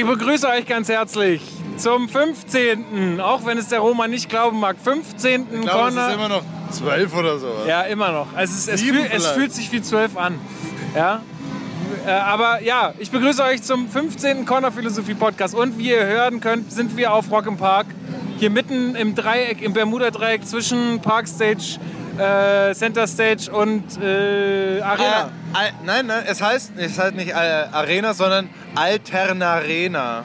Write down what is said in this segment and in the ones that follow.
Ich begrüße euch ganz herzlich zum 15. Auch wenn es der Roman nicht glauben mag. 15. Ich glaube, es Corner. ist immer noch 12 oder so. Ja, immer noch. Also es, es, fühl, es fühlt sich wie 12 an. Ja. Äh, aber ja, ich begrüße euch zum 15. Corner Philosophie Podcast. Und wie ihr hören könnt, sind wir auf Rock Park. Hier mitten im Dreieck, im Bermuda-Dreieck zwischen Parkstage, äh, Center Stage und äh, Arena. Äh, nein, nein, es heißt, es heißt nicht äh, Arena, sondern Alternarena.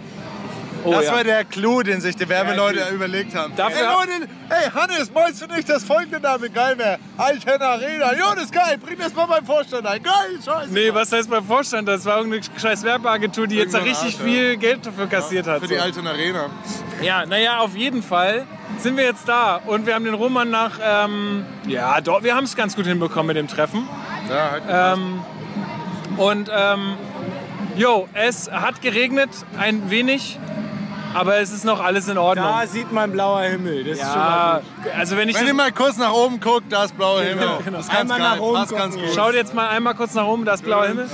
Oh, das ja. war der Clou, den sich die Werbeleute Ja, überlegt haben. Dafür- hey Leute, hey Hannes, meinst du nicht, dass folgende Name geil wäre? Alternarena. Ja, das ist geil. Bring das mal beim Vorstand ein. Geil, scheiße. Nee, was heißt beim Vorstand? Das war irgendeine scheiß Werbeagentur, die jetzt da richtig Art, ja. viel Geld dafür kassiert hat. Für so. die Alternarena. Ja, naja, auf jeden Fall sind wir jetzt da. Und wir haben den Roman nach, ähm, ja, doch, wir haben es ganz gut hinbekommen mit dem Treffen. Ja, halt Ähm, und, ähm, jo, es hat geregnet, ein wenig, aber es ist noch alles in Ordnung. Da sieht man blauer Himmel. Das ist schon mal ja, also wenn ich Wenn ihr mal kurz nach oben guckt, da ist blauer Himmel. genau. Das ist ganz Einmal geil. nach oben ganz gut. schaut jetzt mal einmal kurz nach oben, da ist blauer Himmel.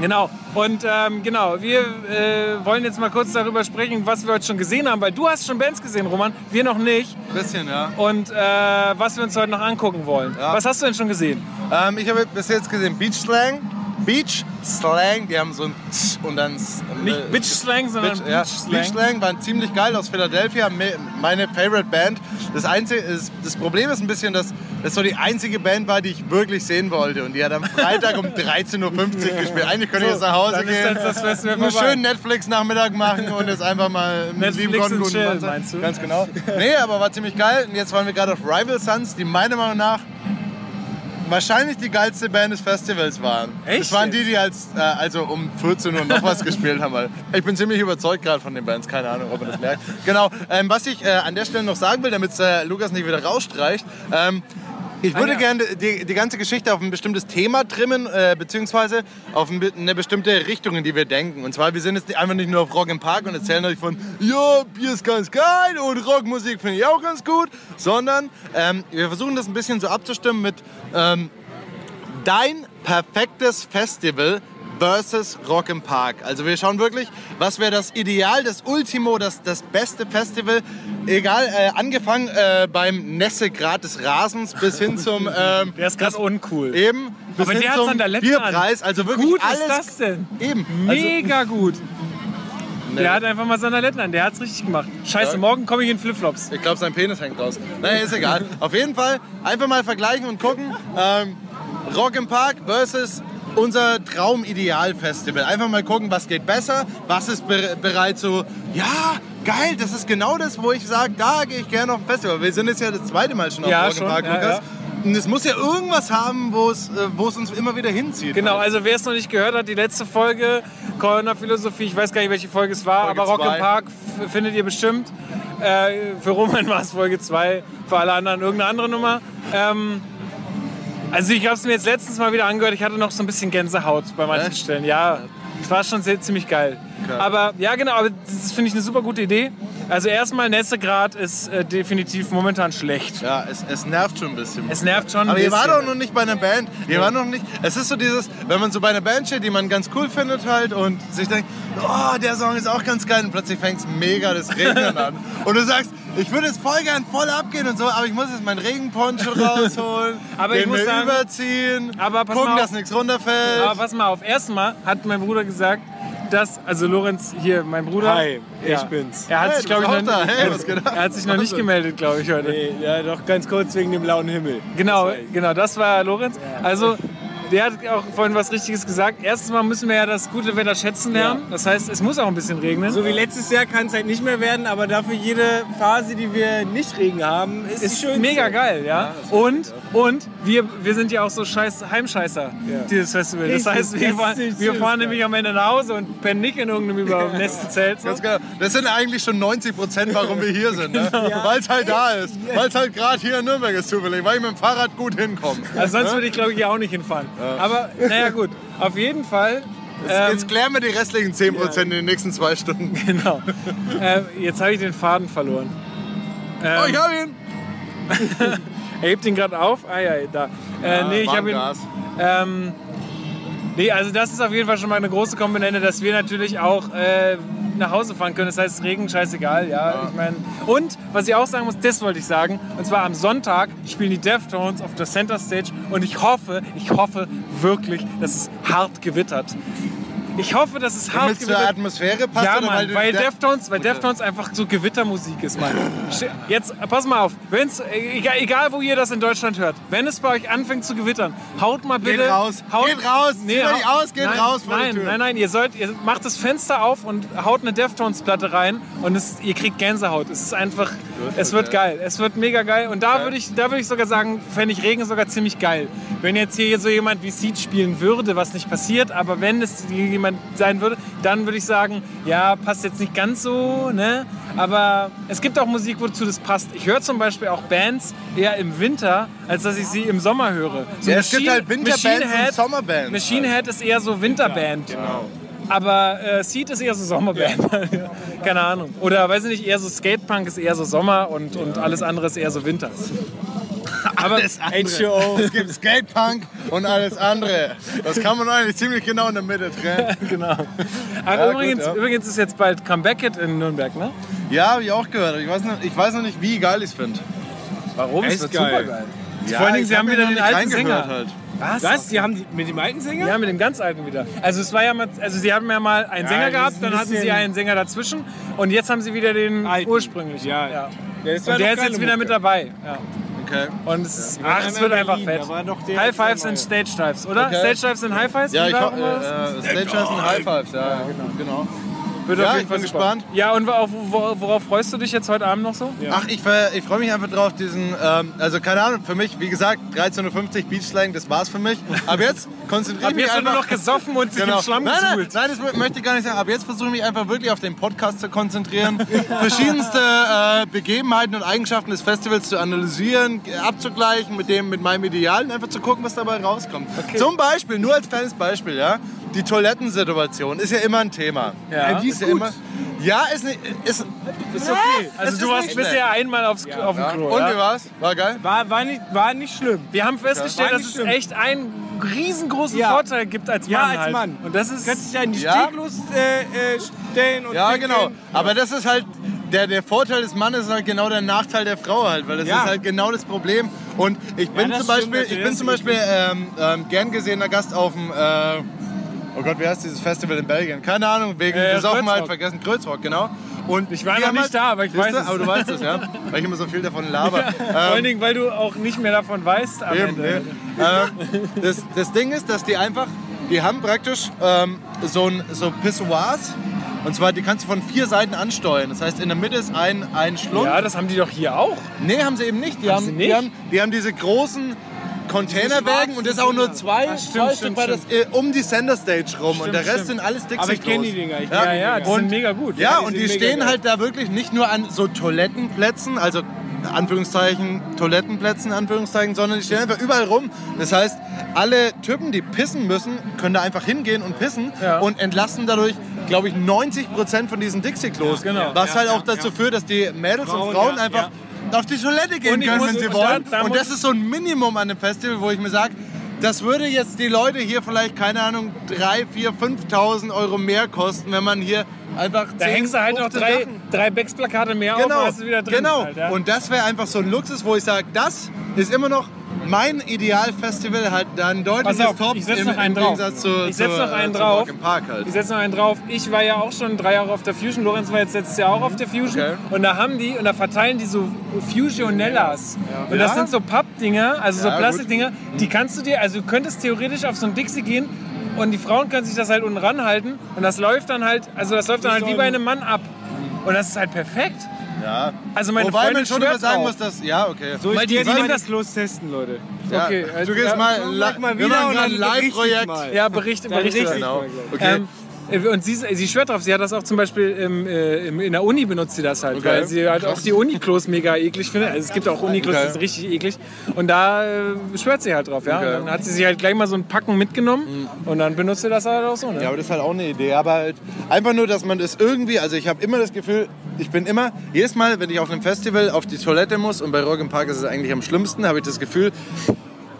Genau. Und ähm, genau, wir äh, wollen jetzt mal kurz darüber sprechen, was wir heute schon gesehen haben, weil du hast schon Bands gesehen, Roman, wir noch nicht. Bisschen, ja. Und äh, was wir uns heute noch angucken wollen. Ja. Was hast du denn schon gesehen? Ähm, ich habe bis jetzt gesehen Beach Slang. Beach Slang, die haben so ein Tsch und dann. s- Nicht äh, Bitch Slang, sondern Bitch, ja, Beach Slang. Beach Slang waren ziemlich geil aus Philadelphia. Me- Meine Favorite Band. Das, einzige, ist, das Problem ist ein bisschen, dass das so die einzige Band war, die ich wirklich sehen wollte. Und die hat am Freitag um 13.50 Uhr gespielt. Eigentlich könnte ich jetzt nach Hause gehen. einen schönen Netflix-Nachmittag machen und jetzt einfach mal mit einen und guten chill, meinst du? Ganz genau. Nee, aber war ziemlich geil. Und jetzt waren wir gerade auf Rival Sons, die meiner Meinung nach wahrscheinlich die geilste Band des Festivals waren. Echt Das waren die, die als, äh, also um 14 Uhr noch was gespielt haben. Weil ich bin ziemlich überzeugt gerade von den Bands, keine Ahnung, ob man das merkt. Genau, ähm, was ich äh, an der Stelle noch sagen will, damit äh, Lukas nicht wieder rausstreicht. Ähm, ich würde Ah, ja. gerne die, die ganze Geschichte auf ein bestimmtes Thema trimmen, äh, beziehungsweise auf eine bestimmte Richtung, in die wir denken. Und zwar, wir sind jetzt einfach nicht nur auf Rock im Park und erzählen euch von, ja, Bier ist ganz geil und Rockmusik finde ich auch ganz gut, sondern ähm, wir versuchen das ein bisschen so abzustimmen mit ähm, dein perfektes Festival versus Rock im Park. Also wir schauen wirklich, was wäre das Ideal, das Ultimo, das, das beste Festival. Egal, äh, angefangen äh, beim Nässegrad des Rasens bis hin zum ähm, Der ist gerade uncool. eben bis Aber der hat zum Sandaletten Bierpreis. Also wirklich gut alles. ist das denn? Eben. Also, Mega gut. Der hat einfach mal Sandaletten an, der hat's richtig gemacht. Scheiße, Ja. morgen komme ich in Flipflops. Ich glaube, sein Penis hängt raus. Naja, ist egal. Auf jeden Fall einfach mal vergleichen und gucken. Ähm, Rock im Park versus unser Traumideal-Festival. Einfach mal gucken, was geht besser, was ist be bereit so, ja, geil, das ist genau das, wo ich sage, da gehe ich gerne auf ein Festival. Wir sind jetzt ja das zweite Mal schon auf Ja, schon, Park, ja, Lukas. ja. Und es muss ja irgendwas haben, wo es, äh, uns immer wieder hinzieht. Genau, also wer es noch nicht gehört hat, die letzte Folge Corner Philosophie, ich weiß gar nicht, welche Folge es war, Folge aber Rock im Park findet ihr bestimmt. Äh, für Roman war es Folge 2, für alle anderen irgendeine andere Nummer. Ähm, also ich habe es mir jetzt letztens mal wieder angehört, ich hatte noch so ein bisschen Gänsehaut bei manchen Echt? Stellen. Ja, es war schon sehr, ziemlich geil. Okay. Aber ja, genau, aber das finde ich eine super gute Idee. Also erstmal, Nässegrad ist äh, definitiv momentan schlecht. Ja, es, es nervt schon ein bisschen. Es nervt schon ein Aber ihr wart doch noch nicht bei einer Band. Ihr wart noch nicht. Es ist so dieses, wenn man so bei einer Band steht, die man ganz cool findet halt und sich denkt, oh, der Song ist auch ganz geil und plötzlich fängt es mega das Regnen an. Und du sagst, ich würde es voll gern voll abgehen und so, aber ich muss jetzt meinen Regenponcho rausholen, Aber den ich muss mir sagen- überziehen, Aber pass gucken, mal auf. dass nichts runterfällt. Aber pass mal auf, erstmal hat mein Bruder gesagt, dass, also Lorenz hier, mein Bruder. Hi, ja, ich bin's. Er hat Hey, sich, glaube ich, noch, da. Hey, was er hat sich noch nicht gemeldet, glaube ich, heute. Nee, ja, doch ganz kurz wegen dem blauen Himmel. Genau, Das genau, das war Lorenz. Also, der hat auch vorhin was Richtiges gesagt. Erstens mal müssen wir ja das gute Wetter schätzen lernen. Das heißt, es muss auch ein bisschen regnen. So wie letztes Jahr kann es halt nicht mehr werden, aber dafür jede Phase, die wir nicht Regen haben, ist, ist schönste. mega geil, ja. und und wir, wir sind ja auch so scheiß Heimscheißer, dieses Festival. Das heißt, wir, das fahren, wir schön, fahren ja. nämlich am Ende nach Hause und pennen nicht in irgendeinem übernässten Zelt. So. Genau. Das sind eigentlich schon 90 Prozent, warum wir hier sind. Ne? Genau. Weil es halt da ist. Weil es halt gerade hier in Nürnberg ist zufällig. Weil ich mit dem Fahrrad gut hinkomme. Also sonst würde ich, glaube ich, hier auch nicht hinfahren. Aber naja, gut. Auf jeden Fall. Ähm, Jetzt klären wir die restlichen 10 Prozent in den nächsten zwei Stunden. genau. äh, jetzt habe ich den Faden verloren. Ähm, Oh, ich hab ihn! er hebt ihn gerade auf. Ah ja, da. Äh, nee, ich habe ihn. Ähm, Nee, also das ist auf jeden Fall schon mal eine große Komponente, dass wir natürlich auch äh, nach Hause fahren können. Das heißt, Regen, scheißegal, ja. Ich meine. Und was ich auch sagen muss, das wollte ich sagen. Und zwar am Sonntag spielen die Deftones auf der Center Stage und ich hoffe, ich hoffe wirklich, dass es hart gewittert. Ich hoffe, dass es hart zur. Atmosphäre passt. Ja, Mann, weil, Def- Deftones, weil Deftones einfach so Gewittermusik ist, Mann. Jetzt, pass mal auf, wenn's, egal, egal wo ihr das in Deutschland hört, wenn es bei euch anfängt zu gewittern, haut mal bitte... Geht raus, haut, geht raus, euch hau- aus, geht nein, raus vor Nein, nein, nein, ihr sollt, ihr macht das Fenster auf und haut eine Deftones-Platte rein und es, ihr kriegt Gänsehaut. Es ist einfach, es wird geil, es wird mega geil und da würde ich, da würde ich sogar sagen, fände ich Regen sogar ziemlich geil. Wenn jetzt hier so jemand wie Seed spielen würde, was nicht passiert, aber wenn es jemand sein würde, dann würde ich sagen, ja, passt jetzt nicht ganz so, ne? Aber es gibt auch Musik, wozu das passt. Ich höre zum Beispiel auch Bands eher im Winter, als dass ich sie im Sommer höre. So Ja, es gibt halt Winterbands Machine und Head- Sommerbands Machine Head ist eher so Winterband. Genau. Aber äh, Seed ist eher so Sommerband. Keine Ahnung. Oder weiß ich nicht, eher so Skatepunk ist eher so Sommer und, und alles andere ist eher so Winter. Aber das H2O. Es gibt Skatepunk und alles andere. Das kann man eigentlich ziemlich genau in der Mitte trennen. genau. Aber Ja, übrigens, gut, ja. übrigens ist jetzt bald Comeback It in Nürnberg, ne? Ja, habe ich auch gehört. Ich weiß noch, ich weiß noch nicht, wie geil ich es finde. Warum? Echt Es wird geil. super geil. Vor allen Dingen, sie haben wieder den alten Sänger. Halt. Was? Was? Die haben die, mit dem alten Sänger? Ja, mit dem ganz alten wieder. Also es war ja mal, also sie haben ja mal einen Sänger die gehabt, ist ein dann hatten sie einen Sänger dazwischen und jetzt haben sie wieder den Alten. ursprünglichen. Ja. ja. Ja, das war Und der ist jetzt wieder Mucke. mit dabei. Ja. Okay. Und es ist, ach, es wird in einfach fett. der- High Fives der und. Stage Dives, oder? Okay. Stage Dives und High Fives? Ja, ich irgendwas? äh, Stage Dives und High Fives. Ja, genau. Wird ja, auf jeden ich Fall bin super. gespannt. Ja, und auf, wo- worauf freust du dich jetzt heute Abend noch so? Ach, ich, ich freue mich einfach drauf, diesen, ähm, also keine Ahnung, für mich, wie gesagt, 13.50 Uhr Beachslang, das war's für mich. Aber jetzt konzentriere ich Ab mich jetzt wird nur einfach... noch gesoffen und sich Genau. im Schlamm nein, nein, nein, das möchte ich gar nicht sagen. Aber jetzt versuche ich mich einfach wirklich auf den Podcast zu konzentrieren, verschiedenste äh, Begebenheiten und Eigenschaften des Festivals zu analysieren, äh, abzugleichen mit dem, mit meinem Idealen, einfach zu gucken, was dabei rauskommt. Zum Beispiel, nur als kleines Beispiel, ja, die Toilettensituation ist ja immer ein Thema. Ja. die ist ja immer. Ja, ist nicht, ist, Ist okay. Also du ist warst bisher einmal aufs, auf dem ja. Klo. Und ja? wie war's? War geil? War, war, nicht, war nicht schlimm. Wir haben festgestellt, dass es schlimm. echt einen riesengroßen Ja. Vorteil gibt als Mann. Ja, als halt. Mann. Und das Du ist. kannst dich ja in die Ja. Steglos äh, äh, stellen und Ja, pinkeln. genau. Aber das ist halt, der, der Vorteil des Mannes ist halt genau der Nachteil der Frau halt, weil das Ja. ist halt genau das Problem. Und ich bin zum Beispiel, stimmt, ich bin zum Beispiel ähm, ähm, gern gesehener Gast auf dem, äh, oh Gott, wie heißt dieses Festival in Belgien? Keine Ahnung, wegen Äh, Besoffenheit vergessen. Kreuzrock, genau. Und Ich war noch nicht halt- da, aber ich weiß du? es. Aber du weißt es, ja? Weil ich immer so viel davon laber. Vor Ähm, allen Dingen, weil du auch nicht mehr davon weißt. Eben, ne? ähm, das, das Ding ist, dass die einfach, die haben praktisch ähm, so, ein, so Pissoirs. Und zwar, die kannst du von vier Seiten ansteuern. Das heißt, in der Mitte ist ein, ein Schlund. Ja, das haben die doch hier auch. Nee, haben sie eben nicht. Die Haben haben, nicht? Die, haben, die haben diese großen Containerwägen und das auch nur zwei, Ah, stimmt, zwei stimmt, Stück weit das, äh, um die Center Stage rum. und der Rest stimmt. sind alles Dixie Aber ich kenne die Dinger. Ich Ja, die Ja, ja, die sind mega gut. Ja, die und die stehen geil. halt da wirklich nicht nur an so Toilettenplätzen, also Anführungszeichen Toilettenplätzen, Anführungszeichen, sondern die stehen einfach überall rum. Das heißt, alle Typen, die pissen müssen, können da einfach hingehen und pissen Ja. und entlasten dadurch, glaube ich, 90% von diesen Dixie-Klos. Ja, genau. Was Ja, halt ja, auch dazu ja. führt, dass die Mädels und Frauen, Frauen ja, einfach auf die Toilette gehen können, wenn sie wollen. da- da und das ist so ein Minimum an dem Festival, wo ich mir sage, das würde jetzt die Leute hier vielleicht, keine Ahnung, 3.000, 4.000, 5.000 Euro mehr kosten, wenn man hier einfach Da 10, hängst du halt noch 15 drei, Sachen- drei Becks-Plakate mehr auf Genau, und hast du wieder drin. genau. Halt, ja. Und das wäre einfach so ein Luxus, wo ich sage, das ist immer noch mein Idealfestival, halt dann deutliches auf, Top ich setz im, noch einen im drauf. Gegensatz zu, Ich setz noch einen zu drauf. Im Park halt. Ich setze noch einen drauf. Ich war ja auch schon drei Jahre auf der Fusion. Lorenz war jetzt letztes Jahr auch auf der Fusion. Okay. Und da haben die, und da verteilen die so Fusionellas. Und das Ja? sind so Pappdinger, also so Ja. Plastikdinger, die kannst du dir, also du könntest theoretisch auf so ein Dixie gehen und die Frauen können sich das halt unten ranhalten und das läuft dann halt, also das läuft dann halt wie bei einem Mann ab. Und das ist halt perfekt. Ja. Also meine Wobei Freundin man schon immer sagen drauf. muss, dass, ja, okay. So, Weil ich die- gehe die jetzt nehmen das- Klos testen, Leute. ja. Okay, also- du gehst ja, mal, mal wieder und dann Live-Projekt. Ja, berichte, berichte. Genau. Okay. Ähm, und sie, sie schwört drauf, sie hat das auch zum Beispiel im, äh, im, in der Uni benutzt sie das halt, Okay. weil sie halt auch die Uniklos mega eklig findet. Also es gibt auch Uniklos, Okay. die sind richtig eklig. Und da äh, schwört sie halt drauf, ja. Okay. Dann hat sie sich halt gleich mal so ein Packen mitgenommen und dann benutzt sie das halt auch so. Ne? Ja, aber das ist halt auch eine Idee. Aber halt einfach nur, dass man das irgendwie, also ich habe immer das Gefühl, ich bin immer, jedes Mal, wenn ich auf einem Festival auf die Toilette muss und bei Rock im Park ist es eigentlich am schlimmsten, habe ich das Gefühl,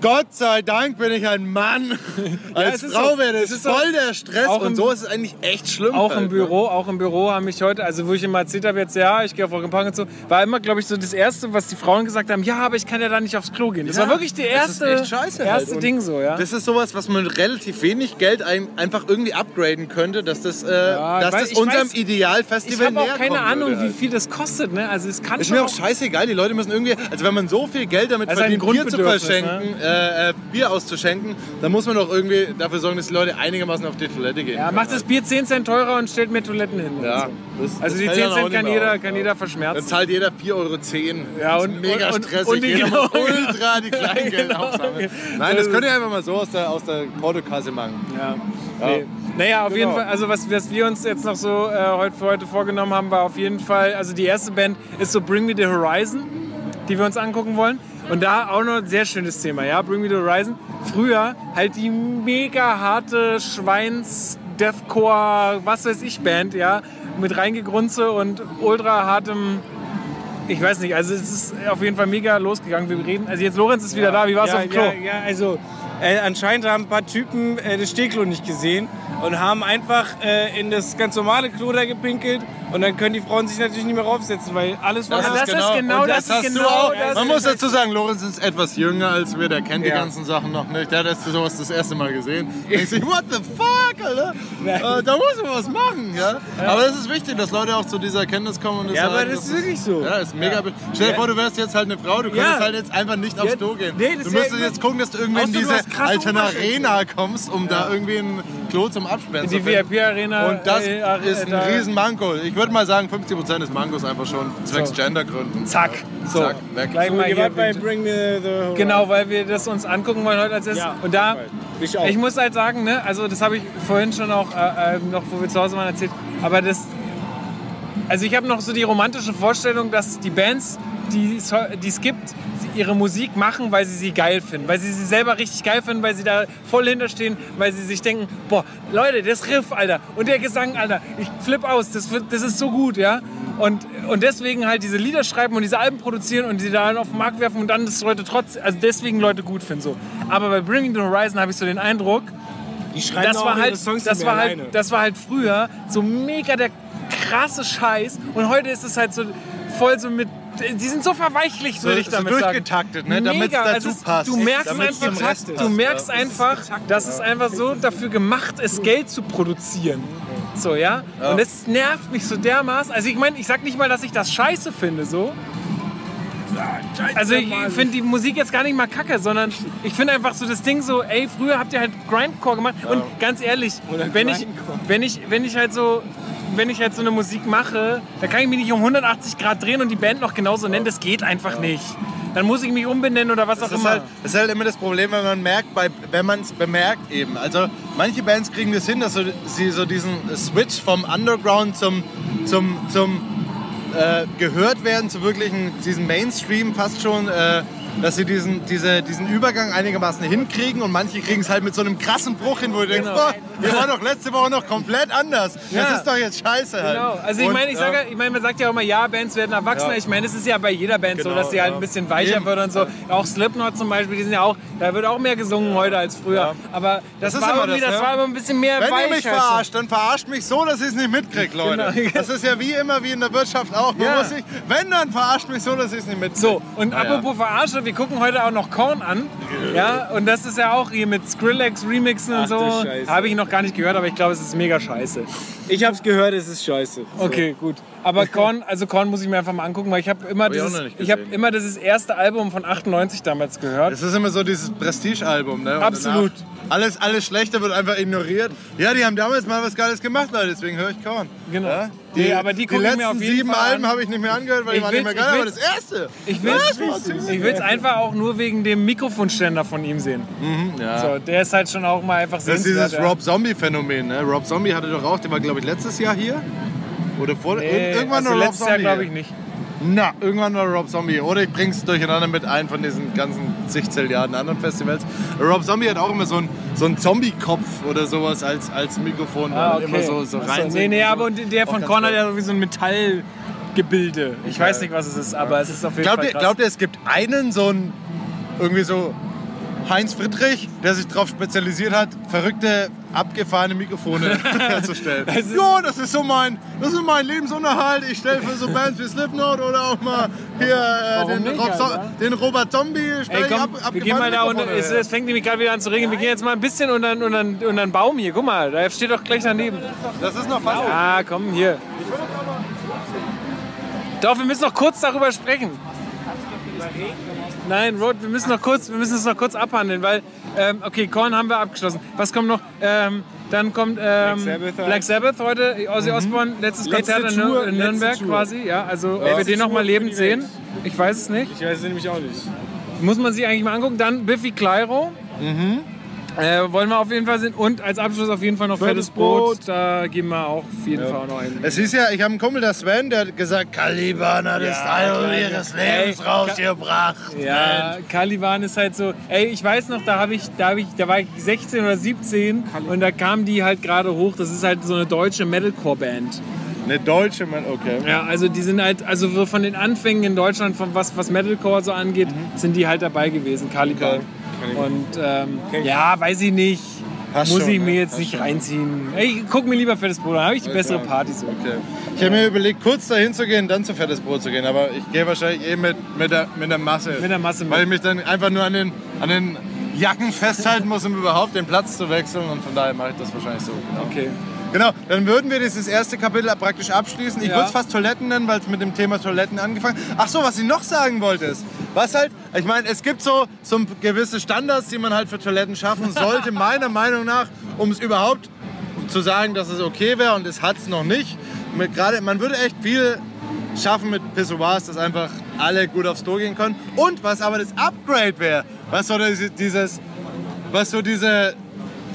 Gott sei Dank bin ich ein Mann. Als ist Frau so. wäre Es das ist voll der Stress Auch und im- so ist es eigentlich echt schlimm. Auch halt, im Büro, auch im Büro haben mich heute, also wo ich immer erzählt habe, jetzt ja, ich gehe auf Rock Park und so, war immer, glaube ich, so das Erste, was die Frauen gesagt haben, ja, aber ich kann ja da nicht aufs Klo gehen. Das Ja, war wirklich die das erste, echt scheiße halt. erste Und Ding so, ja. Das ist sowas, was man mit relativ wenig Geld ein, einfach irgendwie upgraden könnte, dass das, äh, dass weil das unserem weiß- Idealfestival ich habe auch näher keine Ahnung, würde wie halt. viel das kostet, ne? Also es kann Ist mir auch scheißegal, die Leute müssen irgendwie, also wenn man so viel Geld damit Also verdient, Bier zu Grundbedürfnis, verschenken, äh, äh, Bier auszuschenken, dann muss man doch irgendwie dafür sorgen, dass die Leute einigermaßen auf die Toilette gehen. Ja, können. macht das Bier 10 Cent teurer und stellt mehr Toiletten hin. Ja, und das- so. Also das die fällt 10 dann auch Cent kann jeder, auf, kann ja. jeder Dann verschmerzen. zahlt jeder 4,10 Euro. Ja, Das und- ist mega und- stressig. und die- jeder genau, ultra die Kleingeld genau. aufsammeln. Nein, das könnt ihr einfach mal so aus der, aus der Portokasse machen. Ja. Ja. Nee. Naja, auf jeden Genau. Fall, also was, was wir uns jetzt noch so äh, heute, für heute vorgenommen haben, war auf jeden Fall, also die erste Band ist so Bring Me The Horizon, die wir uns angucken wollen. Und da auch noch ein sehr schönes Thema, ja, Bring Me The Horizon. Früher halt die mega harte Schweins, Deathcore, was weiß ich Band, ja, mit reingegrunze und ultra hartem ich weiß nicht, also es ist auf jeden Fall mega losgegangen. Wir reden, also jetzt Lorenz ist wieder da, wie war es ja, auf dem Klo? Ja, ja also äh, anscheinend haben ein paar Typen äh, das Stehklo nicht gesehen und haben einfach äh, in das ganz normale Klo da gepinkelt und dann können die Frauen sich natürlich nicht mehr raufsetzen, weil alles war Das ist genau und das ist hast genau du auch. das Man ist muss dazu sagen, Lorenz ist etwas jünger als wir, der kennt die Ja. ganzen Sachen noch nicht. Der hat sowas das erste Mal gesehen. Denkt sich, what the fuck, Alter? Äh, da muss man was machen, ja? Aber es ist wichtig, dass Leute auch zu dieser Erkenntnis kommen. Und das Ja, aber sagen, das ist wirklich so. Ja, ist mega. Stell dir vor, du wärst jetzt halt eine Frau, du könntest Ja. halt jetzt einfach nicht aufs Ja, Klo gehen. nee, das du ist ja müsstest jetzt gucken, dass du irgendwie in diese Oberschenkel. Arena kommst, um da irgendwie ein Klo zum Absperren In die. VIP-Arena. Und das äh, äh, ist ein da- riesen Manko. Ich würde mal sagen, 50% des Mankos einfach schon zwecks So. Gendergründen. Zack. So. Zack, weg. Gleich So, mal hier bei. Bring The Horizon. Genau, weil wir das uns angucken wollen heute als erstes. Ja, und da. Ich auch. ich muss halt sagen, ne, also das habe ich vorhin schon auch, äh, äh, noch, wo wir zu Hause waren, erzählt. Aber das, also ich habe noch so die romantische Vorstellung, dass die Bands, die es gibt, ihre Musik machen, weil sie sie geil finden, weil sie sie selber richtig geil finden, weil sie da voll hinterstehen, weil sie sich denken, boah, Leute, das Riff, Alter, und der Gesang, Alter, ich flipp aus, das, wird, das ist so gut, ja. Und, und deswegen halt diese Lieder schreiben und diese Alben produzieren und sie dann auf den Markt werfen und dann das Leute trotz, also deswegen Leute gut finden so. Aber bei Bringing the Horizon habe ich so den Eindruck, die schreiben das auch war halt, Songs das war halt, das war halt früher so mega der krasse Scheiß und heute ist es halt so voll so mit, die sind so verweichlicht, würde ich so damit sagen. durchgetaktet, ne, damit's Mega, dazu also passt. Du merkst Damit's einfach, Rest du passt, merkst ja. einfach, dass es einfach so dafür gemacht ist, Geld zu produzieren. So, ja? Und es nervt mich so dermaßen. Also ich meine, ich sag nicht mal, dass ich das scheiße finde, so. Also ich finde die Musik jetzt gar nicht mal kacke, sondern ich finde einfach so das Ding so, ey, früher habt ihr halt Grindcore gemacht und ganz ehrlich, wenn ich, wenn ich, wenn ich halt so wenn ich halt so eine Musik mache, da kann ich mich nicht um 180 Grad drehen und die Band noch genauso nennen, das geht einfach nicht. Dann muss ich mich umbenennen oder was auch Das ist, immer. halt, das ist halt immer das Problem, wenn man merkt, bei, wenn man es bemerkt eben. Also manche Bands kriegen das hin, dass so, sie so diesen Switch vom Underground zum, zum, zum äh, gehört werden zu wirklichen, diesen Mainstream fast schon, äh, dass sie diesen, diese, diesen Übergang einigermaßen hinkriegen und manche kriegen es halt mit so einem krassen Bruch hin, wo du denkst, Genau. boah, wir waren doch letzte Woche noch komplett anders. Ja. Das ist doch jetzt scheiße halt. Genau. Also ich meine, ich, sage, ich meine, man sagt ja auch immer, ja, Bands werden erwachsener. Ja. Ich meine, es ist ja bei jeder Band so, Genau, dass die halt ja. ein bisschen weicher Eben. wird und so. Auch Slipknot zum Beispiel, die sind ja auch, da wird auch mehr gesungen heute als früher. Ja. Aber das, Das ist war immer irgendwie, das, das war immer ein bisschen mehr Wenn ihr mich verarscht, dann verarscht mich so, dass ich es nicht mitkriege, Leute. Genau. Das ist ja wie immer wie in der Wirtschaft auch. Man Ja. muss sich, wenn, dann verarscht mich so, dass ich es nicht mitkriege. So, und Ja, apropos Verarsche, wir gucken heute auch noch Korn an. Ja, und das ist ja auch hier mit Skrillex Remixen und Ach so. Habe ich noch gar nicht gehört, aber ich glaube, es ist mega scheiße. Ich hab's gehört, es ist scheiße. Okay, gut. Aber Korn, also Korn muss ich mir einfach mal angucken, weil ich habe immer, dieses, ich hab gesehen. immer dieses erste Album von 98 damals gehört. Es ist immer so dieses Prestige-Album, ne? Und Absolut. Alles, alles Schlechte wird einfach ignoriert. Ja, die haben damals mal was Geiles gemacht, Leute, deswegen höre ich Korn. Genau. Ja? Nee, aber die die gucken mir letzten auf jeden sieben Fall Alben habe ich nicht mehr angehört, weil Ich die waren nicht mehr geil, ich aber das erste. Ich will will's einfach auch nur wegen dem Mikrofonständer von ihm sehen. ja. So, der ist halt schon auch mal einfach Das ist sehenswert. dieses ja. Rob Zombie-Phänomen. Ne? Rob Zombie hatte doch auch, der war glaube ich letztes Jahr hier. Oder vor, Nee, irgendwann also war Rob Jahr Zombie. glaube ich nicht. Na, irgendwann war Rob Zombie. Oder ich bring's durcheinander mit einem von diesen ganzen zig Zilliarden anderen Festivals. Rob Zombie hat auch immer so einen so einen Zombie-Kopf oder sowas als, als Mikrofon. Ah, okay. Immer so, so rein. Nee, nee, aber und der von ganz Korn hat ja sowieso ein Metallgebilde. Ich weiß nicht, was es ist, aber es ist auf jeden Glaubt Fall ihr, glaubt ihr, es gibt einen so einen, irgendwie so Heinz Friedrich, der sich darauf spezialisiert hat, verrückte, abgefahrene Mikrofone herzustellen. Ist- ja, das ist so mein, das ist mein Lebensunterhalt. Ich stelle für so Bands wie Slipknot oder auch mal hier äh, den, nicht, Rob, den Robert Zombie. Ey, komm, ab, wir gehen mal da und es, es fängt nämlich gerade wieder an zu regnen. Wir gehen jetzt mal ein bisschen unter, unter, unter einen Baum hier. Guck mal, da steht doch gleich daneben. Das ist noch fast. Ah, komm, hier. Doch, wir müssen noch kurz darüber sprechen. Nein, Rod, wir müssen noch kurz, wir müssen es noch kurz abhandeln, weil, ähm, okay, Korn haben wir abgeschlossen. Was kommt noch? Ähm, dann kommt ähm, Sabbath Black Sabbath heute, Ozzy Osbourne, letztes Letzte Konzert in, Tour, in Nürnberg quasi. Ja, also ob wir den noch mal Tour für lebend sehen, ich weiß es nicht. Ich weiß es nämlich auch nicht. Muss man sich eigentlich mal angucken. Dann Biffy Clyro. Äh, wollen wir auf jeden Fall sehen. Und als Abschluss auf jeden Fall noch fettes Fettes Brot. Brot. Da geben wir auch auf jeden Fall auch noch ein. Es ist ja, ich habe einen Kumpel, der Sven, der hat gesagt, Caliban hat das Teil ihres Lebens Ey, rausgebracht. Ja, Caliban ist halt so. Ey, ich weiß noch, da habe ich, da habe ich, da war ich 16 oder 17 und da kam die halt gerade hoch. Das ist halt so eine deutsche Metalcore-Band. Eine deutsche, Mann, okay. Ja, also die sind halt, also so von den Anfängen in Deutschland, von was, was Metalcore so angeht, sind die halt dabei gewesen, Caliban. Okay. Und ähm, ja, weiß ich nicht. Passt Muss schon, ich mir ne? jetzt Passt nicht schon. reinziehen. Ey, guck mir lieber fettes Brot, dann habe ich die bessere Party so. Okay. Ich habe mir überlegt, kurz dahin zu gehen, dann zu fettes Brot zu gehen, aber ich gehe wahrscheinlich eh mit, mit, der, mit der Masse. Mit der Masse mit. Weil ich mich dann einfach nur an den, an den Jacken festhalten muss, um überhaupt den Platz zu wechseln und von daher mache ich das wahrscheinlich so. Genau. Okay. Genau, dann würden wir dieses erste Kapitel praktisch abschließen. Ich Ja. würde es fast Toiletten nennen, weil es mit dem Thema Toiletten angefangen Ach so, was ich noch sagen wollte ist, was halt, ich meine, es gibt so, so gewisse Standards, die man halt für Toiletten schaffen sollte, meiner Meinung nach, um es überhaupt zu sagen, dass es okay wäre und es hat es noch nicht. Mit Gerade, man würde echt viel schaffen mit Pissoirs, dass einfach alle gut aufs Klo gehen können. Und was aber das Upgrade wäre, was so dieses, was so diese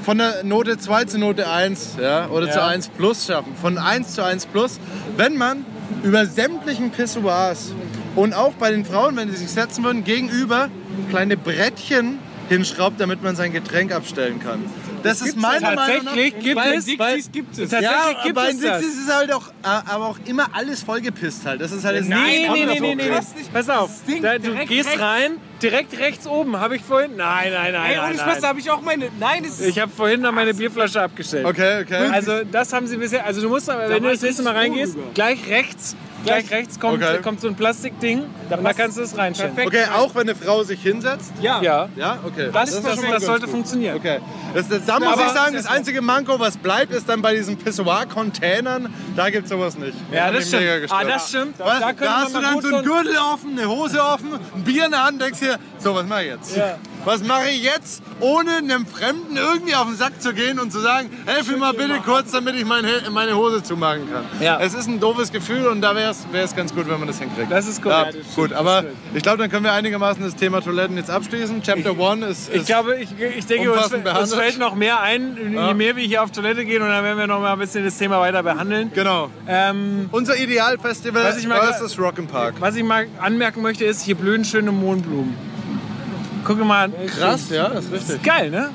von der Note 2 zu Note 1 ja, oder zu Ja. 1 plus schaffen. Von 1 zu 1 plus, wenn man über sämtlichen Pissoirs und auch bei den Frauen, wenn sie sich setzen würden, gegenüber kleine Brettchen hinschraubt, damit man sein Getränk abstellen kann. Das, ist meiner Meinung nach... Tatsächlich gibt Bei es. Dixies gibt es. Tatsächlich Ja, gibt bei es das. Dixie ist es halt auch, äh, aber auch immer alles vollgepisst halt. Das ist halt Nee, nee, nee, nee, nee, nee. Pass auf, da, du gehst rechts. rein, direkt rechts oben, habe ich vorhin. Nein, nein, nein. Ey, nein, ohne Spaß, da habe ich auch meine. Nein, es ist. Ich habe vorhin noch meine Bierflasche abgestellt. Okay, okay. Also das haben sie bisher. Also du musst, aber, wenn du das nächste Mal reingehst, gleich rechts, gleich rechts kommt, Okay. kommt so ein Plastikding und da kannst du es reinstellen. Perfekt. okay, auch wenn eine Frau sich hinsetzt? ja. Ja, Ja, okay. das, ist das, das ganz sollte gut. funktionieren. Okay. Das, das, da muss Aber- ich sagen, das einzige Manko, was bleibt, ist dann bei diesen Pissoir-Containern, da gibt es sowas nicht. Ja, das stimmt. Ah, das stimmt. Da da, könnte hast du dann so einen Gürtel offen, eine Hose offen, ein Bier in der Hand, denkst dir, so, was mache ich jetzt? Ja. Was mache ich jetzt, ohne einem Fremden irgendwie auf den Sack zu gehen und zu sagen, helf mir mal bitte kurz, damit ich mein, He- meine Hose zumachen kann. Ja. Es ist ein doofes Gefühl und da wäre es ganz gut, wenn man das hinkriegt. Das ist Ja, korrekt. gut, aber ich glaube, dann können wir einigermaßen das Thema Toiletten jetzt abschließen. Chapter 1 ist, ist Ich glaube, ich, ich denke, uns, uns fällt noch mehr ein, je Ja. mehr wir hier auf Toilette gehen und dann werden wir noch mal ein bisschen das Thema weiter behandeln. Genau. Ähm, Unser Idealfestival versus Rock'n'Park. was ich mal anmerken möchte, ist, hier blühen schöne Mohnblumen. Gucke mal. Krass, ja, das ist richtig. Geil, ne?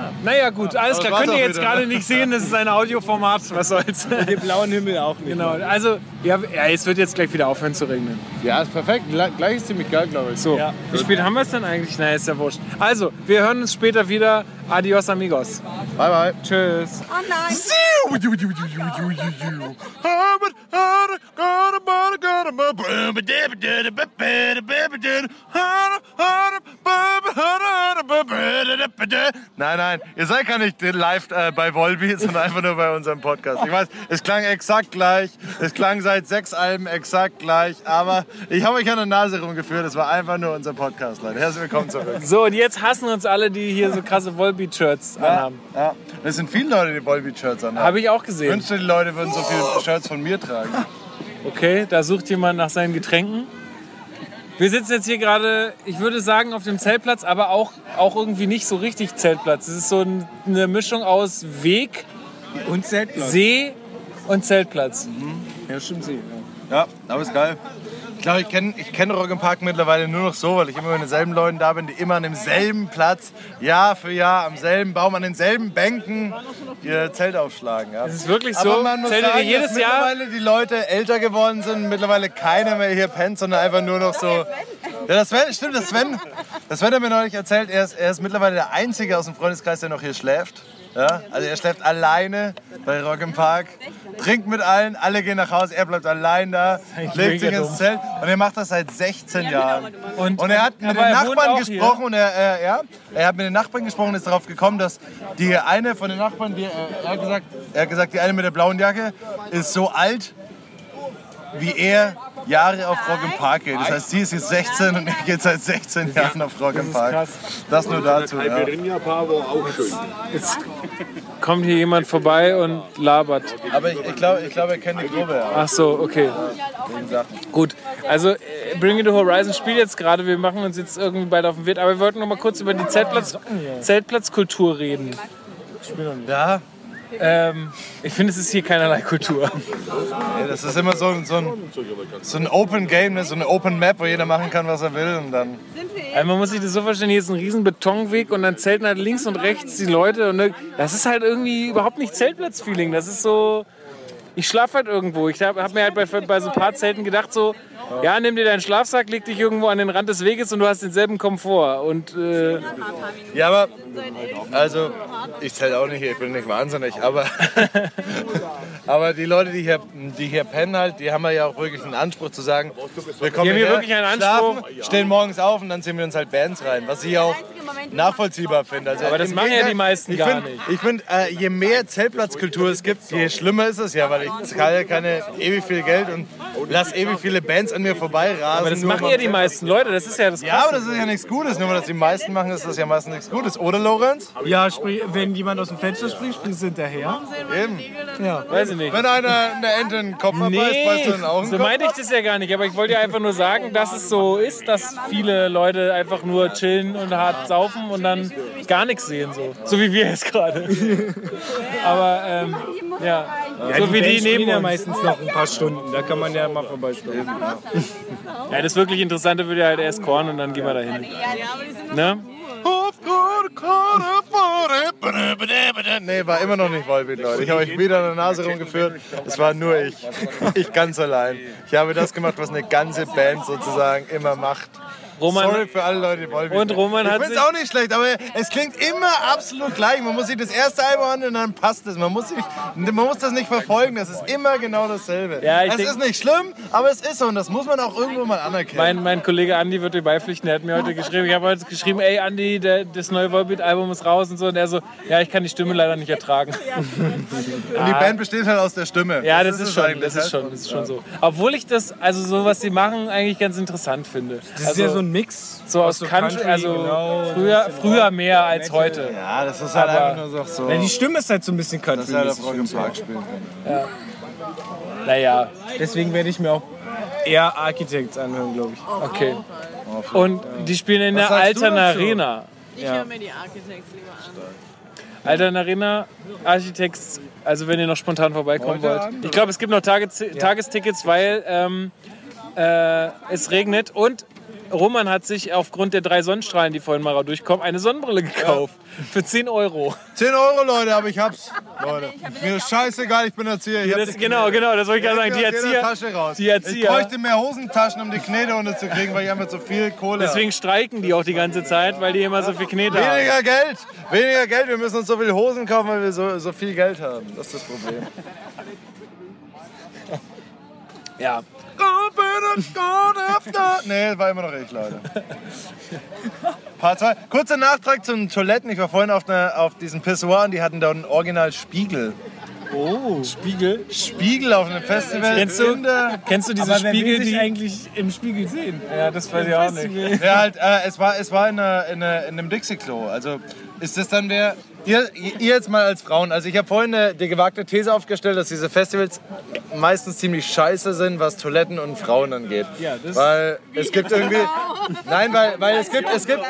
Ah. Naja, gut, alles Aber klar. Könnt ihr jetzt wieder, gerade nicht sehen, das ist ein Audioformat, was soll's. Den blauen Himmel auch nicht. genau, also, ja, es wird jetzt gleich wieder aufhören zu regnen. Ja, ist perfekt. Gleich ist ziemlich geil, glaube ich. So, Ja. wie spät haben wir es denn eigentlich? Na, ist ja wurscht. Also, wir hören uns später wieder. Adios, amigos. Bye, bye. Tschüss. Oh nein. Nein, nein, ihr seid gar nicht live äh, bei Volbeat, sondern einfach nur bei unserem Podcast. Ich weiß, es klang exakt gleich, es klang seit sechs Alben exakt gleich, aber ich habe euch an der Nase rumgeführt, es war einfach nur unser Podcast, Leute. Herzlich willkommen zurück. So, und jetzt hassen uns alle, die hier so krasse Volbeat-Shirts anhaben. Ja, es sind viele Leute, die Volbeat-Shirts anhaben. Habe ich auch Ich gesehen. wünschte, die Leute würden so viele Shirts von mir tragen. Okay, da sucht jemand nach seinen Getränken. Wir sitzen jetzt hier gerade, ich würde sagen, auf dem Zeltplatz, aber auch, auch irgendwie nicht so richtig Zeltplatz. Es ist so ein- eine Mischung aus Weg, Und Zeltplatz. See und Zeltplatz. Ja, stimmt sie. Ja, aber ist geil. Ich glaube, ich kenne ich kenn Rock'n'Park mittlerweile nur noch so, weil ich immer mit denselben Leuten da bin, die immer an demselben Platz, Jahr für Jahr, am selben Baum, an denselben Bänken ihr Zelt aufschlagen. Ja. Es ist wirklich Aber so, man muss zeltet ihr sagen, jedes dass Jahr. mittlerweile die Leute älter geworden sind, mittlerweile keiner mehr hier pennt, sondern einfach nur noch so, Ja, das Sven, stimmt, das Sven, das Sven hat mir neulich erzählt, er ist, er ist mittlerweile der Einzige aus dem Freundeskreis, der noch hier schläft. Ja, also er schläft alleine bei Rock im Park, trinkt mit allen, alle gehen nach Hause, er bleibt allein da, legt sich ins. Zelt und er macht das seit 16 Jahren. Und, Und er hat mit den Nachbarn gesprochen und er, er, ja, er hat mit den Nachbarn gesprochen und ist darauf gekommen, dass die eine von den Nachbarn, die, äh, er, hat gesagt, er hat gesagt, die eine mit der blauen Jacke ist so alt, wie er Jahre auf Rock im Park geht. Das heißt, sie ist jetzt 16 und er geht seit 16 Jahren auf Rock im Park. Das nur dazu. Ja. Hier kommt hier jemand vorbei und labert. Aber ich, ich glaube, ich glaub, er kennt die Gruppe. Ja. Ach so, okay. Gut, also äh, Bring Me the Horizon spielt jetzt gerade. Wir machen uns jetzt irgendwie bald auf den Wirt. Aber wir wollten noch mal kurz über die Zeltplatz, Zeltplatzkultur reden. Ja, Ähm, ich finde, es ist hier keinerlei Kultur. ey, das ist immer so, ein- so, ein, so ein Open Game, ne? so eine Open Map, wo jeder machen kann, was er will. Und dann Also man muss sich das so vorstellen, hier ist ein riesen Betonweg und dann zelten halt links und rechts die Leute. Und ne, das ist halt irgendwie überhaupt nicht Zeltplatz-Feeling. Das ist so... Ich schlafe halt irgendwo. Ich habe hab mir halt bei, bei so ein paar Zelten gedacht so, ja, nimm dir deinen Schlafsack, leg dich irgendwo an den Rand des Weges und du hast denselben Komfort. Und äh, Ja, aber also ich zähle auch nicht ich bin nicht wahnsinnig, aber aber die Leute, die hier, die hier pennen halt, die haben ja auch wirklich einen Anspruch zu sagen, wir kommen hier wirklich einen Anspruch. schlafen, stehen morgens auf und dann ziehen wir uns halt Bands rein, was ich auch nachvollziehbar finde. Also Aber das machen ja die meisten ich gar find, nicht. Ich finde, äh, je mehr Zeltplatzkultur es gibt, je schlimmer ist es ja, weil ich zahle keine ewig viel Geld und lass ewig viele Bands an mir vorbeirasen. aber das machen ja die meisten Leute. Das ist ja das Ja, aber das ist ja nichts Gutes. Nur weil das die meisten machen, ist das ja meistens nichts Gutes. Oder, Lorenz? Ja, spring- wenn jemand aus dem Fenster springt, springst du hinterher. Eben. Weiß ich nicht. Wenn einer eine Ente in den Kopf abbeißt, beißt du in den so Augenkopf. meinte ich das ja gar nicht. Aber ich wollte ja einfach nur sagen, dass es so ist, dass viele Leute einfach nur chillen und hart saufen und dann gar nichts sehen. So, so wie wir jetzt gerade. aber ähm, ja, so wie die Bands spielen neben ja meistens noch ein paar Stunden. Da kann man ja mal vorbeispielen. Ja, das wirklich Interessante wird ja halt erst Korn und dann gehen wir dahin. Ne? Nee, war immer noch nicht Volbeat, Leute. Ich habe euch wieder an der Nase rumgeführt. Es war nur ich. Ich ganz allein. Ich habe das gemacht, was eine ganze Band sozusagen immer macht. Roman, Sorry für alle Leute, die Volbeat. Und Roman ich hat finde es auch nicht schlecht, aber es klingt immer absolut gleich. Man muss sich das erste Album an und dann passt es. Man muss, sich, man muss das nicht verfolgen. Das ist immer genau dasselbe. Ja, ich es denk- ist nicht schlimm, aber es ist so und das muss man auch irgendwo mal anerkennen. mein, mein Kollege Andi wird dir beipflichten, der hat mir heute geschrieben, ich habe heute geschrieben, ey Andi, der, das neue Volbeat-Album ist raus und so. Und er so, ja, ich kann die Stimme leider nicht ertragen. und die Band besteht halt aus der Stimme. Ja, das, ist es schon, das ist schon, das ist schon so. Obwohl ich das, also so was sie machen, eigentlich ganz interessant finde. Das ist ja so ein Mix. so aus so Country, Country, also genau. früher, früher mehr als heute. Ja, das ist halt Aber- einfach nur so. Ja, die Stimme ist halt so ein bisschen dass er country auf Rock im Park spielen kann. Naja, Deswegen werde ich mir auch eher Architects anhören, glaube ich. okay. Und die spielen in Was der Altern? Arena. Ich höre mir die Architects lieber an. Altern Arena, Architects, also wenn ihr noch spontan vorbeikommen wollt. Ich glaube, es gibt noch Tage, Tagestickets, weil ähm, äh, es regnet und Roman hat sich aufgrund der drei Sonnenstrahlen, die vorhin mal durchkommen, eine Sonnenbrille gekauft. Für 10 Euro. 10 Euro, Leute, aber ich hab's. Leute, mir ist scheißegal, ich bin Erzieher. Ich Das, genau, genau, das wollte ich gerade sagen. Die Erzieher, Tasche raus. die Ich Erzieher. bräuchte mehr Hosentaschen, um die Knete unterzukriegen, weil ich einfach so viel Kohle Deswegen streiken die auch die ganze Zeit, weil die immer so viel Knete habe. haben. Weniger Geld, weniger Geld. Wir müssen uns so viele Hosen kaufen, weil wir so, so viel Geld haben. Das ist das Problem. Ja. Nee, war immer noch ich, Leute. Part 2. Kurzer Nachtrag zu den Toiletten. Ich war vorhin auf, einer, auf diesen Pissoir und die hatten da einen Original Spiegel. Oh, Spiegel. Spiegel auf einem Festival. Kennst du, der kennst du diese Aber Spiegel, die... eigentlich im Spiegel sehen? Ja, das weiß ich auch nicht. Ja, halt, äh, es war, es war in, einer, in, einer, in einem Dixie-Klo. Also ist das dann wer. Ihr, ihr jetzt mal als Frauen. Also ich habe vorhin eine, die gewagte These aufgestellt, dass diese Festivals meistens ziemlich scheiße sind, was Toiletten und Frauen angeht. Ja, das- weil es gibt irgendwie. Nein, weil, weil es gibt. Es gibt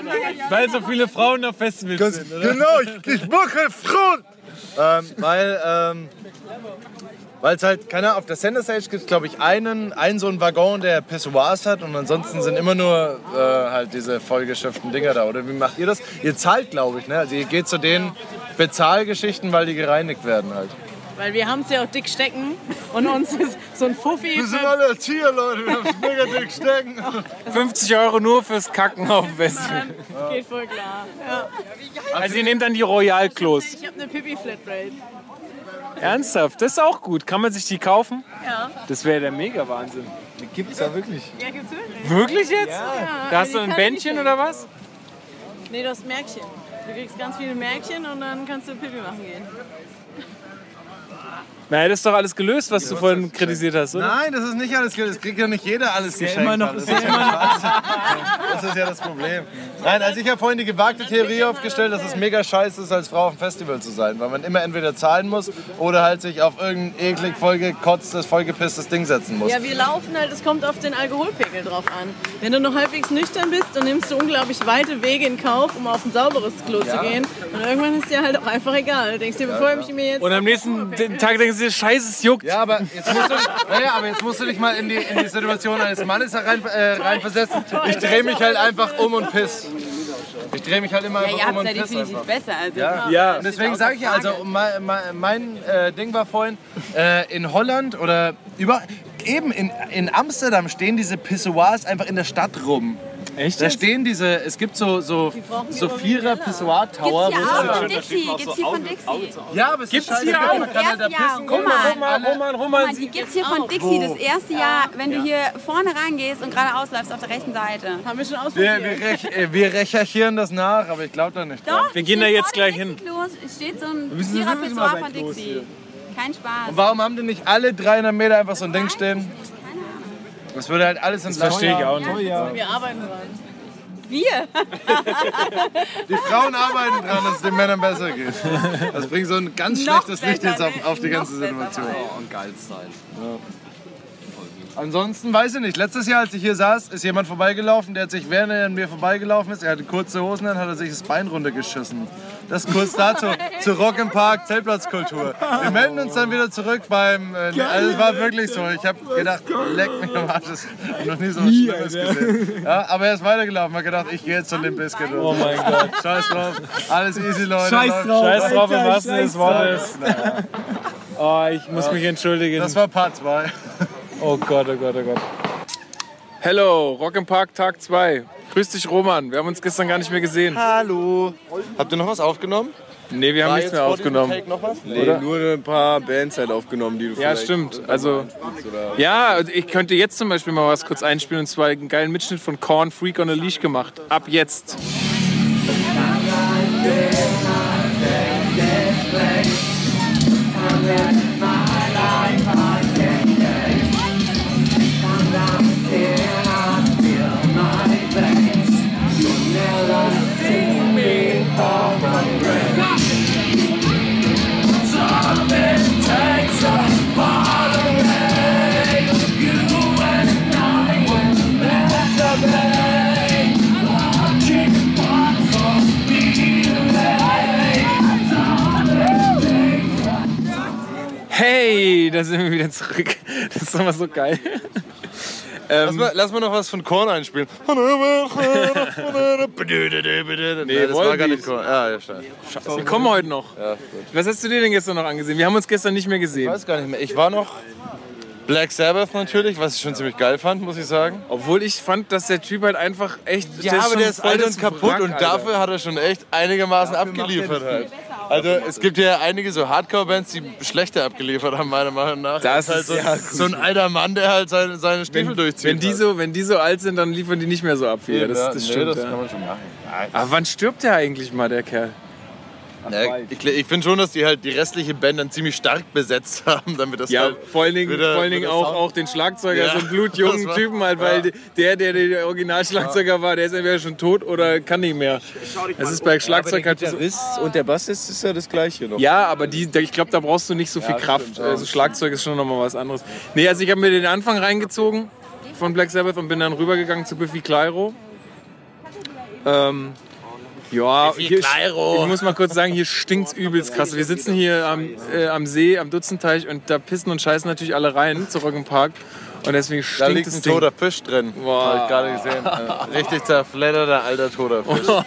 Weil so viele Frauen auf Festivals sind, oder? genau, ich, ich mache Frauen! Ähm, weil. Ähm, es halt, keine Ahnung, auf der Center Stage gibt es, glaube ich, einen, einen so einen Waggon, der Pissoirs hat und ansonsten sind immer nur äh, halt diese vollgeschöpften Dinger da. Oder wie macht ihr das? Ihr zahlt, glaube ich, ne? Also ihr geht zu den Bezahlgeschichten, weil die gereinigt werden halt. Weil wir haben es ja auch dick stecken und uns ist so ein Fuffi Wir sind alle Erzieher, Leute. Wir haben es mega dick stecken. 50 Euro nur fürs Kacken auf dem Wespen. geht voll klar. Ja. Also ihr nehmt dann die Royal-Klos. Ich habe eine Pipi-Flatrate. Ernsthaft, das ist auch gut. Kann man sich die kaufen? Ja. Das wäre der Mega-Wahnsinn. Gibt's da wirklich? Ja, gibt's wirklich? Wirklich jetzt? Ja, Da hast du die ein Bändchen oder was? Nee, du hast Märkchen. Du kriegst ganz viele Märkchen und dann kannst du Pipi machen gehen. Na, das ist doch alles gelöst, was du vorhin kritisiert hast, oder? Nein, das ist nicht alles Geld. Das kriegt ja nicht jeder alles ja geschenkt. immer noch- das, ist ja das ist ja das Problem. Nein, also ich habe vorhin die gewagte Theorie aufgestellt, dass es mega scheiße ist, als Frau auf dem Festival zu sein. Weil man immer entweder zahlen muss oder halt sich auf irgendein eklig vollgekotztes, vollgepisstes Ding setzen muss. Ja, wir laufen halt, es kommt auf den Alkoholpegel drauf an. Wenn du noch halbwegs nüchtern bist, dann nimmst du unglaublich weite Wege in Kauf, um auf ein sauberes Klo zu gehen. Und irgendwann ist dir halt auch einfach egal. Du denkst dir, bevor ich mir jetzt. Und am nächsten Tag denkst du dir, scheiße, es juckt. Ja, aber jetzt musst du, naja, aber jetzt musst du dich mal in die, in die Situation eines Mannes rein, äh, reinversetzen. Ich drehe mich halt einfach um und piss. Ich drehe mich halt immer Ja, einfach ihr um habt und ja piss definitiv einfach. besser. Also. Ja. Ja. Und deswegen sage ich ja, also mein, mein, mein äh, Ding war vorhin, äh, in Holland oder über, eben in, in Amsterdam stehen diese Pissoirs einfach in der Stadt rum. Echt? Da stehen diese, es gibt so, so, so vierer Vanilla. Pissoir-Tower. Gibt's wo es hier auch von Dixie? Gibt's hier von Dixie? Ja, aber es Gibt's ist scheiße, hier man auch? kann da pissen. Guck mal, Roman. Roman, Roman, Guck mal, Roman. die gibt's hier von Dixie das erste Jahr, wenn du hier vorne reingehst und gerade ausläufst auf der rechten Seite. Haben wir schon ausprobiert. wir, rech, äh, wir recherchieren das nach, aber ich glaube da nicht. Doch, Wir gehen da jetzt gleich hin. Es steht so ein vierer Pissoir von Dixie. hier. Kein Spaß. Warum haben denn nicht alle 300 Meter einfach so ein Ding stehen? Das würde halt alles in Verstehe ich auch nicht. Wir arbeiten dran. Wir? Die Frauen arbeiten dran, dass es den Männern besser geht. Das bringt so ein ganz Noch schlechtes Licht besser, jetzt auf, auf die noch ganze besser Situation. sein. Und geil sein. Ansonsten weiß ich nicht. Letztes Jahr, als ich hier saß, ist jemand vorbeigelaufen, der hat sich, während er an mir vorbeigelaufen ist, er hatte kurze Hosen an, hat er sich das Bein runtergeschissen. Das kurz dazu, zu Rock im Park, Zeltplatzkultur. Wir melden uns dann wieder zurück beim, äh, also es war wirklich so, ich habe gedacht, leck mich am Arsch, das hab noch nie so was Schlimmes gesehen. Ja, aber er ist weitergelaufen, hat gedacht, ich gehe jetzt zu Limp Bizkit. Oh mein Gott. Scheiß drauf, alles easy, Leute. Scheiß drauf. Scheiß drauf im wahrsten scheiß des Wortes. Oh, ich muss mich entschuldigen. Das war Part 2. Oh Gott, oh Gott, oh Gott. Hello, Rock im Park Tag 2. Grüß dich, Roman. Wir haben uns gestern gar nicht mehr gesehen. Hallo. Habt ihr noch was aufgenommen? Nee, wir haben nichts mehr aufgenommen. noch was? Nee, nur ein paar Bands halt aufgenommen, die du Ja, vielleicht stimmt. Also, ja, ich könnte jetzt zum Beispiel mal was kurz einspielen und zwar einen geilen Mitschnitt von Korn Freak on a Leash gemacht. Ab jetzt. Da sind wir wieder zurück. Das ist immer so geil. Lass mal, lass mal noch was von Korn einspielen. nee, das war gar wir nicht Korn. Ja, ja, scheiße. Wir kommen heute noch. Was hast du dir denn gestern noch angesehen? Wir haben uns gestern nicht mehr Ich gesehen. weiß gar nicht mehr. Ich war noch Black Sabbath natürlich, was ich schon ziemlich geil fand, muss ich sagen. Obwohl ich fand, dass der Typ halt einfach echt. Ja, aber schon der ist alt und kaputt Wrack, und dafür hat er schon echt einigermaßen abgeliefert halt. Also es gibt ja einige so Hardcore-Bands, die schlechter abgeliefert haben, meiner Meinung nach. Das Er halt ist so, ja so ein alter Mann, der halt seine, seine Stiefel durchzieht. Wenn die, halt. so, wenn die so alt sind, dann liefern die nicht mehr so ab wie er. Das, das nee, stimmt. das kann man schon machen. Aber wann stirbt der eigentlich mal, der Kerl? Ja, ich ich finde schon, dass die halt die restliche Band dann ziemlich stark besetzt haben, damit das Ja, halt vor allen Dingen, wieder- vor allen Dingen auch, auch den Schlagzeuger, Ja, so einen blutjungen Typen halt, weil ja. der, der, der Originalschlagzeuger war, der ist entweder schon tot oder kann nicht mehr. Das ist bei Schlagzeug halt so. Gitarrist und der Bassist ist ja das gleiche noch. Ja, aber die, ich glaube, da brauchst du nicht so viel Kraft. Also Schlagzeug ist schon nochmal was anderes. Nee, also ich habe mir den Anfang reingezogen von Black Sabbath und bin dann rübergegangen zu Biffy Clyro. Ähm, ja, hier, ich muss mal kurz sagen, hier stinkt's übelst krass. Wir sitzen hier am, äh, am See, am Dutzenteich und da pissen und scheißen natürlich alle rein zu Rock im Park. Und deswegen Da stinkt liegt das ein Ding. toter Fisch drin. Boah. Habe ich gerade gesehen. Äh, Richtig zerfledderter alter toter Fisch.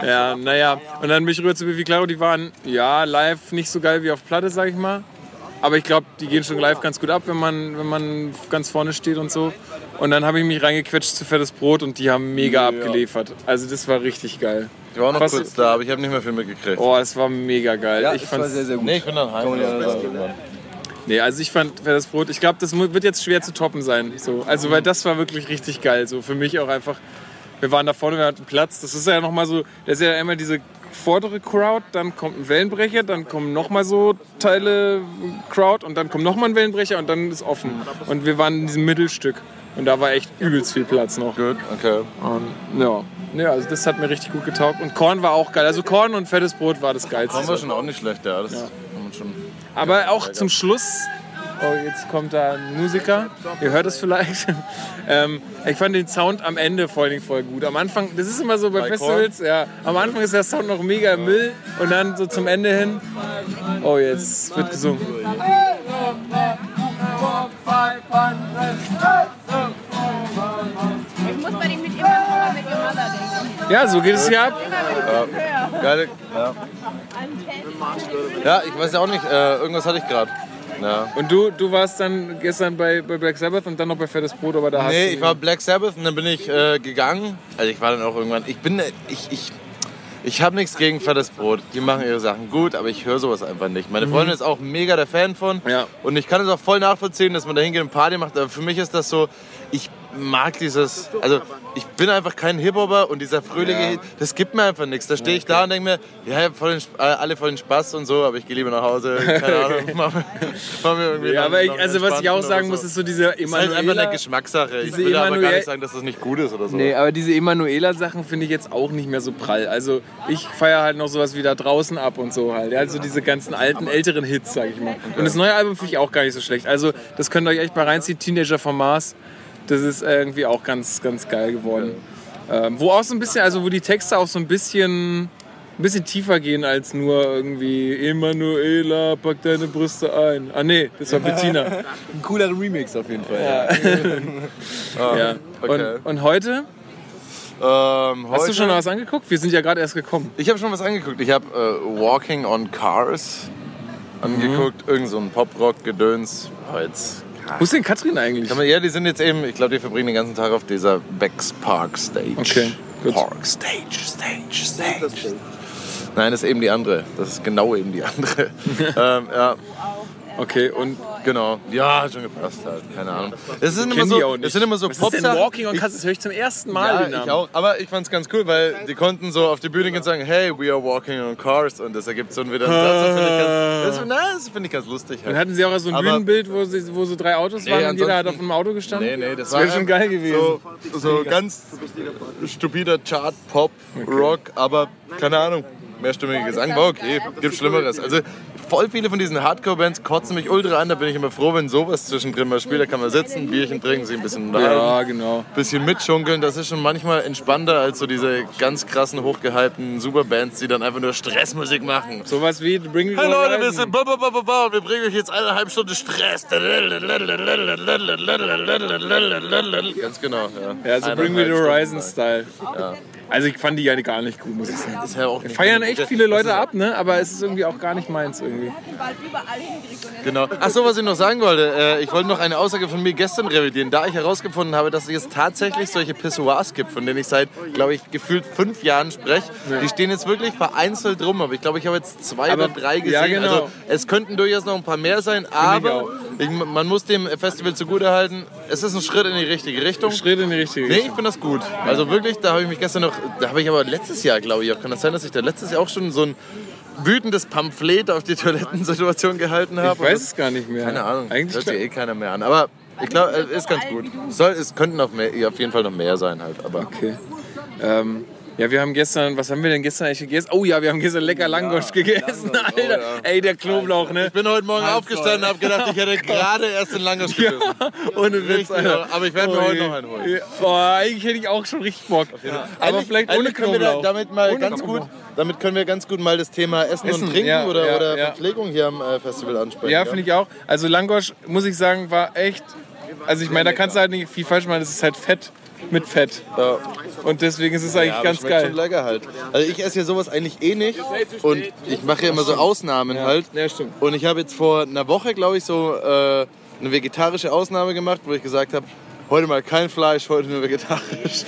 Oh, Ja, naja. Und dann bin ich rüber zu Biffy Claro. Die waren, ja, live nicht so geil wie auf Platte, sag ich mal. Aber ich glaube, die gehen schon live ganz gut ab, wenn man, wenn man ganz vorne steht und so. Und dann habe ich mich reingequetscht zu Fettes Brot und die haben mega abgeliefert. Also das war richtig geil. Ich war auch noch Was- kurz da, aber ich habe nicht mehr viel mitgekriegt. Oh, das war mega geil. ich das war sehr, sehr gut. Nee, ich bin dann heim. Ja nee, also ich fand Fettes Brot, ich glaube, das wird jetzt schwer zu toppen sein. So. Also, weil das war wirklich richtig geil. So für mich auch einfach. Wir waren da vorne, wir hatten Platz. Das ist ja nochmal so, das ist ja immer diese vordere Crowd, dann kommt ein Wellenbrecher, dann kommen nochmal so Teile Crowd und dann kommt nochmal ein Wellenbrecher und dann ist offen. Und wir waren in diesem Mittelstück. Und da war echt übelst viel Platz noch. Gut, okay. Und, ja. ja, also das hat mir richtig gut getaugt. Und Korn war auch geil. Also Korn und fettes Brot war das Geilste. Korn war schon auch nicht schlecht, ja. Das ja. Haben wir schon Aber auch zum Schluss, oh, jetzt kommt da ein Musiker, ihr hört es vielleicht. ähm, ich fand den Sound am Ende vor allen Dingen voll gut. Am Anfang, das ist immer so bei, bei Festivals, Korn? ja. Am Anfang ist der Sound noch mega im Müll und dann so zum Ende hin, oh, jetzt wird gesungen. 500 Ja, so geht es hier ab. Geile. Ja. ja, ich weiß ja auch nicht. Äh, irgendwas hatte ich gerade. Ja. Und du, du warst dann gestern bei, bei Black Sabbath und dann noch bei Fettes Brot, aber da hast Nee, du... ich war Black Sabbath und dann bin ich äh, gegangen. Also ich war dann auch irgendwann. Ich bin. Ich, ich, ich habe nichts gegen fettes Brot. Die machen ihre Sachen gut, aber ich höre sowas einfach nicht. Meine Freundin ist auch mega der Fan von. Ja. Und ich kann es auch voll nachvollziehen, dass man da hingeht und Party macht. Aber für mich ist das so, ich mag dieses. Also ich bin einfach kein Hip-Hopper und dieser fröhliche Hit, das gibt mir einfach nichts. Da stehe ich da und denke mir, ja, voll den, äh, alle voll den Spaß und so, aber ich gehe lieber nach Hause. Keine Ahnung. Mach mir, mach mir irgendwie ja, aber ich, also was ich auch sagen oder muss, so. ist so diese ist halt einfach eine Emanuela... Geschmackssache. Ich will aber gar Emanuel- nicht sagen, dass das nicht gut ist oder so. Nee, aber diese Emanuela-Sachen finde ich jetzt auch nicht mehr so prall. Also ich feiere halt noch sowas wie da draußen ab und so halt. Ja, Also diese ganzen alten, älteren Hits, sag ich mal. Und das neue Album finde ich auch gar nicht so schlecht. Also das könnt ihr euch echt mal reinziehen, Teenager vom Mars. Das ist irgendwie auch ganz, ganz geil geworden. Ähm, wo auch so ein bisschen, also wo die Texte auch so ein bisschen, ein bisschen tiefer gehen als nur irgendwie Emanuela, pack deine Brüste ein. Ah nee, das war Bettina. Ein cooler Remix auf jeden Fall. ja. okay. und, und heute? Ähm, Hast du schon was angeguckt? Wir sind ja gerade erst gekommen. Ich habe schon was angeguckt. Ich habe äh, Walking on Cars angeguckt. Irgend so ein Pop-Rock-Gedöns. Oh, jetzt Wo ist denn Katrin eigentlich? Ja, die sind jetzt eben, ich glaube, die verbringen den ganzen Tag auf dieser Becks Park Stage. Okay, gut. Park Stage, Stage, Stage. Nein, das ist eben die andere. Das ist genau eben die andere. ähm, ja, Okay, und genau. Ja, hat schon gepasst halt. Keine Ahnung. Das sind, immer so, das sind immer so ist denn. Walking on Ich- Cars? Das höre ich zum ersten Mal. Ja, ich auch. Aber ich fand's ganz cool, weil die konnten so auf die Bühne gehen und sagen, hey, we are walking on cars. Und das ergibt so ein wieder einen Satz. Das finde ich, ganz- das, find ich ganz lustig. Und Halt. hatten sie auch so ein Aber- Bühnenbild, wo, sie, wo so drei Autos Nee, waren und jeder hat auf einem Auto gestanden? Nee, nee, das, Das wäre war schon geil gewesen. So, so ganz stupider Chart, Pop, Rock, aber keine Ahnung. Mehrstimmige Gesang war okay, gibt Schlimmeres. Also voll viele von diesen Hardcore-Bands kotzen mich ultra an. Da bin ich immer froh, wenn sowas zwischendrin mal spielt. Da kann man sitzen, Bierchen trinken, sich ein bisschen unterhalten. Ja, genau. bisschen mitschunkeln, das ist schon manchmal entspannter als so diese ganz krassen, hochgehypten Superbands, die dann einfach nur Stressmusik machen. Sowas wie Bring Me Hey the Leute, wir Horizon. sind ba, ba, ba, ba, und wir bringen euch jetzt eineinhalb Stunden Stress. Ganz genau, ja. Ja, so Bring Me the Horizon Style. Also ich fand die ja gar nicht gut, muss ich sagen. lang. Ist ja auch nicht Feiern echt viele Leute ab, ne? Aber es ist irgendwie auch gar nicht meins irgendwie. Genau. Ach so, was ich noch sagen wollte. Äh, ich wollte noch eine Aussage von mir gestern revidieren, da ich herausgefunden habe, dass es jetzt tatsächlich solche Pissoirs gibt, von denen ich seit, glaube ich, gefühlt fünf Jahren spreche. Die stehen jetzt wirklich vereinzelt rum, aber ich glaube, ich habe jetzt zwei Aber- oder drei gesehen. ja, genau. Also es könnten durchaus noch ein paar mehr sein, aber ich, man muss dem Festival zugutehalten, es ist ein Schritt in die richtige Richtung. Schritt in die richtige Nee, Richtung. ich finde das gut. Also wirklich, da habe ich mich gestern noch, da habe ich aber letztes Jahr, glaube ich, auch, kann das sein, dass ich da letztes Jahr auch schon so ein wütendes Pamphlet auf die Toilettensituation gehalten habe? Ich weiß es gar nicht mehr. Keine Ahnung. Eigentlich hört sich eh keiner mehr an. Aber ich glaube, es ist ganz gut. Soll, es könnten auf, mehr, ja, auf jeden Fall noch mehr sein halt. Aber Okay. Ähm, ja, wir haben gestern, was haben wir denn gestern eigentlich gegessen? Oh ja, wir haben gestern lecker Langosch gegessen, Alter. Ey, der Knoblauch, ne? ich bin heute Morgen aufgestanden und habe gedacht, ich hätte gerade erst den Langosch gegessen. Ohne Witz, Richtig, Alter. aber ich werde mir Oh heute noch einen holen. Ja, Oh, eigentlich hätte ich auch schon richtig Bock. Aber Eigentlich- vielleicht ohne Knoblauch. damit mal Ohne ganz Knoblauch. gut, damit können wir ganz gut mal das Thema Essen, Essen, und Trinken ja, oder, ja, oder ja. Verpflegung hier am äh, Festival ansprechen. Ja, finde ich auch. Also Langosch, muss ich sagen, war echt Also ich meine, da kannst du halt nicht viel falsch machen. Das ist halt Fett mit Fett. Ja. Und deswegen ist es eigentlich Ja, ganz schmeckt schon geil. lecker halt. Also ich esse ja sowas eigentlich eh nicht und ich mache ja immer so Ausnahmen halt. Ja, stimmt. Und ich habe jetzt vor einer Woche, glaube ich, so äh, eine vegetarische Ausnahme gemacht, wo ich gesagt habe, heute mal kein Fleisch, heute nur vegetarisch.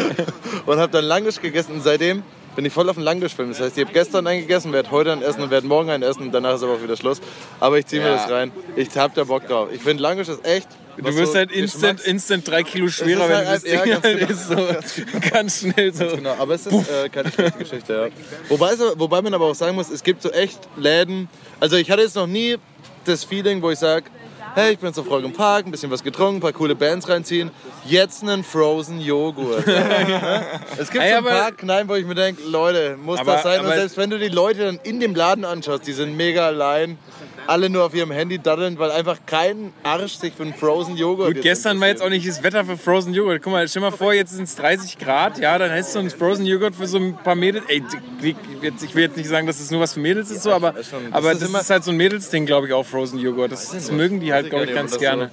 und habe dann Langisch gegessen und seitdem bin ich voll auf den Langisch-Film. Das heißt, ich habe gestern einen gegessen, werde heute einen essen und werde morgen einen essen und danach ist aber auch wieder Schluss. Aber ich ziehe mir Ja. das rein. Ich hab da Bock drauf. Ich finde Langisch ist echt... Du wirst so halt instant, instant drei Kilo schwerer, ist wenn du halt- das Ding ganz halt genau. so ganz schnell so. Genau, aber es ist äh, keine schlechte Geschichte, ja. Wobei, so, wobei man aber auch sagen muss, es gibt so echt Läden. Also ich hatte jetzt noch nie das Feeling, wo ich sage, hey, ich bin jetzt auf Rock im Park, ein bisschen was getrunken, ein paar coole Bands reinziehen. Jetzt einen Frozen Joghurt. es gibt Ey, so ein paar Kneipen, wo ich mir denke, Leute, muss Aber- das sein? Und selbst wenn du die Leute dann in dem Laden anschaust, die sind mega allein. Alle nur auf ihrem Handy daddeln, weil einfach kein Arsch sich für einen Frozen Joghurt Gut, gestern war jetzt auch nicht das Wetter für Frozen Joghurt. Guck mal, stell mal vor, jetzt sind es 30 Grad, ja, dann heißt so ein Frozen Joghurt für so ein paar Mädels. Ey, ich will jetzt nicht sagen, dass es nur was für Mädels ist, so, aber, das aber ist das immer- ist halt so ein Mädelsding, glaube ich, auch Frozen Joghurt. Das, das mögen die halt, glaube ich, ganz gerne.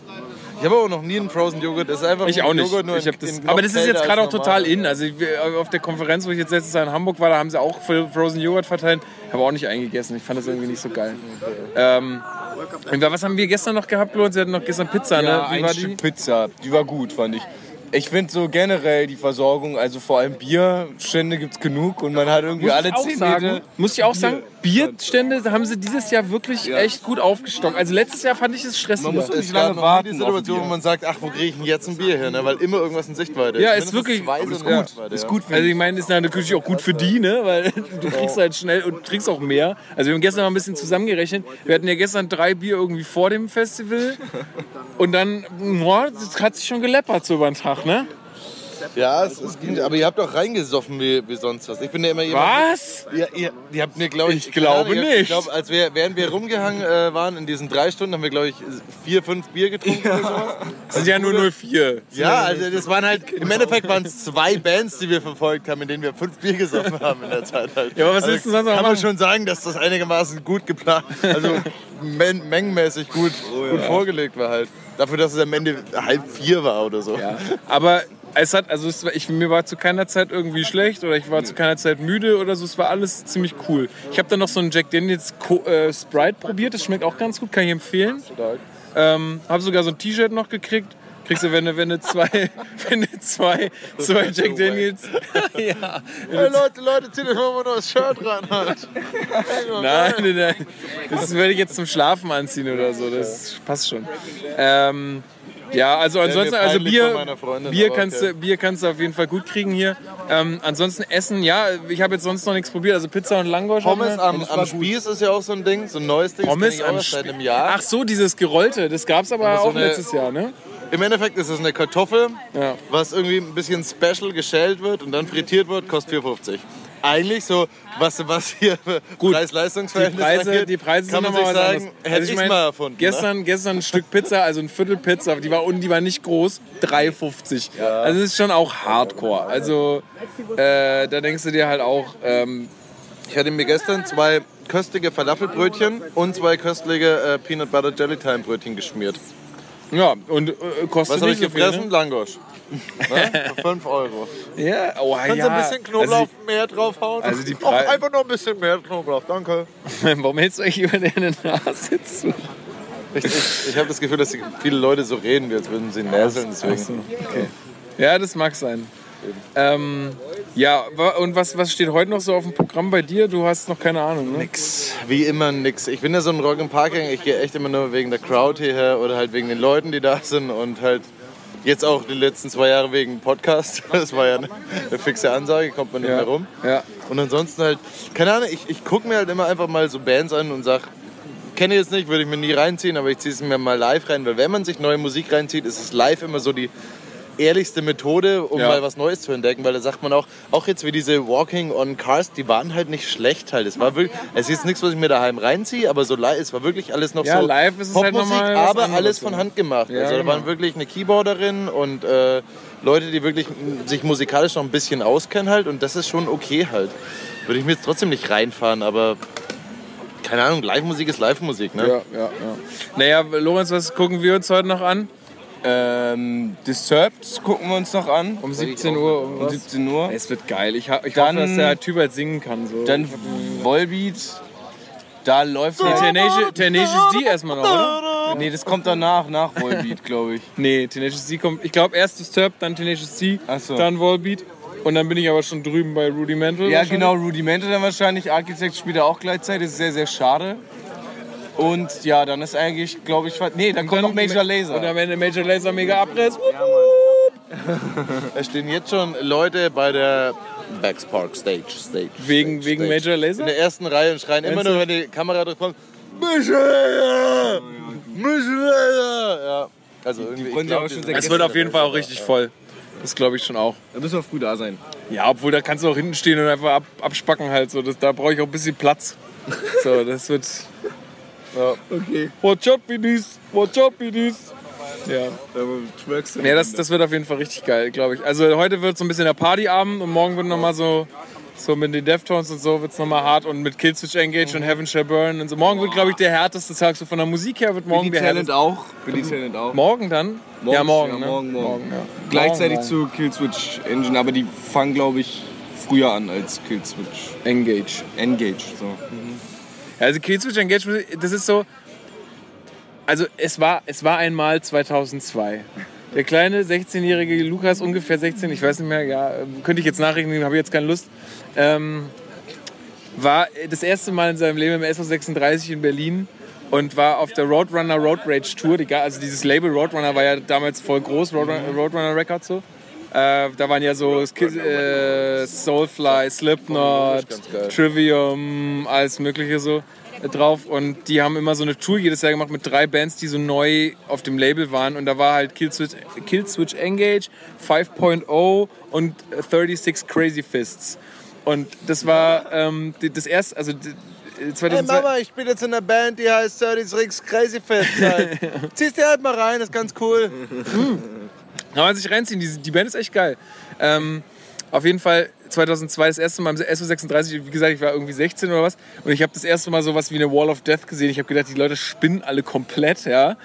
Ich habe auch noch nie einen Frozen Joghurt. Das ist einfach Ich auch nicht. Ich in- das, aber das ist jetzt gerade auch als total normal. in. Also auf der Konferenz, wo ich jetzt letztes Jahr in Hamburg war, da haben sie auch Frozen Joghurt verteilt. Habe auch nicht eingegessen. Ich fand das irgendwie nicht so geil. Ähm, was haben wir gestern noch gehabt, Lorenz? Wir hatten noch gestern Pizza, Ja, ne? Wie ein war Stück die? Pizza. Die war gut, fand ich. Ich finde so generell die Versorgung, also vor allem Bierstände gibt es genug und man hat irgendwie Muss alle zehn sagen, Meter. muss ich auch sagen, Bierstände haben sie dieses Jahr wirklich echt gut aufgestockt. Also letztes Jahr fand ich es stressiger. Man muss Es nicht lange warten die Situation, wo man sagt, ach, wo kriege ich denn jetzt ein Bier her? Ne? Weil immer irgendwas in Sichtweite Ja, ist. ist Mindestens wirklich- ist gut. Sichtweite, Ist ja. gut, Also ich meine, ist natürlich auch gut für die, ne? Weil du kriegst halt schnell und trinkst auch mehr. Also wir haben gestern mal ein bisschen zusammengerechnet. Wir hatten ja gestern drei Bier irgendwie vor dem Festival. Und dann, boah, das hat sich schon geleppert so über den Tag, ne? Ja, es, es ging, aber ihr habt doch reingesoffen wie, wie sonst was. Ich bin ja immer jemand. Was? Ja, ihr, ihr habt mir, glaube ich, Ich glaube keine Ahnung, nicht. Ich glaube, als wir, während wir rumgehangen äh, waren in diesen drei Stunden, haben wir, glaube ich, vier, fünf Bier getrunken oder sowas. Das sind ja nur 04. Ja, also das waren halt, im Endeffekt waren es zwei Bands, die wir verfolgt haben, in denen wir fünf Bier gesoffen haben in der Zeit halt. Ja, aber was willst du sonst noch Kann man machen? schon sagen, dass das einigermaßen gut geplant, also men mengenmäßig gut, gut vorgelegt war halt. Dafür, dass es am Ende halb vier war oder so. Ja. Aber es hat, also es war, ich, mir war zu keiner Zeit irgendwie schlecht oder ich war zu keiner Zeit müde oder so. Es war alles ziemlich cool. Ich habe dann noch so einen Jack Daniels Co äh, Sprite probiert. Das schmeckt auch ganz gut, kann ich empfehlen. Ähm, habe sogar so ein T-Shirt noch gekriegt. Kriegst du, wenn du, wenn du zwei, wenn du zwei, zwei Jack Daniels. ja. Hey Leute, Leute, zieht euch mal noch das Shirt ran halt. Nein, nein, nein. Das würde ich jetzt zum Schlafen anziehen oder so. Das passt schon. Ähm, ja, also ansonsten, also Bier, Freundin, Bier, kannst okay. du, Bier kannst du auf jeden Fall gut kriegen hier. Ähm, ansonsten Essen, ja, ich habe jetzt sonst noch nichts probiert. Also Pizza und Langosch. Pommes am, am Spieß ist ja auch so ein Ding, so ein neues Ding. Pommes am Spieß. einem Jahr. Ach so, dieses Gerollte, das gab es aber Aber so auch eine- letztes Jahr, ne? Im Endeffekt ist es eine Kartoffel, Ja. was irgendwie ein bisschen special geschält wird und dann frittiert wird, kostet 4,50. Eigentlich so, was, was hier Gut. Die Preis-Leistungs-Verhältnis Preise, die Preise kann sind man nochmal was sagen, anderes. hätte Also ich mein, mal erfunden. ne? Gestern, gestern ein Stück Pizza, also ein Viertel Pizza, die war, die war nicht groß, 3,50. Also das ist schon auch Hardcore. Also äh, da denkst du dir halt auch, ähm, Ich hatte mir gestern zwei köstliche Falafelbrötchen und zwei köstliche äh, Peanut Butter Jelly Time Brötchen geschmiert. ja, und äh, kostet Was habe ich viel. gefressen? Langosch. Ne? Für 5 Euro. Ja, oh, Kannst du ja. ein bisschen Knoblauch Also mehr draufhauen? also die Auch Pre- einfach noch ein bisschen mehr Knoblauch, danke. die, warum hältst du eigentlich über deine Nase zu? Ich, ich, ich habe das Gefühl, dass viele Leute so reden, wie als würden sie näseln. Deswegen. Ja, das mag sein. Ähm, ja, und was, was steht heute noch so auf dem Programm bei dir? Du hast noch keine Ahnung, ne? Nix. Wie immer nix. Ich bin ja so ein Rock im Parking. Ich gehe echt immer nur wegen der Crowd hierher oder halt wegen den Leuten, die da sind und halt jetzt auch die letzten zwei Jahre wegen Podcast. Das war ja eine, eine fixe Ansage, kommt man nicht Ja. mehr rum. Ja. Und ansonsten halt, keine Ahnung, ich, ich gucke mir halt immer einfach mal so Bands an und sag, kenne ich jetzt nicht, würde ich mir nie reinziehen, aber ich ziehe es mir mal live rein, weil wenn man sich neue Musik reinzieht, ist es live immer so die ehrlichste Methode, um Ja. mal was Neues zu entdecken, weil da sagt man auch, auch jetzt wie diese Walking on Cars, die waren halt nicht schlecht halt. Es war wirklich, es ist nichts, was ich mir daheim reinziehe, aber so live, es war wirklich alles noch Ja, so live ist es halt Popmusik, was aber alles von Hand gemacht. Ja, also da genau. waren wirklich eine Keyboarderin und äh, Leute, die wirklich sich musikalisch noch ein bisschen auskennen halt und das ist schon okay halt. Würde ich mir jetzt trotzdem nicht reinfahren, aber keine Ahnung, Live-Musik ist Live-Musik, ne? Ja, ja, ja. Naja, Lorenz, was gucken wir uns heute noch an? Ähm, Disturbed gucken wir uns noch an. Um 17 Uhr. Um irgendwas. 17 Uhr. Es wird geil. Ich, ha- ich Dann- hoffe, dass der Typ halt singen kann. So. Dann Volbeat. Da läuft Nee. Tenacious, Tenacious D erstmal noch, oder? Nee, das kommt danach, nach Volbeat, glaube ich. Nee, Tenacious D kommt. Ich glaube erst Disturbed, dann Tenacious D, so. dann Volbeat. Und dann bin ich aber schon drüben bei Rudimental. Ja, genau, Rudimente dann wahrscheinlich. Architect spielt er auch gleichzeitig. Das ist sehr, sehr schade. Und ja, dann ist eigentlich, glaube ich, nee, dann kommt noch Major Laser. Und am Ende Major Laser mega Abriss. Es stehen jetzt schon Leute bei der Backs Park Stage. Stage Wegen, Stage, wegen Stage. Major Laser? In der ersten Reihe und schreien immer nur, wenn die Kamera drauf kommt, Major Laser! Major Laser! Ja. Also irgendwie, ja glaub, Es wird auf jeden Fall auch richtig voll. Das glaube ich schon auch. Da müssen wir früh da sein. Ja, obwohl da kannst du auch hinten stehen und einfach ab, abspacken halt. So. Das, da brauche ich auch ein bisschen Platz. So, das wird. Ja. Okay. Watch out, Bidis! Watch out, Bidis! Ja. Ja, das, das wird auf jeden Fall richtig geil, glaube ich. Also heute wird so ein bisschen der Partyabend und morgen wird nochmal so, so mit den Deftones und so wird es nochmal hart und mit Killswitch Engage und Heaven Shall Burn und so. Morgen wird, glaube ich, der härteste Tag. So von der Musik her wird morgen Billy der Talent härteste. auch. Billy Talent auch. Morgen dann? ja, morgen. ja, ne? morgen, morgen. ja. Gleichzeitig Morgen, zu Killswitch Engine, aber die fangen, glaube ich, früher an als Killswitch morgen. Engage. Engage. So. Ja, Also Killswitch Engage, das ist so. Also es war, es war einmal 2002. Der kleine 16-jährige Lukas, ungefähr 16, ich weiß nicht mehr, ja, könnte ich jetzt nachrechnen, habe jetzt keine Lust, ähm, war das erste Mal in seinem Leben im SO36 in Berlin und war auf der Roadrunner Road Rage Tour. Also dieses Label Roadrunner war ja damals voll groß, Roadrunner, Roadrunner Records so. Äh, da waren ja so Sk- äh, Soulfly, Slipknot, Trivium, alles mögliche so äh, drauf und die haben immer so eine Tour jedes Jahr gemacht mit drei Bands, die so neu auf dem Label waren und da war halt Killswitch, Killswitch Engage, 5.0 und 36 Crazy Fists und das war ähm, das erste, also die- Hey 2002 Mama, ich spiele jetzt in einer Band, die heißt 36 Crazy Fest. Halt. Ziehst dir halt mal rein, das ist ganz cool. Kann man sich reinziehen, die, die Band ist echt geil. Ähm, auf jeden Fall 2002 das erste Mal im SO36, wie gesagt, ich war irgendwie 16 oder was und ich habe das erste Mal sowas wie eine Wall of Death gesehen. Ich habe gedacht, die Leute spinnen alle komplett, ja.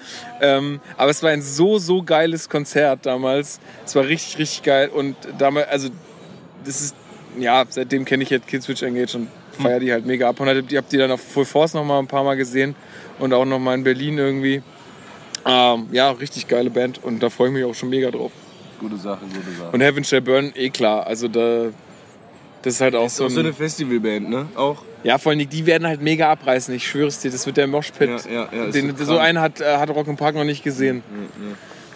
Ähm, aber es war ein so, so geiles Konzert damals. Es war richtig, richtig geil und damals, also das ist, ja, seitdem kenne ich jetzt Killswitch Engage und feiere die halt mega ab und hab die, hab die dann auf Full Force noch mal ein paar Mal gesehen und auch noch mal in Berlin irgendwie. Ähm, ja, richtig geile Band und da freue ich mich auch schon mega drauf. Gute Sache, gute Sache. Und Heaven Shall Burn, eh klar. Also da, das ist halt auch so auch ein... so eine Festivalband, ne? Auch. ja, vor allem, die werden halt mega abreißen. Ich schwöre es dir, das wird der Moshpit. Ja, ja, ja, Den, so krank. einen hat, äh, hat Rock'n'Park noch nicht gesehen.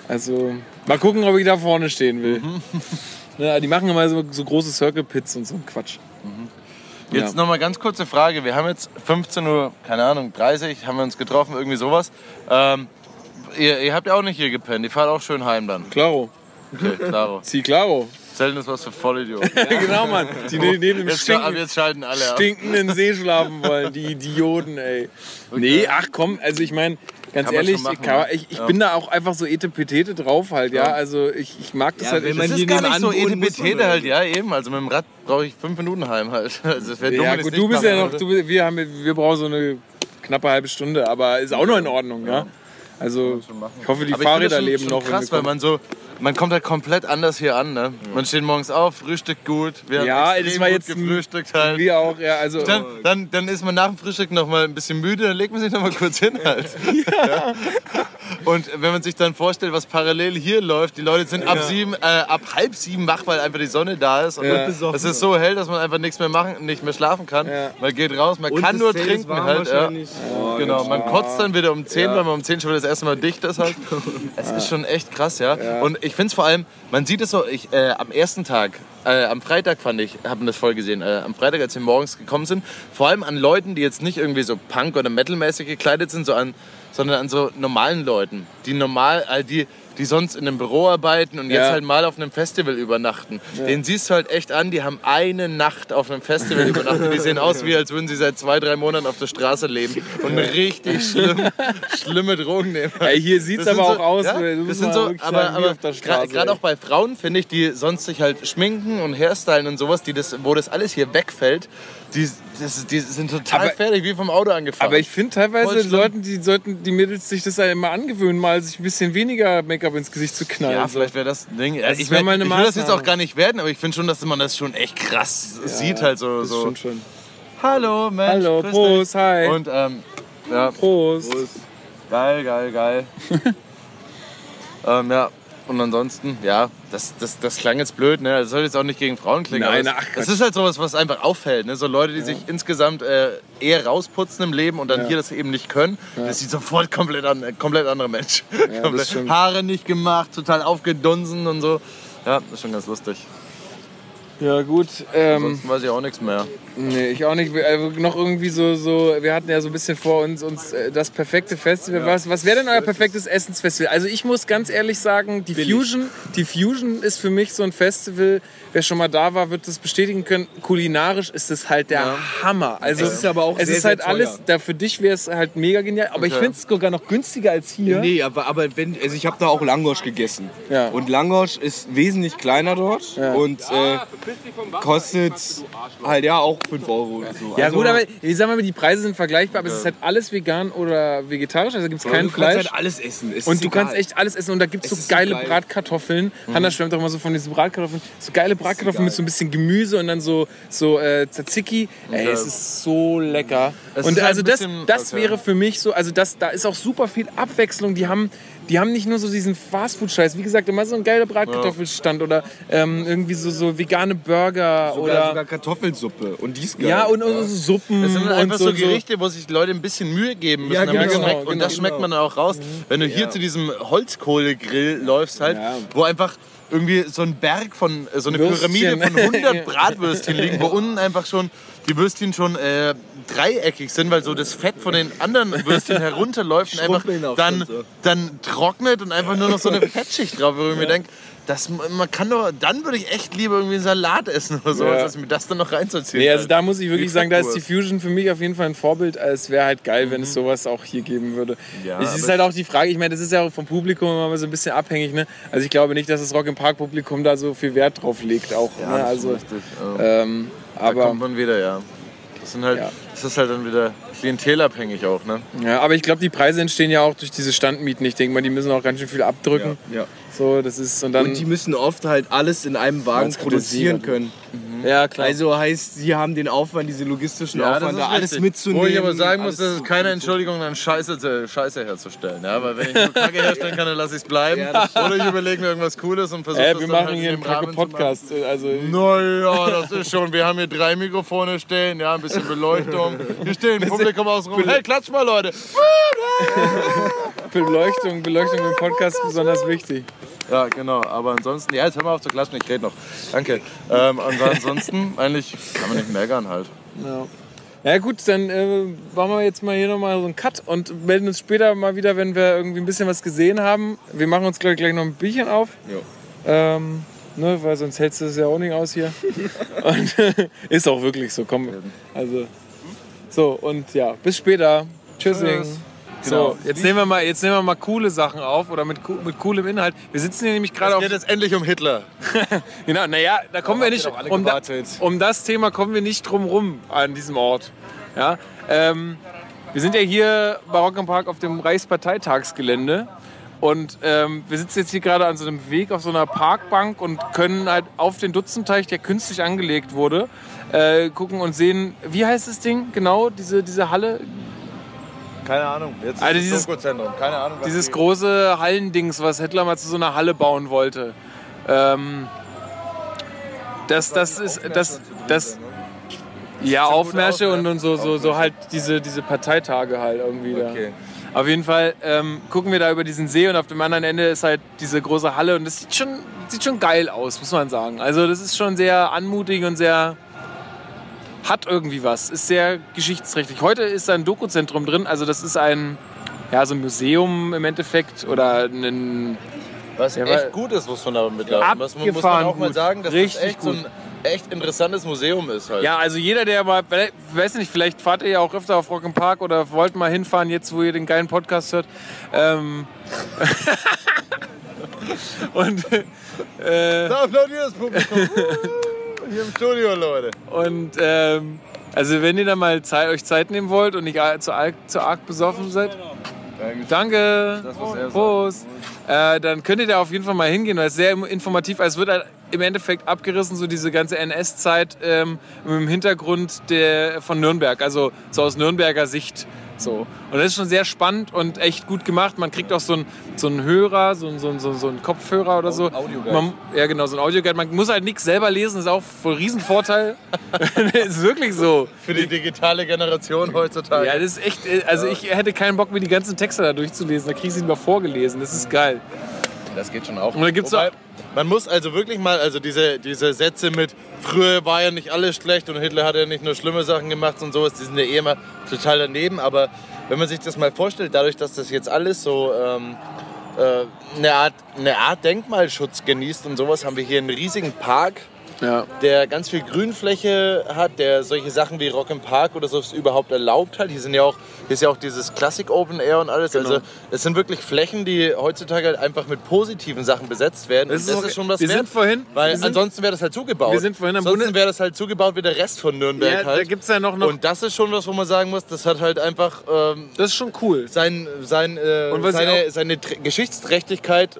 Also, mal gucken, ob ich da vorne stehen will. Mhm. Ja, die machen immer so, so große Circle Pits und so ein Quatsch. Jetzt Ja. noch mal ganz kurze Frage. Wir haben jetzt 15 Uhr, keine Ahnung, 30, haben wir uns getroffen, irgendwie sowas. Ähm, ihr, ihr habt ja auch nicht hier gepennt, ihr fahrt auch schön heim dann. Klaro. Okay, klaro. Si, klaro. Zelten ist was für Vollidioten. genau, Mann. Die ne- neben dem Jetzt, ab stinken, jetzt schalten alle ab. stinkenden See schlafen wollen. Die Idioten, ey. Nee, ach komm, also ich meine, ganz Kann man ehrlich, schon machen, ich, kann, ne? ich, ich Ja. bin da auch einfach so etepetete drauf halt, ja. Also ich, ich mag das Ja, halt. wenn ich, man Das hier ist gar nicht so wohnen muss, etipetete oder? halt, ja eben. Also mit dem Rad brauche ich fünf Minuten heim halt. Also das wäre dumm, ja wenn ich's gut, nicht du bist machen ja noch, würde. du, wir, haben, wir brauchen so eine knappe halbe Stunde, aber ist auch noch in Ordnung, ja. Also ich hoffe, die Aber Fahrräder leben noch. krass, weil man so, man kommt halt komplett anders hier an, ne? Man steht morgens auf, frühstückt gut, wir Ja, haben das war gut jetzt ein- gefrühstückt halt. wir auch, ja, also Dann, dann, dann ist man nach dem Frühstück noch mal ein bisschen müde, dann legt man sich noch mal kurz hin halt. Ja. Und wenn man sich dann vorstellt, was parallel hier läuft, die Leute sind ab sieben, äh, ab halb sieben wach, weil einfach die Sonne da ist. Und Ja. es ist so hell, dass man einfach nichts mehr machen, nicht mehr schlafen kann. Ja. Man geht raus, man Und kann nur trinken halt. Ja. Oh, Genau, man kotzt dann wieder um 10, weil man um 10 schon wieder das erste Mal dicht ist halt. Es ist schon echt krass, ja. Und ich finde es vor allem, man sieht es so, ich, äh, am ersten Tag, äh, am Freitag fand ich, haben das voll gesehen, äh, am Freitag, als wir morgens gekommen sind, vor allem an Leuten, die jetzt nicht irgendwie so Punk- oder Metal-mäßig gekleidet sind, so an, sondern an so normalen Leuten, die normal, die, die sonst in einem Büro arbeiten und jetzt Ja. halt mal auf einem Festival übernachten. Den siehst du halt echt an, die haben eine Nacht auf einem Festival übernachtet. Die sehen aus, wie als würden sie seit zwei, drei Monaten auf der Straße leben und richtig schlimm, schlimme Drogen nehmen. Ey, hier Das sind aber so- auch aus, ja, du das sind so, aber, aber gerade auch bei Frauen finde ich, die sonst sich halt schminken und hairstylen und sowas, die das, wo das alles hier wegfällt, die, das, die sind total Aber- fertig, wie vom Auto angefahren. Aber ich finde teilweise. Leuten, die sollten die Mädels sich das ja immer angewöhnen, mal sich ein bisschen weniger Make-up Make-up ins Gesicht zu knallen. Ja, so. vielleicht wäre das ein Ding. Das ich wär mein, mal eine ich will das jetzt auch gar nicht werden, aber ich finde schon, dass man das schon echt krass sieht halt so. das so. stimmt schon. Hallo, Mensch. Hallo, Prost, hi. Und ähm, ja, Prost. geil, geil, geil. ähm, ja. Und ansonsten, ja, das, das, das klang jetzt blöd, ne? Das soll jetzt auch nicht gegen Frauen klingen. Nein, aber ach, das, ist halt sowas, was einfach auffällt, ne? So Leute, die sich insgesamt äh, eher rausputzen im Leben und dann hier das eben nicht können, das sieht sofort komplett an, äh, komplett anderer Mensch. komplett. Haare nicht gemacht, total aufgedunsen und so. Ja, das ist schon ganz lustig. Ja, gut. Ähm, Ansonsten weiß ich auch nichts mehr. Nee, ich auch nicht. Wir- Also noch irgendwie so, so, wir hatten ja so ein bisschen vor uns, uns äh, das perfekte Festival. Was, was wäre denn euer perfektes Essensfestival? Also ich muss ganz ehrlich sagen, die Fusion, die Fusion ist für mich so ein Festival, wer schon mal da war, wird das bestätigen können. Kulinarisch ist es halt der Hammer. Also Es ist aber auch es sehr, ist sehr halt alles, da für dich wäre es halt mega genial. Aber ich finde es sogar noch günstiger als hier. Nee, aber, aber wenn, also ich habe da auch Langosch gegessen. Ja. Und Langosch ist wesentlich kleiner dort und äh, kostet halt ja auch 5 Euro oder so. Ja Also, gut, aber ich sag mal, die Preise sind vergleichbar, aber es ist halt alles vegan oder vegetarisch, also gibt es kein du kannst Fleisch. halt alles essen. Es Und du egal. kannst echt alles essen und da gibt es so geile geil. Bratkartoffeln. Hanna schwärmt doch immer so von diesen Bratkartoffeln. So geile Bratkartoffeln mit so ein bisschen Gemüse und dann so, so äh, Tzatziki. Ey, es ist so lecker. Es und halt also das, bisschen- das okay. wäre für mich so, also das, da ist auch super viel Abwechslung. Die haben, die haben nicht nur so diesen Fastfood-Scheiß. Wie gesagt, immer so ein geiler Bratkartoffelstand oder ähm, irgendwie so, so vegane Burger Sogar, oder... sogar Kartoffelsuppe. Und die ist geil. ja, und, und so Suppen Das sind und einfach so, so Gerichte, wo sich Leute ein bisschen Mühe geben müssen, Ja, damit es genau, schmeckt. Und genau, das schmeckt man dann auch raus. Wenn du hier zu diesem Holzkohlegrill läufst halt, Ja. wo einfach irgendwie so ein Berg von, äh, so eine Würstchen. Pyramide von 100 Bratwürstchen liegen, wo unten einfach schon die Würstchen schon äh, dreieckig sind, weil so das Fett von den anderen Würstchen herunterläuft und einfach dann, so. dann trocknet und einfach nur noch so eine Fettschicht drauf, wo ich mir denke, das, man kann doch, dann würde ich echt lieber irgendwie einen Salat essen oder so, Ja. als mir das dann noch reinzuziehen. Nee, also da muss ich wirklich sagen, da ist die. Fusion für mich auf jeden Fall ein Vorbild. Es wäre halt geil, wenn es sowas auch hier geben würde. Ja, es ist halt auch die Frage, ich meine, das ist ja auch vom Publikum immer so ein bisschen abhängig. Ne? Also ich glaube nicht, dass das Rock im Park Publikum da so viel Wert drauf legt auch. Ja, ne? Also, richtig. Ja. ähm, Da kommt aber, man wieder, ja. Das, sind halt, Ja. Das ist halt dann wieder klientelabhängig auch, ne? ja, aber ich glaube, die Preise entstehen ja auch durch diese Standmieten. Ich denke mal, die müssen auch ganz schön viel abdrücken. Ja. So, das ist und dann. Und die müssen oft halt alles in einem Wagen produzieren kritisiert. können. ja, klar. Also heißt, sie haben den Aufwand, diese logistischen Aufwand, da alles richtig. mitzunehmen. Wo ich aber sagen muss, das ist keine Entschuldigung, dann Scheiße, Scheiße herzustellen. Ja? Weil wenn ich nur Kacke herstellen kann, dann lasse ich es bleiben. Oder ich überlege mir irgendwas Cooles und versuche äh, das wir dann machen halt hier in einen dem Rahmen kacke zu machen. Podcast. Also, Naja, das ist schon. Wir haben hier drei Mikrofone stehen, ja, ein bisschen Beleuchtung. Hier stehen Publikum außen rum. Hey, klatscht mal, Leute. Beleuchtung, Beleuchtung im Podcast ist besonders wichtig. Ja, genau. Aber ansonsten, ja, jetzt hör mal auf zu klatschen, ich rede noch. Danke. Ähm, und ansonsten, eigentlich kann man nicht meckern halt. Ja. Ja gut, dann äh, machen wir jetzt mal hier nochmal so einen Cut und melden uns später mal wieder, wenn wir irgendwie ein bisschen was gesehen haben. Wir machen uns gleich, gleich noch ein Bierchen auf. Ähm, ne, weil sonst hältst du es ja auch nicht aus hier. und, ist auch wirklich so, komm. Also, so, und ja, bis später. Tschüssing. Genau. So, jetzt nehmen, wir mal, jetzt nehmen wir mal coole Sachen auf oder mit, mit coolem Inhalt. Wir sitzen hier nämlich gerade Es auf. geht jetzt endlich um Hitler. Genau, naja, da kommen wir nicht. Um, da, um das Thema kommen wir nicht drum rum an diesem Ort. Ja, ähm, wir sind ja hier bei Rock am Park auf dem Reichsparteitagsgelände. Und ähm, wir sitzen jetzt hier gerade an so einem Weg auf so einer Parkbank und können halt auf den Dutzenteich, der künstlich angelegt wurde, äh, gucken und sehen, wie heißt das Ding genau, diese, diese Halle? Keine Ahnung. Jetzt Also ist dieses- das Dokuzentrum. Keine Ahnung. Dieses die- große Hallendings, was Hitler mal zu so einer Halle bauen wollte. Ähm, das, das ist, das, das, ja, Aufmärsche aus, und, ne? und so, so, so halt diese, diese Parteitage halt irgendwie da. Okay. Auf jeden Fall ähm, gucken wir da über diesen See und auf dem anderen Ende ist halt diese große Halle und das sieht schon, sieht schon geil aus, muss man sagen. Also das ist schon sehr anmutig und sehr, hat irgendwie was, ist sehr geschichtsträchtig. Heute ist da ein Dokuzentrum drin, also das ist ein, ja, so ein Museum im Endeffekt oder ein, Was Ja, echt gut ist, muss man da mitlaufen. Das muss man Abgefahren auch mal gut. sagen, dass das Richtig echt so ein echt interessantes Museum ist halt. ja, also jeder, der mal, weiß nicht, vielleicht fahrt ihr ja auch öfter auf Rock im Park oder wollt mal hinfahren, jetzt wo ihr den geilen Podcast hört. Ähm, und äh, Da applaudiert das Publikum. Hier im Studio, Leute. Und ähm, also wenn ihr dann mal Zeit, euch Zeit nehmen wollt und nicht zu arg, zu arg besoffen seid, Danke. Das. Prost. Äh, dann könnt ihr da auf jeden Fall mal hingehen, weil es sehr informativ ist. Es wird halt im Endeffekt abgerissen, so diese ganze NS-Zeit ähm, im Hintergrund der, von Nürnberg, also so aus Nürnberger Sicht. So. Und das ist schon sehr spannend und echt gut gemacht. Man kriegt auch so einen so einen Hörer, so einen, so einen, so einen- Kopfhörer oder so. Audioguide. Man, ja, genau, so ein Audioguide. Man muss halt nichts selber lesen, das ist auch voll Riesenvorteil. ist wirklich so. Für die digitale Generation heutzutage. Ja, das ist echt, also ich hätte keinen Bock, mir die ganzen Texte da durchzulesen. Da krieg ich sie lieber vorgelesen. Das ist geil. Das geht schon auch. Und da gibt's Wobei, auch- man muss also wirklich mal, also diese, diese Sätze mit früher war ja nicht alles schlecht und Hitler hat ja nicht nur schlimme Sachen gemacht und sowas, die sind ja eh immer total daneben. Aber wenn man sich das mal vorstellt, dadurch, dass das jetzt alles so ähm, äh, eine, Art, eine Art Denkmalschutz genießt und sowas, haben wir hier einen riesigen Park. Ja. der ganz viel Grünfläche hat, der solche Sachen wie Rock im Park oder so überhaupt erlaubt hat. Hier sind ja auch, hier ist ja auch dieses Classic Open Air und alles. Genau. Also es sind wirklich Flächen, die heutzutage halt einfach mit positiven Sachen besetzt werden. Das ist auch- schon was wir wert, sind vorhin- weil wir sind- ansonsten wäre das halt zugebaut. wir sind vorhin am ansonsten wäre das halt zugebaut wie der Rest von Nürnberg Ja, halt. da gibt's ja noch, noch und das ist schon was, wo man sagen muss, das hat halt einfach ähm, das ist schon cool. sein, sein, äh, seine, seine Tr- Geschichtsträchtigkeit äh,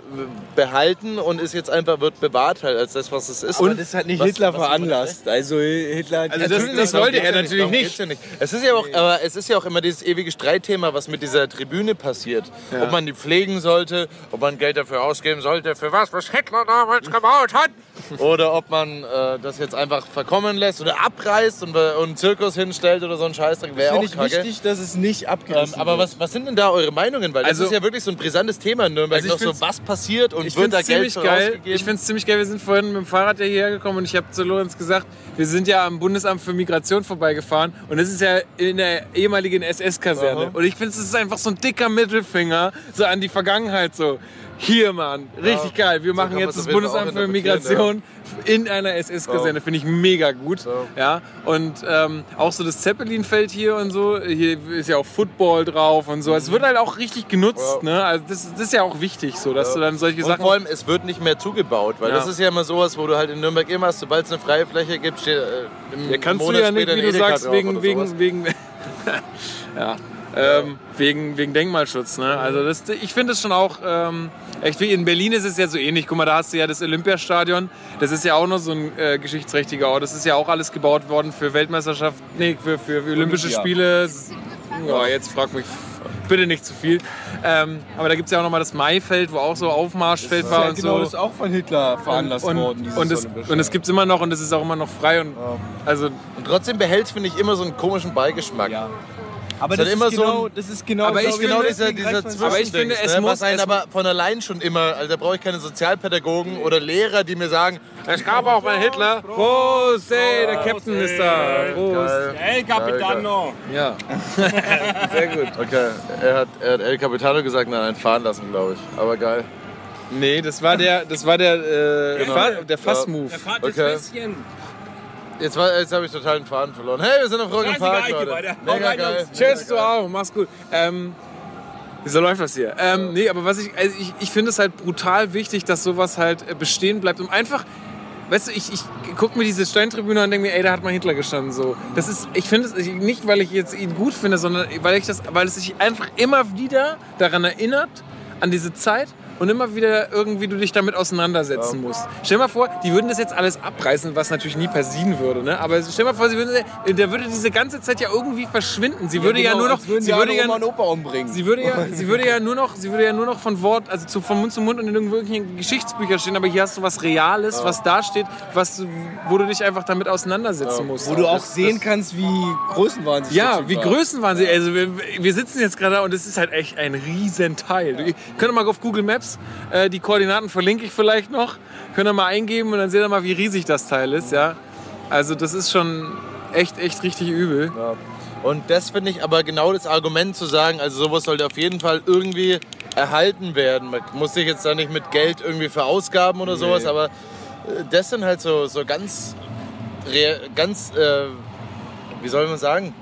behalten und ist jetzt einfach wird bewahrt halt als das, was es ist. Und das ist halt nicht Was- Hitler was- veranlasst. Also Hitler hat Also das- das darum wollte er ja natürlich nicht. Ja nicht. Es ist ja auch, aber es ist ja auch immer dieses ewige Streitthema, was mit dieser Tribüne passiert. Ob man die pflegen sollte, ob man Geld dafür ausgeben sollte, für was, was Hitler damals gebaut hat. Oder ob man äh, das jetzt einfach verkommen lässt oder abreißt und, und einen Zirkus hinstellt oder so ein Scheißdreck. Wäre auch finde ich kacke. wichtig, dass es nicht Ähm, abgerissen aber wird. was, was sind denn da eure Meinungen? Weil das Also- ist ja wirklich so ein brisantes Thema in Nürnberg. Also ich noch so, was passiert und Ich wird finde da es Geld geil. ausgegeben? Ich finde es ziemlich geil. Wir sind vorhin mit dem Fahrrad ja hierher gekommen und ich habe zu Lorenz gesagt, wir sind ja am Bundesamt für Migration vorbeigefahren und das ist ja in der ehemaligen SS-Kaserne. Und ich finde, es ist einfach so ein dicker Mittelfinger so an die Vergangenheit so. Hier, Mann, richtig geil. Wir machen jetzt das Bundesamt für Migration in einer SS-Kaserne. Finde ich mega gut. Ja, und ähm, auch so das Zeppelin-Feld hier und so. Hier ist ja auch Football drauf und so. Es wird halt auch richtig genutzt. Ne? Also das, das ist ja auch wichtig, so, dass du dann solche Und Sachen. vor allem, es wird nicht mehr zugebaut, weil Ja. das ist ja immer sowas, wo du halt in Nürnberg immer hast, sobald es eine freie Fläche gibt, steht äh, im Ja, kannst du Monat ja nicht, wie du sagst, wegen, ja, ähm, wegen, wegen Denkmalschutz. Ne? Also das, ich finde es schon auch ähm, echt wie in Berlin ist es ja so ähnlich. Guck mal, da hast du ja das Olympiastadion. Das ist ja auch noch so ein äh, geschichtsträchtiger Ort. Das ist ja auch alles gebaut worden für Weltmeisterschaft, nee, für, für, für Olympische Olympia. Spiele. Ja, jetzt frag mich bitte nicht zu viel. Ähm, aber da gibt es ja auch noch mal das Maifeld, wo auch so Aufmarschfeld war ja, und genau, so. das ist auch von Hitler veranlasst und, worden. und, es, und es gibt es immer noch und es ist auch immer noch frei. Und, also Und trotzdem behält finde ich, immer so einen komischen Beigeschmack. Ja. Aber Ist das, halt immer ist so genau, ein- das ist genau, Aber ich Genau dieser, dieser Aber ich finde, es ne, muss- was einen es- aber von allein schon immer, also da brauche ich keine Sozialpädagogen oder Lehrer, die mir sagen, Es gab auch mal Hitler. Prost, hey, der Captain ist da. Prost. Hey, Capitano! Ja. Sehr gut. Okay, er hat, er hat El Capitano gesagt, nein, fahren lassen, glaube ich. Aber geil. Nee, das war der, das war der, äh, Genau. Fa der Fass-Move. Fahrt Okay. Jetzt, war- jetzt habe ich total den Faden verloren. Hey, wir sind auf Rock im Scheißegal, Park, ich geh Leute. weiter. Mega Hau rein, geil. Jungs. Tschüss, du auch. Mach's gut. Ähm, so läuft das hier. Ähm, nee, aber was ich, also ich, ich finde es halt brutal wichtig, dass sowas halt äh, bestehen bleibt. Und einfach, weißt du, ich, ich gucke mir diese Steintribüne an und denke mir, ey, da hat mal Hitler gestanden. So. Das ist, ich finde es ich- nicht, weil ich jetzt ihn gut finde, sondern weil, ich das, weil es sich einfach immer wieder daran erinnert, an diese Zeit. Und immer wieder irgendwie du dich damit auseinandersetzen musst. Stell dir mal vor, die würden das jetzt alles abreißen, was natürlich nie passieren würde. Ne? Aber stell dir mal vor, sie würden, der würde diese ganze Zeit ja irgendwie verschwinden. Sie würde ja, genau, nur noch, sie die würde ja, Oma und Opa umbringen. Sie würde ja, sie würde ja nur noch, sie würde ja nur noch von Wort, also zu, von Mund zu Mund und in irgendwelchen Geschichtsbüchern stehen. Aber hier hast du was Reales, was da steht, was wo du dich einfach damit auseinandersetzen musst. Wo du auch sehen kannst, wie größenwahnsinnig Ja, das wie größenwahnsinnig. Also wir, wir sitzen jetzt gerade da und es ist halt echt ein Riesenteil. Ihr könnt ihr mal auf Google Maps, äh, die Koordinaten verlinke ich vielleicht noch, könnt ihr mal eingeben und dann seht ihr mal, wie riesig das Teil ist. Ja? Also das ist schon echt, echt richtig übel. Und das finde ich aber genau das Argument zu sagen, also sowas sollte auf jeden Fall irgendwie erhalten werden. Man muss sich jetzt da nicht mit Geld irgendwie verausgaben oder sowas, aber äh, das sind halt so, so ganz, ganz äh, wie soll man sagen,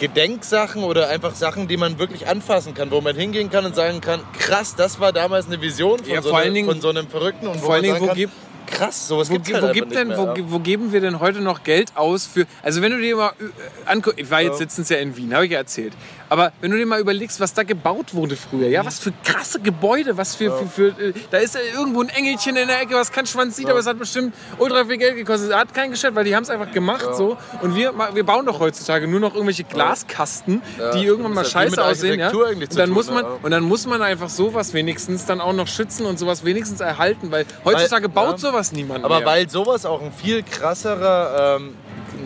Gedenksachen oder einfach Sachen, die man wirklich anfassen kann, wo man hingehen kann und sagen kann, krass, das war damals eine Vision von, Ja, so, allen Dingen- von so einem Verrückten. Und Vor allen Dingen, wo kann, gibt- krass. Sowas Wo, gibt's halt wo, gibt denn, mehr, wo, ja. wo geben wir denn heute noch Geld aus für. Also, wenn du dir mal äh, anguckst, ich war jetzt letztens ja in Wien, habe ich ja erzählt. Aber wenn du dir mal überlegst, was da gebaut wurde früher, ja, was für krasse Gebäude, was für. für, für äh, da ist ja irgendwo ein Engelchen in der Ecke, was kein Schwanz sieht, aber es hat bestimmt ultra viel Geld gekostet. Hat kein Geschäft, weil die haben es einfach gemacht so. Und wir, wir bauen doch heutzutage nur noch irgendwelche Glaskasten, die irgendwann mal viel scheiße aussehen. Ja? Und dann, muss man, ja. und dann muss man einfach sowas wenigstens dann auch noch schützen und sowas wenigstens erhalten, weil heutzutage baut ja. sowas niemand Aber mehr. weil sowas auch ein viel krasserer, ähm,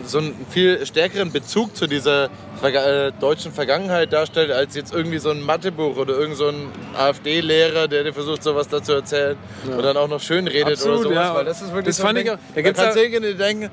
so einen viel stärkeren Bezug zu dieser Verga äh, deutschen Vergangenheit darstellt, als jetzt irgendwie so ein Mathebuch oder irgend so ein AfD-Lehrer, der dir versucht, sowas dazu erzählen und dann auch noch schön redet Absolut, oder sowas. ja. Weil das ist wirklich Das so fand ich Ding, auch- da Da gibt's ja- irgendwie denken,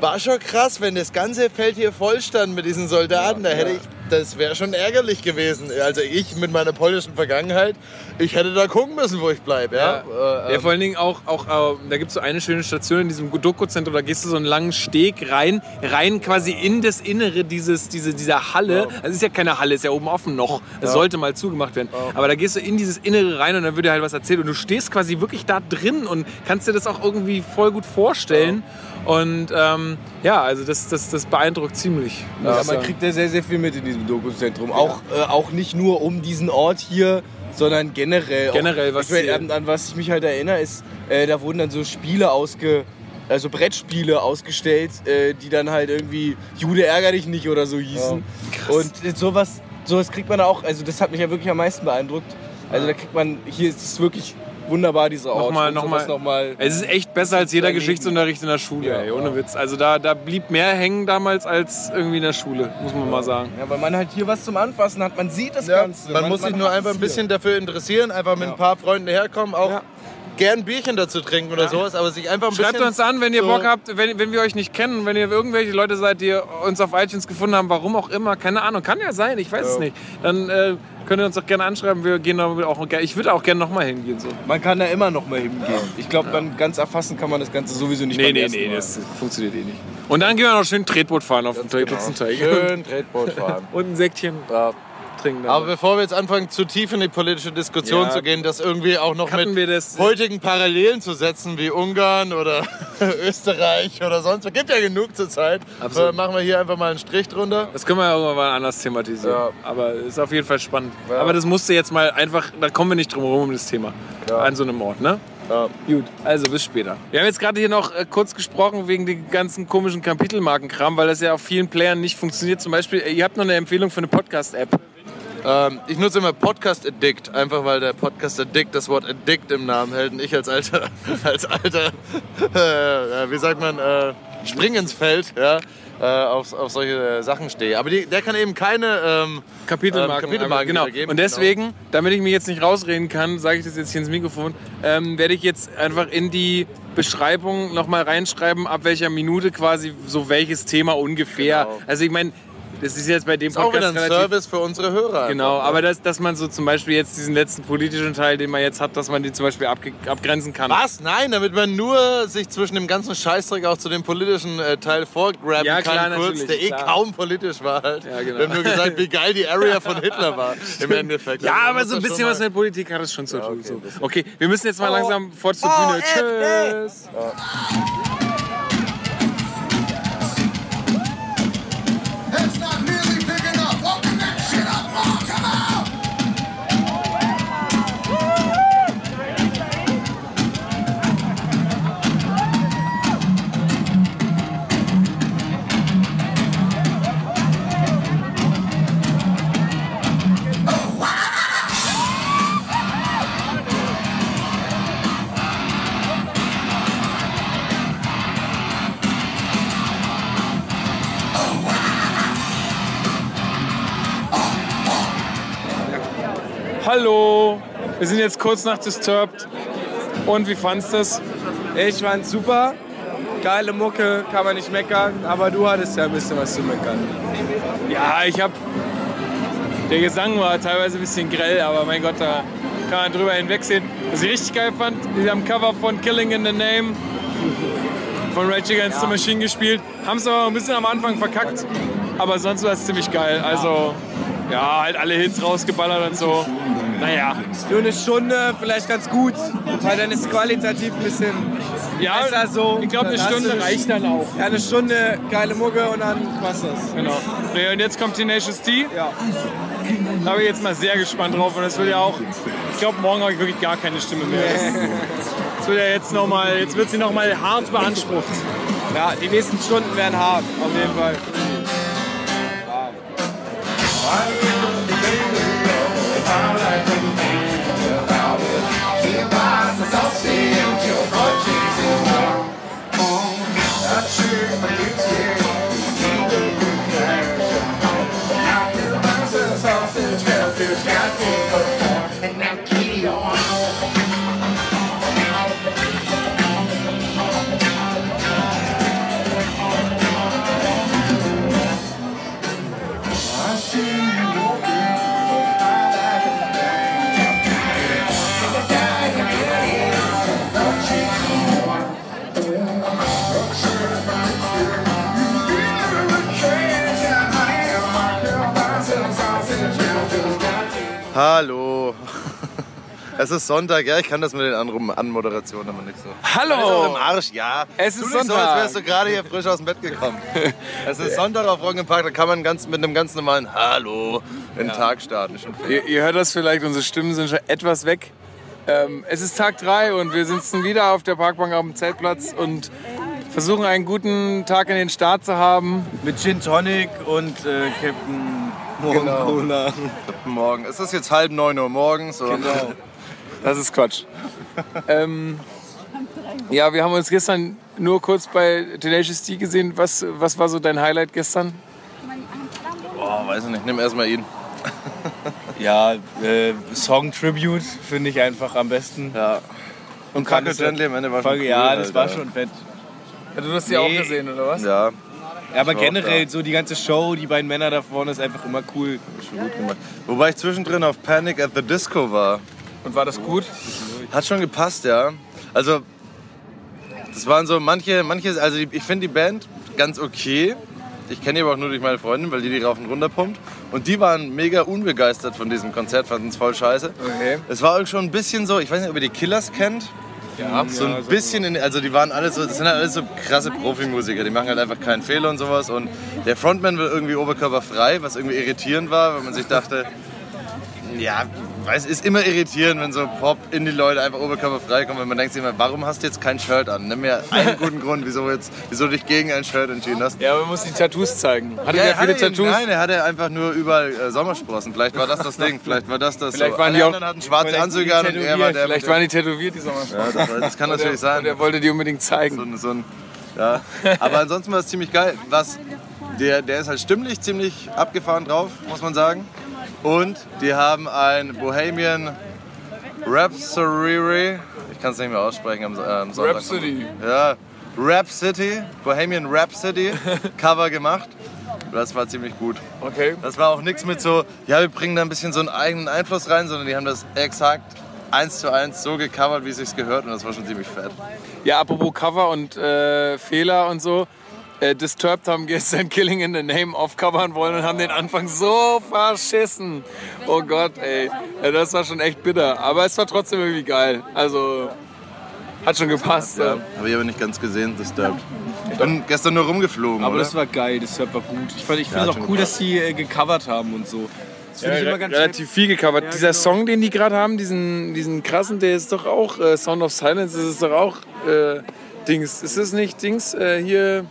war schon krass, wenn das ganze Feld hier voll stand mit diesen Soldaten. Da hätte ich, das wäre schon ärgerlich gewesen. Also ich mit meiner polnischen Vergangenheit, ich hätte da gucken müssen, wo ich bleibe. Ja? Ja, Äh, ja, vor allen Dingen auch, auch äh, da gibt es so eine schöne Station in diesem Doku-Zentrum, da gehst du so einen langen Steg rein, rein quasi in das Innere dieses, diese, dieser Halle. Also es ist ja keine Halle, ist ja oben offen noch. Es sollte mal zugemacht werden. Aber da gehst du in dieses Innere rein und dann wird dir halt was erzählt und du stehst quasi wirklich da drin und kannst dir das auch irgendwie voll gut vorstellen. Und ähm, ja, also das, das, das beeindruckt ziemlich. Ja, man sagen. kriegt ja sehr, sehr viel mit in diesem Dokuzentrum. Auch, äh, auch nicht nur um diesen Ort hier, sondern generell. Generell, auch, was ich mein, an, an was ich mich halt erinnere, ist, äh, da wurden dann so Spiele ausge... Also Brettspiele ausgestellt, äh, die dann halt irgendwie Jude ärger dich nicht oder so hießen. Und äh, sowas, sowas kriegt man auch, also das hat mich ja wirklich am meisten beeindruckt. Also da kriegt man, hier ist es wirklich wunderbar, dieser Ort. Nochmal, nochmal. nochmal Es ist echt besser als jeder. Geschichtsunterricht in der Schule, ey, ohne Witz. Also da, da blieb mehr hängen damals als irgendwie in der Schule, muss man mal sagen. Ja, weil man halt hier was zum Anfassen hat. Man sieht das Ja, Ganze. man, muss sich nur einfach ein bisschen dafür interessieren, einfach mit ein paar Freunden herkommen, auch Ja. Gern ein Bierchen dazu trinken oder sowas, aber sich einfach ein Schreibt bisschen... uns an, wenn ihr so- Bock habt, wenn, wenn wir euch nicht kennen, wenn ihr irgendwelche Leute seid, die uns auf iTunes gefunden haben, warum auch immer, keine Ahnung, kann ja sein, ich weiß es nicht. Dann äh, könnt ihr uns doch gerne anschreiben, wir gehen auch gerne, ich würde auch gerne nochmal hingehen. So. Man kann da immer noch mal hingehen. Ich glaube, dann ganz erfassen kann man das Ganze sowieso nicht Nee, beim nee, ersten nee, Mal. das funktioniert eh nicht. Und dann gehen wir noch schön Tretboot fahren auf dem Tretbootsenteig. Schön Tretboot fahren. Und ein Säckchen Ja. Trinken. Aber bevor wir jetzt anfangen, zu tief in die politische Diskussion Ja. zu gehen, das irgendwie auch noch Hatten mit heutigen Parallelen zu setzen, wie Ungarn oder Österreich oder sonst was. Gibt ja genug zur Zeit. Absolut. Äh, machen wir hier einfach mal einen Strich drunter. Das können wir ja irgendwann mal anders thematisieren. Ja. Aber ist auf jeden Fall spannend. Aber das musste jetzt mal einfach, da kommen wir nicht drum herum um das Thema. An so einem Ort, ne? Ja. Gut, also bis später. Wir haben jetzt gerade hier noch äh, kurz gesprochen wegen den ganzen komischen Kapitelmarkenkram, weil das ja auf vielen Playern nicht funktioniert. Zum Beispiel, äh, ihr habt noch eine Empfehlung für eine Podcast-App. Ähm, ich nutze immer Podcast Addict, einfach weil der Podcast Addict das Wort Addict im Namen hält und ich als alter, als alter, äh, wie sagt man, äh, Spring ins Feld, ja, äh, auf, auf solche Sachen stehe. Aber die, der kann eben keine ähm, Kapitelmarken. ähm, Kapitelmarken genau. wiedergeben. Und deswegen, damit ich mich jetzt nicht rausreden kann, sage ich das jetzt hier ins Mikrofon, ähm, werde ich jetzt einfach in die Beschreibung nochmal reinschreiben, ab welcher Minute quasi so welches Thema ungefähr. Genau. Also ich meine, das ist jetzt bei dem Ist auch wieder Podcast ein relativ Service für unsere Hörer. Genau, einfach, aber das, dass man so zum Beispiel jetzt diesen letzten politischen Teil, den man jetzt hat, dass man den zum Beispiel abgrenzen kann. Was? Nein, damit man nur sich zwischen dem ganzen Scheißdreck auch zu dem politischen äh, Teil vorgraben Ja, kann, klar, kurz, natürlich, der eh klar. kaum politisch war halt. Ja, genau. Wir haben nur gesagt, wie geil die Area von Hitler war im Endeffekt. Ja, aber so ein bisschen was mit Politik hat es schon zu tun. okay, so. Okay, wir müssen jetzt mal langsam fort zur Bühne. Tschüss. Wir sind jetzt kurz nach Disturbed. Und wie fandest du es? Ich fand's super. Geile Mucke, kann man nicht meckern. Aber du hattest ja ein bisschen was zu meckern. Ja, ich hab. Der Gesang war teilweise ein bisschen grell, aber mein Gott, da kann man drüber hinwegsehen. Was ich richtig geil fand, die haben Cover von Killing in the Name von Rage Against the Machine gespielt. Haben es aber ein bisschen am Anfang verkackt, aber sonst war es ziemlich geil. Also, ja, halt alle Hits rausgeballert und so. Naja, Nur eine Stunde, vielleicht ganz gut. Weil dann ist qualitativ ein bisschen Ja, das so? ich glaube, eine Stunde du- reicht dann auch. Ja, eine Stunde geile Mucke und dann war's das. Genau. Und jetzt kommt Tenacious D. Ja. Da bin ich jetzt mal sehr gespannt drauf. Und das wird ja auch, ich glaube, morgen habe ich wirklich gar keine Stimme mehr. Das wird ja jetzt noch mal, jetzt wird sie noch mal hart beansprucht. Ja, die nächsten Stunden werden hart, auf jeden Fall. Hallo. Es ist Sonntag, ja, ich kann das mit den Anrufen, Anmoderationen aber nicht so. Hallo! Ist auch im Arsch, ja. Es ist so, Sonntag. als wärst du gerade hier frisch aus dem Bett gekommen. es ist Sonntag auf Rock im Park, da kann man ganz, mit einem ganz normalen Hallo in den Tag starten. Ihr, ihr hört das vielleicht, unsere Stimmen sind schon etwas weg. Ähm, es ist Tag 3 und wir sitzen wieder auf der Parkbank auf dem Zeltplatz und versuchen einen guten Tag in den Start zu haben. Mit Gin Tonic und äh, Captain Morgen Genau. Cola. Morgen. Es ist jetzt halb neun Uhr morgens. Und Genau. Das ist Quatsch. ähm, ja, wir haben uns gestern nur kurz bei Tenacious D gesehen. Was, was war so dein Highlight gestern? Oh, weiß ich nicht, nimm erstmal ihn. Ja, äh, Song Tribute finde ich einfach am besten. Ja. Und es- Gently am Ende war schon cool, Ja, das war Alter. schon fett. du hast die auch gesehen, oder was? Ja, Ja, aber auch, generell ja. so die ganze Show, die beiden Männer da vorne ist einfach immer cool. schon gut gemacht. Wobei ich zwischendrin auf Panic at the Disco war. Und war das gut? Hat schon gepasst, ja. Also, das waren so manche, manche also ich finde die Band ganz okay. Ich kenne die aber auch nur durch meine Freundin, weil die die rauf und runter pumpt. Und die waren mega unbegeistert von diesem Konzert, fanden es voll scheiße. Okay. Es war auch schon ein bisschen so, ich weiß nicht, ob ihr die Killers kennt. Ja. So ein bisschen, in, also die waren alle so, das sind halt alles so krasse Profimusiker, die machen halt einfach keinen Fehler und sowas. Und der Frontman will irgendwie oberkörperfrei, was irgendwie irritierend war, weil man sich dachte, ja, weiß, ist immer irritierend, wenn so Pop-Indie-Leute einfach oberkörperfrei kommen, wenn man denkt sich immer, warum hast du jetzt kein Shirt an? Nimm mir einen guten Grund, wieso, jetzt, wieso du dich gegen ein Shirt entschieden hast. Ja, aber man muss die Tattoos zeigen. Hatte Ja, er viele hatte ihn- Tattoos? Nein, er hatte einfach nur überall äh, Sommersprossen. Vielleicht war das das Ding. Vielleicht war das das. Vielleicht so. waren Alle die auch- anderen hatten schwarze Anzüge an die und er war der. Vielleicht waren die tätowiert, die Sommersprossen. ja, das, das kann natürlich sein. Und er wollte die unbedingt zeigen. so, ein- so ein, ja. Aber ansonsten war es ziemlich geil. Was, der, der ist halt stimmlich ziemlich abgefahren drauf, muss man sagen. Und die haben ein Bohemian Rhapsody, ich kann es nicht mehr aussprechen am, äh, am Sonntag. Rhapsody. Ja, Rap City, Bohemian Rhapsody Cover gemacht. Das war ziemlich gut. Okay. Das war auch nichts mit so, ja, wir bringen da ein bisschen so einen eigenen Einfluss rein, sondern die haben das exakt eins zu eins so gecovert, wie es sich gehört und das war schon ziemlich fett. Ja, apropos Cover und äh, Fehler und so. Äh, Disturbed haben gestern Killing in the Name aufcovern wollen und haben den Anfang so verschissen. Oh Gott, ey. Ja, das war schon echt bitter. Aber es war trotzdem irgendwie geil. Also, hat schon gepasst. Ja. Habe ich aber nicht ganz gesehen, Disturbed. Ich bin gestern nur rumgeflogen, Aber oder? das war geil, das Rap war gut. Ich, fand- ich finde Ja, es auch cool, gepasst. dass die äh, gecovert haben und so. Das finde ich immer ganz relativ viel gecovert. Ja, Dieser genau. Song, den die gerade haben, diesen, diesen krassen, der ist doch auch äh, Sound of Silence, das ist doch auch äh, Dings. Ist das nicht Dings äh, hier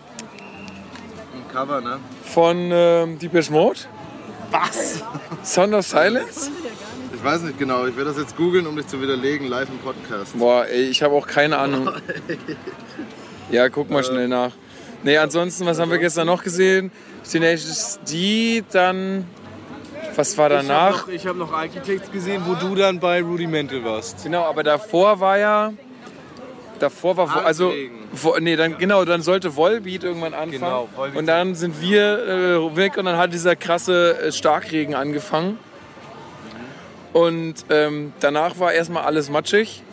Cover, ne? von ähm, Depeche Mode? Was? Sound of Silence? Ich weiß nicht genau, ich werde das jetzt googeln, um dich zu widerlegen, live im Podcast. Boah, ey, ich habe auch keine Ahnung. Ja, guck mal schnell nach. Nee, ansonsten, was haben wir gestern noch gesehen? Tenacious D, dann. Was war danach? Ich habe noch, hab noch Architects gesehen, wo du dann bei Rudimental warst. Genau, aber davor war ja. Davor war. Wo, also. Armregen. Nee, dann, genau, dann sollte Volbeat irgendwann anfangen. Genau, Volbeat. Und dann sind wir äh, weg und dann hat dieser krasse äh, Starkregen angefangen. Und ähm, danach war erstmal alles matschig.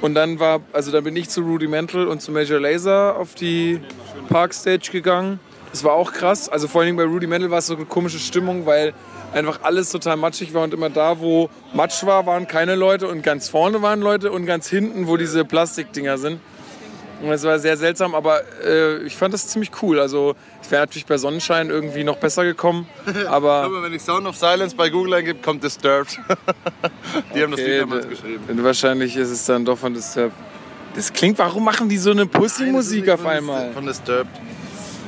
Und dann war, also dann bin ich zu Rudimental und zu Major Laser auf die Parkstage gegangen. Das war auch krass. Also vor allem bei Rudimental war es so eine komische Stimmung, weil einfach alles total matschig war und immer da, wo Matsch war, waren keine Leute und ganz vorne waren Leute und ganz hinten, wo diese Plastikdinger sind, Und es war sehr seltsam, aber äh, ich fand das ziemlich cool. Also ich wäre natürlich bei Sonnenschein irgendwie noch besser gekommen. Aber Aber wenn ich Sound of Silence bei Google eingebe, kommt Disturbed. die haben das Lied damals geschrieben. wahrscheinlich ist es dann doch von Disturbed. Das klingt, warum machen die so eine Pussy-Musik auf einmal? Von Disturbed.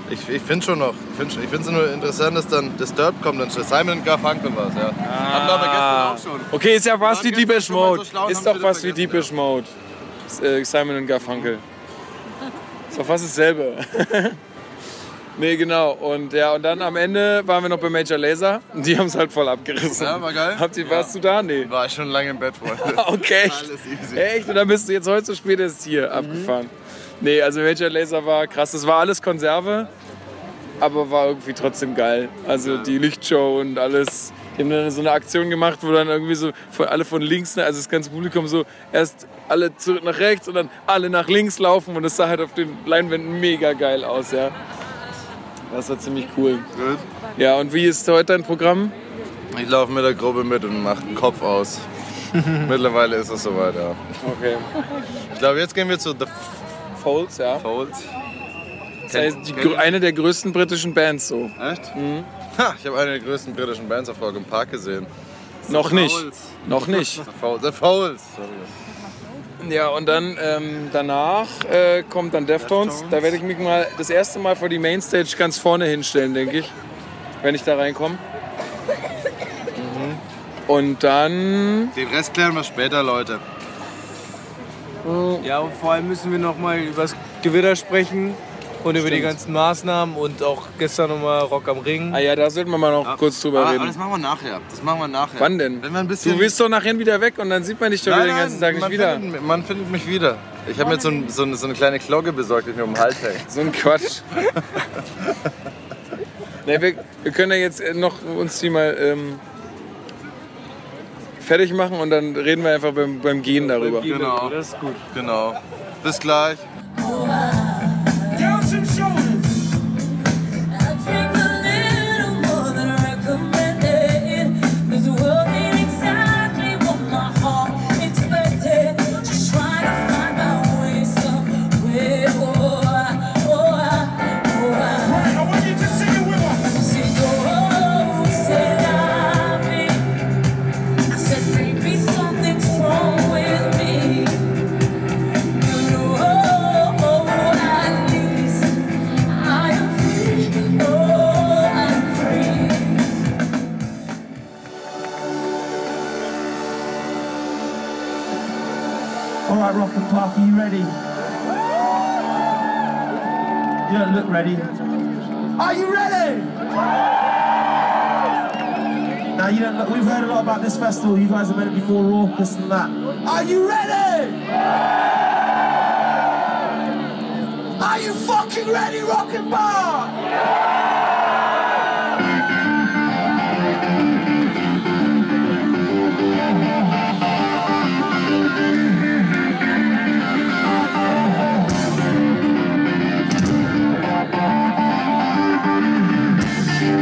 Ich, ich finde schon noch. Ich finde ich find's nur interessant, dass dann Disturbed kommt. Dann steht Simon Garfunkel was, ja. Haben wir aber gestern auch schon. Okay, ist ja fast wie Deepish mal so Mode. und ist doch fast wie Deepish Mode. S- äh, Simon und Garfunkel. Ist doch fast dasselbe. nee, genau. Und ja, und dann am Ende waren wir noch bei Major Laser. Und die haben es halt voll abgerissen. Ja, war geil. Habt ihr, warst du da? Nee. War ich schon lange im Bett, Freunde. Okay, echt? Alles easy. Echt? Und dann bist du jetzt heute so spät erst hier abgefahren. Nee, also Major Laser war krass. Das war alles Konserve, aber war irgendwie trotzdem geil. Also die Lichtshow und alles. Die haben dann so eine Aktion gemacht, wo dann irgendwie so von, alle von links, also das ganze Publikum so erst alle zurück nach rechts und dann alle nach links laufen und das sah halt auf den Leinwänden mega geil aus, ja. Das war ziemlich cool. Gut. Ja, und wie ist heute dein Programm? Ich laufe mit der Gruppe mit und mache den Kopf aus. Mittlerweile ist es soweit, ja. Okay. Ich glaube, jetzt gehen wir zu The Folds, ja. Folds. Das heißt, die, eine der größten britischen Bands so. Echt? Ha, ich habe eine der größten britischen Bands auf Rock im Park gesehen. Noch nicht. Noch nicht. The Fouls. Ja, und dann ähm, danach äh, kommt dann Deftones. Da werde ich mich mal das erste Mal vor die Mainstage ganz vorne hinstellen, denke ich. Wenn ich da reinkomme. Und dann. Den Rest klären wir später, Leute. Ja, und vor allem müssen wir noch mal über das Gewitter sprechen und über die ganzen Maßnahmen und auch gestern noch mal Rock am Ring. Ah ja, da sollten wir mal noch kurz drüber Ah, aber reden. das machen wir nachher. Das machen wir nachher. Wann denn? Wenn wir ein bisschen Du willst doch nachher wieder weg und dann sieht man dich doch wieder Nein, den ganzen Tag nein, nicht man wieder. Findet, man findet mich wieder. Ich habe mir jetzt so, ein, so, eine, so eine kleine Glocke besorgt, die ich mir um den Hals hängt. So ein Quatsch. nee, wir, wir können ja jetzt äh, noch uns die mal ähm, fertig machen und dann reden wir einfach beim, beim Gehen darüber. Genau. Das ist gut. Genau. Bis gleich. Right, Rock and Park, are you ready? You don't look ready. Are you ready? Now you don't look. We've heard a lot about this festival. You guys are meant to be more raucous than that. Are you ready? Are you fucking ready, Rock and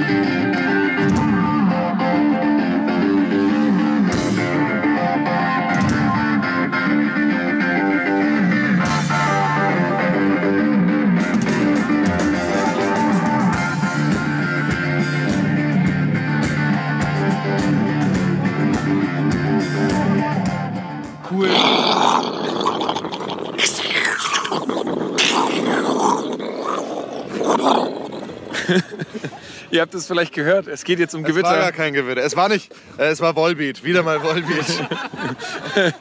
Park? Ihr habt es vielleicht gehört, es geht jetzt um Es war gar Gewitter. kein Gewitter. Es war nicht, äh, es war Volbeat. Wieder mal Volbeat.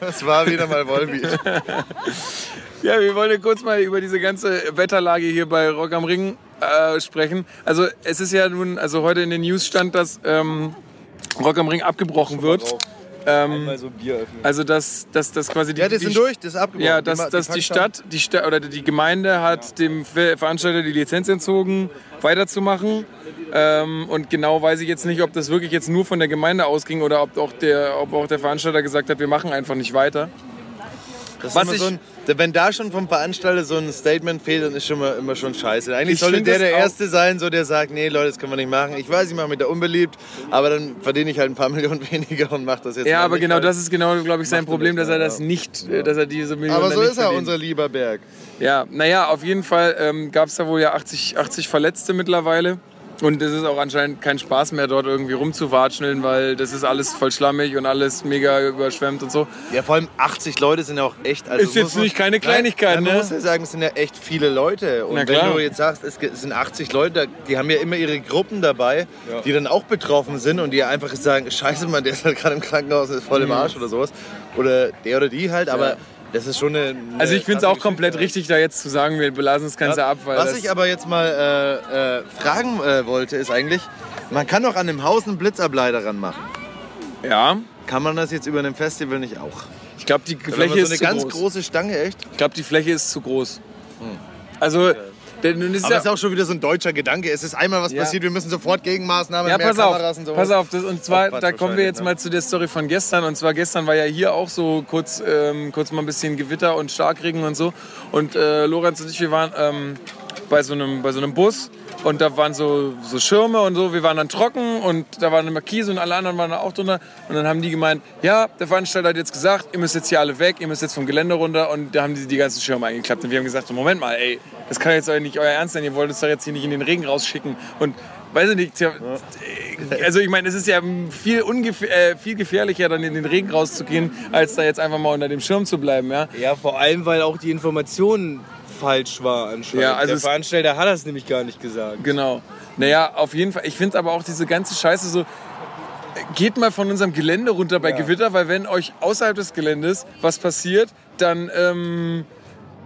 es war wieder mal Volbeat. Ja, wir wollen kurz mal über diese ganze Wetterlage hier bei Rock am Ring äh, sprechen. Also es ist ja nun, also heute in den News stand, dass ähm, Rock am Ring abgebrochen wird. Ähm, so ein Bier öffnen. also dass, dass, dass quasi die, Ja, die die sind durch, das ist abgebrochen. Ja, Die dass, ma- dass die Stadt, die Stadt oder die Gemeinde hat dem Ver- Veranstalter die Lizenz entzogen, weiterzumachen. Ähm, und genau weiß ich jetzt nicht, ob das wirklich jetzt nur von der Gemeinde ausging oder ob auch der, ob auch der Veranstalter gesagt hat, wir machen einfach nicht weiter. Das ist Was immer ich- so ein, wenn da schon vom Veranstalter so ein Statement fehlt, dann ist schon mal immer schon scheiße. Eigentlich Ich sollte der der Erste sein, so der sagt, nee Leute, das können wir nicht machen. Ich weiß, ich mache mich da unbeliebt, aber dann verdiene ich halt ein paar Millionen weniger und mache das jetzt Ja, aber genau das ist genau, glaube ich, sein Problem, dass er ja. das nicht, äh, dass er diese Millionen Aber so ist er, verdient. unser lieber Berg. Ja, naja, auf jeden Fall ähm, gab es da wohl ja 80, 80 Verletzte mittlerweile. Und es ist auch anscheinend kein Spaß mehr, dort irgendwie rumzuwatscheln, weil das ist alles voll schlammig und alles mega überschwemmt und so. Ja, vor allem 80 Leute sind ja auch echt. Also Ist jetzt man- nicht keine Kleinigkeit, Nein, man ne? muss ja sagen, es sind ja echt viele Leute. Und Na wenn klar. du jetzt sagst, es sind 80 Leute, die haben ja immer ihre Gruppen dabei, die dann auch betroffen sind und die einfach sagen, scheiße, Mann, der ist halt gerade im Krankenhaus und ist voll im Arsch oder sowas. Oder der oder die halt, aber das ist schon eine. eine Also ich finde es auch komplett richtig, da jetzt zu sagen, wir belassen das Ganze ab. Weil Was ich aber jetzt mal äh, äh, fragen äh, wollte, ist eigentlich, man kann doch an dem Haus einen Blitzableiter ranmachen. ja, Kann man das jetzt über einem Festival nicht auch? ich glaube, die Fläche so ist eine zu ganz groß. große Stange, echt? Ich glaube, die Fläche ist zu groß. Also, denn nun ist Aber ja, es ist auch schon wieder so ein deutscher Gedanke. Es ist einmal was Ja. passiert, wir müssen sofort Gegenmaßnahmen, Ja, mehr pass auf, Kameras und sowas. pass auf. Das, und zwar, da kommen wir jetzt ne? mal zu der Story von gestern. Und zwar gestern war ja hier auch so kurz, ähm, kurz mal ein bisschen Gewitter und Starkregen und so. Und äh, Lorenz und ich, wir waren ähm, bei, so einem, bei so einem Bus. Und da waren so, so Schirme und so. Wir waren dann trocken und da waren immer Kies und alle anderen waren da auch drunter. Und dann haben die gemeint, ja, der Veranstalter hat jetzt gesagt, ihr müsst jetzt hier alle weg, ihr müsst jetzt vom Gelände runter. Und da haben die die ganzen Schirme eingeklappt. Und wir haben gesagt, Moment mal, ey, das kann jetzt nicht euer Ernst sein. Ihr wollt uns doch jetzt hier nicht in den Regen rausschicken. Und weiß ich nicht, also ich meine, es ist ja viel, äh, viel gefährlicher, dann in den Regen rauszugehen, als da jetzt einfach mal unter dem Schirm zu bleiben. Ja? Ja, vor allem, weil auch die Information falsch war anscheinend. Ja, also Der Veranstalter hat das nämlich gar nicht gesagt. Genau. Naja, auf jeden Fall. Ich finde aber auch diese ganze Scheiße so. Geht mal von unserem Gelände runter bei Gewitter, weil wenn euch außerhalb des Geländes was passiert, dann, ähm,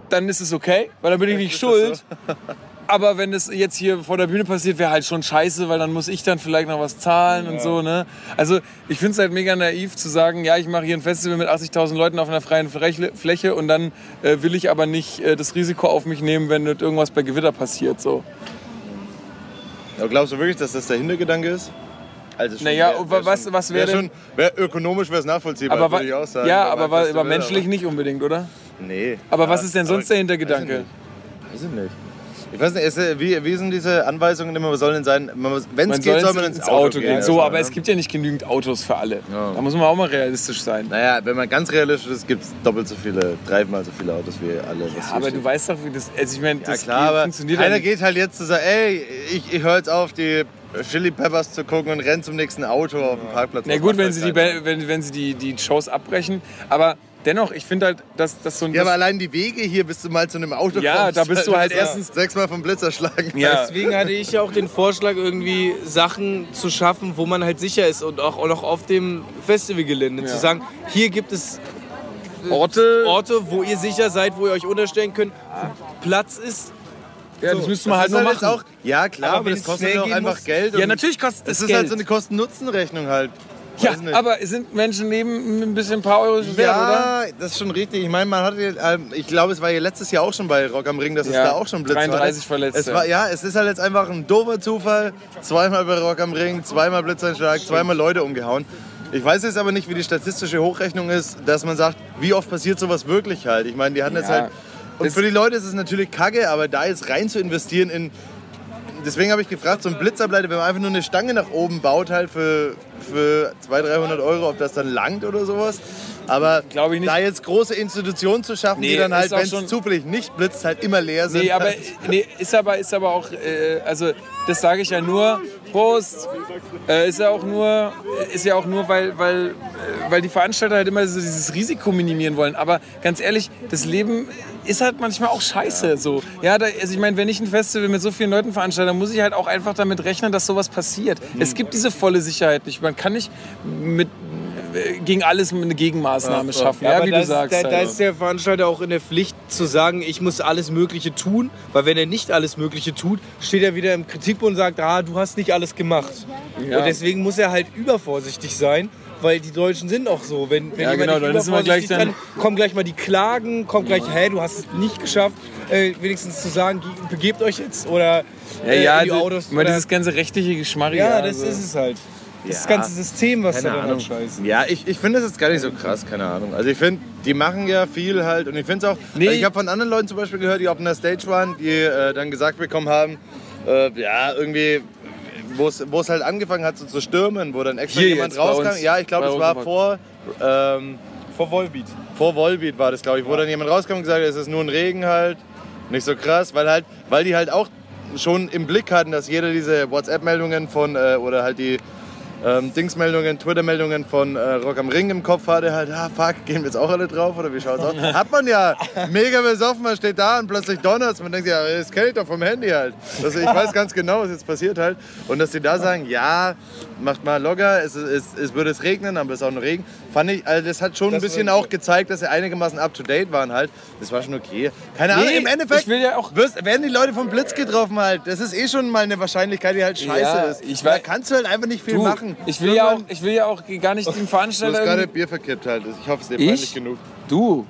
dann ist es okay, weil dann bin ich nicht schuld. Aber wenn es jetzt hier vor der Bühne passiert, wäre halt schon scheiße, weil dann muss ich dann vielleicht noch was zahlen und so. Ne? Also ich finde es halt mega naiv zu sagen, ja, ich mache hier ein Festival mit 80.000 Leuten auf einer freien Fläche und dann äh, will ich aber nicht äh, das Risiko auf mich nehmen, wenn irgendwas bei Gewitter passiert. So. Aber glaubst du wirklich, dass das der Hintergedanke ist? Also Naja, wär- wär was- schon- was wär wäre schon, wär ökonomisch wäre es nachvollziehbar, Aber, würde ich auch sagen. ja, aber, Festival, aber menschlich aber- nicht unbedingt, oder? Nee. Aber was ist denn sonst der Weiß Hintergedanke? ich Weiß ich nicht. Ich weiß nicht, äh, wie, wie sind diese Anweisungen immer? Was soll denn sein? Wenn es geht, soll man ins Auto, gehen. So, erstmal, aber ne? es gibt ja nicht genügend Autos für alle. Ja. Da muss man auch mal realistisch sein. Naja, wenn man ganz realistisch ist, gibt es doppelt so viele, dreimal so viele Autos wie alle. hier Aber steht. du weißt doch, wie das. Also ich meine, Ja das klar, geht, aber funktioniert ja nicht. geht halt jetzt zu sagen, ey, ich, ich höre jetzt auf, die Chili Peppers zu gucken und renn zum nächsten Auto auf dem Parkplatz. Na gut, wenn sie, die, wenn, wenn sie die, die Shows abbrechen. Aber dennoch, ich finde halt, dass, dass so ein. Ja, aber das, allein die Wege hier, bis du mal zu einem Auto Ja, kommst. da bist du halt das erstens- Sechsmal vom Blitz erschlagen. Ja. Deswegen hatte ich ja auch den Vorschlag, irgendwie Sachen zu schaffen, wo man halt sicher ist und auch, auch noch auf dem Festivalgelände Ja. zu sagen, hier gibt es Orte. Orte, wo ihr sicher seid, wo ihr euch unterstellen könnt, wo Platz ist. ja, das müsste man Das halt nur halt machen. auch, ja klar, Aber aber, das kostet ja auch einfach muss- Geld. Ja, natürlich kostet Es es ist Geld. halt so eine Kosten-Nutzen-Rechnung halt. Ja, aber sind Menschenleben ein bisschen ein paar Euro wert, oder? Ja, das ist schon richtig. Ich meine, man hatte, ähm, ich glaube, es war ja letztes Jahr auch schon bei Rock am Ring, dass Ja, es da auch schon Blitz 33 war. Verletzte. Es war. Ja, es ist halt jetzt einfach ein doofer Zufall. Zweimal bei Rock am Ring, zweimal Blitzeinschlag, zweimal Leute umgehauen. Ich weiß jetzt aber nicht, wie die statistische Hochrechnung ist, dass man sagt, wie oft passiert sowas wirklich halt. Ich meine, die hatten jetzt Ja, halt. Und für die Leute ist es natürlich kacke, aber da jetzt rein zu investieren in. Deswegen habe ich gefragt, so ein Blitzableiter, wenn man einfach nur eine Stange nach oben baut, halt für, für 200, 300 Euro, ob das dann langt oder sowas. Aber ich nicht. da jetzt große Institutionen zu schaffen, Nee, die dann halt, wenn es zufällig nicht blitzt, halt immer leer sind. Nee, aber, halt. nee, ist aber, ist aber auch, äh, also das sage ich ja nur, Prost, äh, ist ja auch nur, ist ja auch nur, weil, weil, äh, weil die Veranstalter halt immer so dieses Risiko minimieren wollen. Aber ganz ehrlich, das Leben ist halt manchmal auch scheiße. So. Ja, da, also ich meine, wenn ich ein Festival mit so vielen Leuten veranstalte, dann muss ich halt auch einfach damit rechnen, dass sowas passiert. Es gibt diese volle Sicherheit nicht. Man kann nicht mit, gegen alles eine Gegenmaßnahme schaffen, ja, aber wie da du ist- sagst. Da, da halt. ist der Veranstalter auch in der Pflicht zu sagen, ich muss alles Mögliche tun, weil wenn er nicht alles Mögliche tut, steht er wieder im Kritikpunkt und sagt, ah, du hast nicht alles gemacht. Ja. Und deswegen muss er halt übervorsichtig sein, weil die Deutschen sind auch so. Wenn, wenn Ja, genau, dann ist immer gleich dann- kommen gleich mal die Klagen, kommt gleich, hä, du hast es nicht geschafft, äh, wenigstens zu sagen, ge- begebt euch jetzt oder ja, äh, ja, in die also, Autos. immer dieses ganze rechtliche Geschmarri. ja, das also. ist es halt. Das Ja. ganze System, was da dran scheiße. Ja, ich, ich finde das jetzt gar nicht so krass, keine Ahnung. Also ich finde, die machen ja viel halt und ich finde es auch, Nee. ich habe von anderen Leuten zum Beispiel gehört, die auf einer Stage waren, die äh, dann gesagt bekommen haben, äh, ja, irgendwie, wo es halt angefangen hat so zu stürmen, wo dann extra Hier jemand rauskam. Ja, ich glaube, es war vor, ähm, Vor Volbeat. vor Volbeat war das, glaube ich, wo dann jemand rauskam und gesagt hat, es ist nur ein Regen halt, nicht so krass, weil halt, weil die halt auch schon im Blick hatten, dass jeder diese WhatsApp-Meldungen von, äh, oder halt die ähm, Dingsmeldungen, Twitter-Meldungen von äh, Rock am Ring im Kopf hatte, halt, ah fuck, gehen wir jetzt auch alle drauf oder wie schaut's aus? Hat man ja mega besoffen, man steht da und plötzlich donnert's, man denkt ja, das kenne ich doch vom Handy halt. Also ich weiß ganz genau, was jetzt passiert halt. Und dass die da sagen, ja, macht mal locker, es, es, es würde es regnen, aber es ist auch nur Regen, fand ich, also das hat schon ein Das bisschen war- auch gezeigt, dass sie einigermaßen up to date waren halt. Das war schon okay. Keine Nee, Ahnung, im Endeffekt ich will ja auch- wirst, werden die Leute vom Blitz getroffen halt. Das ist eh schon mal eine Wahrscheinlichkeit, die halt scheiße Ja, ist. ich da weiß- kannst du halt einfach nicht viel Du, machen. ich will, ja auch, ich will ja auch gar nicht den Du hast Veranstalter gerade. Bier verkippt halt. Ich hoffe, es ist dir Ich? peinlich genug. Du,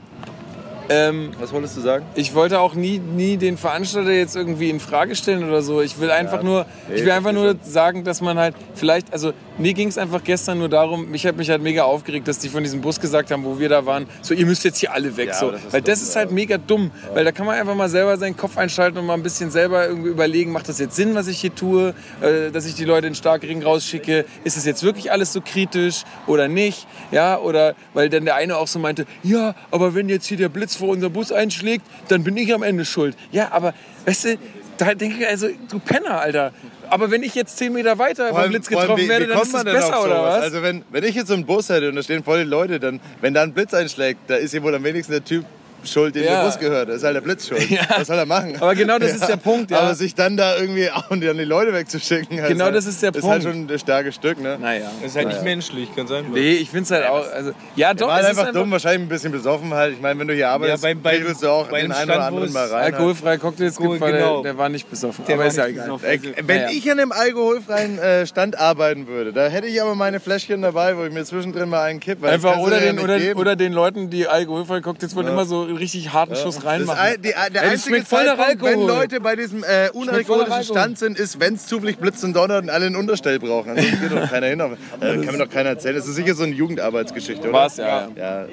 ähm, Was wolltest du sagen? ich wollte auch nie, nie den Veranstalter jetzt irgendwie in Frage stellen oder so. Ich will einfach nur, ich will einfach nur sagen, dass man halt vielleicht, also mir ging es einfach gestern nur darum, mich hat mich halt mega aufgeregt, dass die von diesem Bus gesagt haben, wo wir da waren, so ihr müsst jetzt hier alle weg. Ja, so. das ist Weil das dumm, ist ja. halt mega dumm, weil da kann man einfach mal selber seinen Kopf einschalten und mal ein bisschen selber irgendwie überlegen, macht das jetzt Sinn, was ich hier tue, äh, dass ich die Leute in Starkring rausschicke, ist es jetzt wirklich alles so kritisch oder nicht, ja, oder weil dann der eine auch so meinte, ja, aber wenn jetzt hier der Blitz vor unser Bus einschlägt, dann bin ich am Ende schuld. Ja, aber weißt du, da denke ich also, du Penner, Alter. Aber wenn ich jetzt 10 Meter weiter vom Blitz vor allem, getroffen wie- werde, wie dann kommt ist auf besser, oder was? Also wenn, wenn ich jetzt so einen Bus hätte und da stehen voll die Leute, dann, wenn da ein Blitz einschlägt, da ist ja wohl am wenigsten der Typ schuld, dem Ja. der Bus gehört. Das ist halt der Blitz schuld. Ja. Was soll er machen? Aber genau das ist der Punkt, ja. Aber sich dann da irgendwie auch und dann die Leute wegzuschicken, halt, Genau ist halt, das ist der ist halt Punkt. schon ein starkes Stück, ne? naja. Das ist halt nicht menschlich, kann sein. Nee, ich finde es halt auch. Also, ja, doch, War halt einfach dumm, wahrscheinlich ein bisschen besoffen halt. Ich meine, wenn du hier arbeitest, beim- beim- pegelst du auch bei den einen oder anderen mal rein. Halt. Alkoholfreie Cocktails gibt, weil genau. der, der war nicht besoffen. Der aber war ist ja egal. Wenn Naja. ich an einem alkoholfreien äh, Stand arbeiten würde, da hätte ich aber meine Fläschchen dabei, wo ich mir zwischendrin mal einen kipp. Einfach ja den, oder den Leuten, die alkoholfreie Cocktails wollen, immer so einen richtig harten Schuss Das reinmachen. ein, die, der Ey, das einzige Zeitpunkt, wenn. Leute bei diesem äh, unalkoholischen. Stand sind, ist, wenn es zufällig blitzt und donnert und alle ein Unterstell brauchen. Ansonsten geht doch keiner hin. Äh, kann mir doch keiner erzählen. Das ist sicher so eine Jugendarbeitsgeschichte, oder? War's, ja, ja. ja.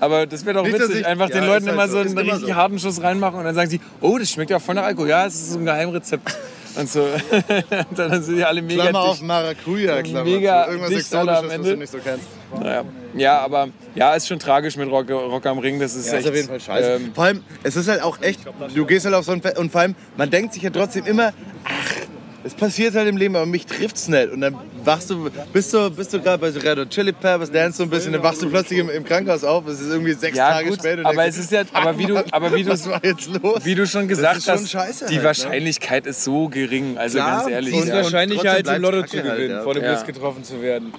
Aber das wäre doch Nicht, witzig, ich- einfach ja, den Leuten ist halt immer so, so einen immer richtig so. harten Schuss reinmachen und dann sagen sie, oh, das schmeckt ja voll nach Alkohol. Ja, es ist so ein Geheimrezept. Und so. dann sind die alle mega Klammer auf. Maracuja, Klammer Mega. Irgendwas Exotisches, was du nicht so kennst. Naja. Ja, aber ja, ist schon tragisch mit Rock, Rock am Ring. Das ist Ja, echt, ist auf jeden Fall scheiße. ähm, vor allem, es ist halt auch echt, du gehst halt auf so ein Fest und vor allem, man denkt sich ja trotzdem immer, ach, es passiert halt im Leben, aber mich trifft's nicht. Und dann wachst du, bist du, bist du gerade bei so Red Hot Chili Peppers, dance so ein bisschen, dann wachst du plötzlich im, im Krankenhaus auf, es ist irgendwie sechs Ja, Tage gut, später. und aber es ist ja, aber wie du, aber wie du, was war jetzt los? wie du schon gesagt ist schon hast, scheiße die halt, ne? wahrscheinlichkeit ist so gering. Also Klar, ganz ehrlich. und- ist ja. wahrscheinlicher als im Lotto zu halt, gewinnen, ja. vor dem Ja. Blitz getroffen zu werden.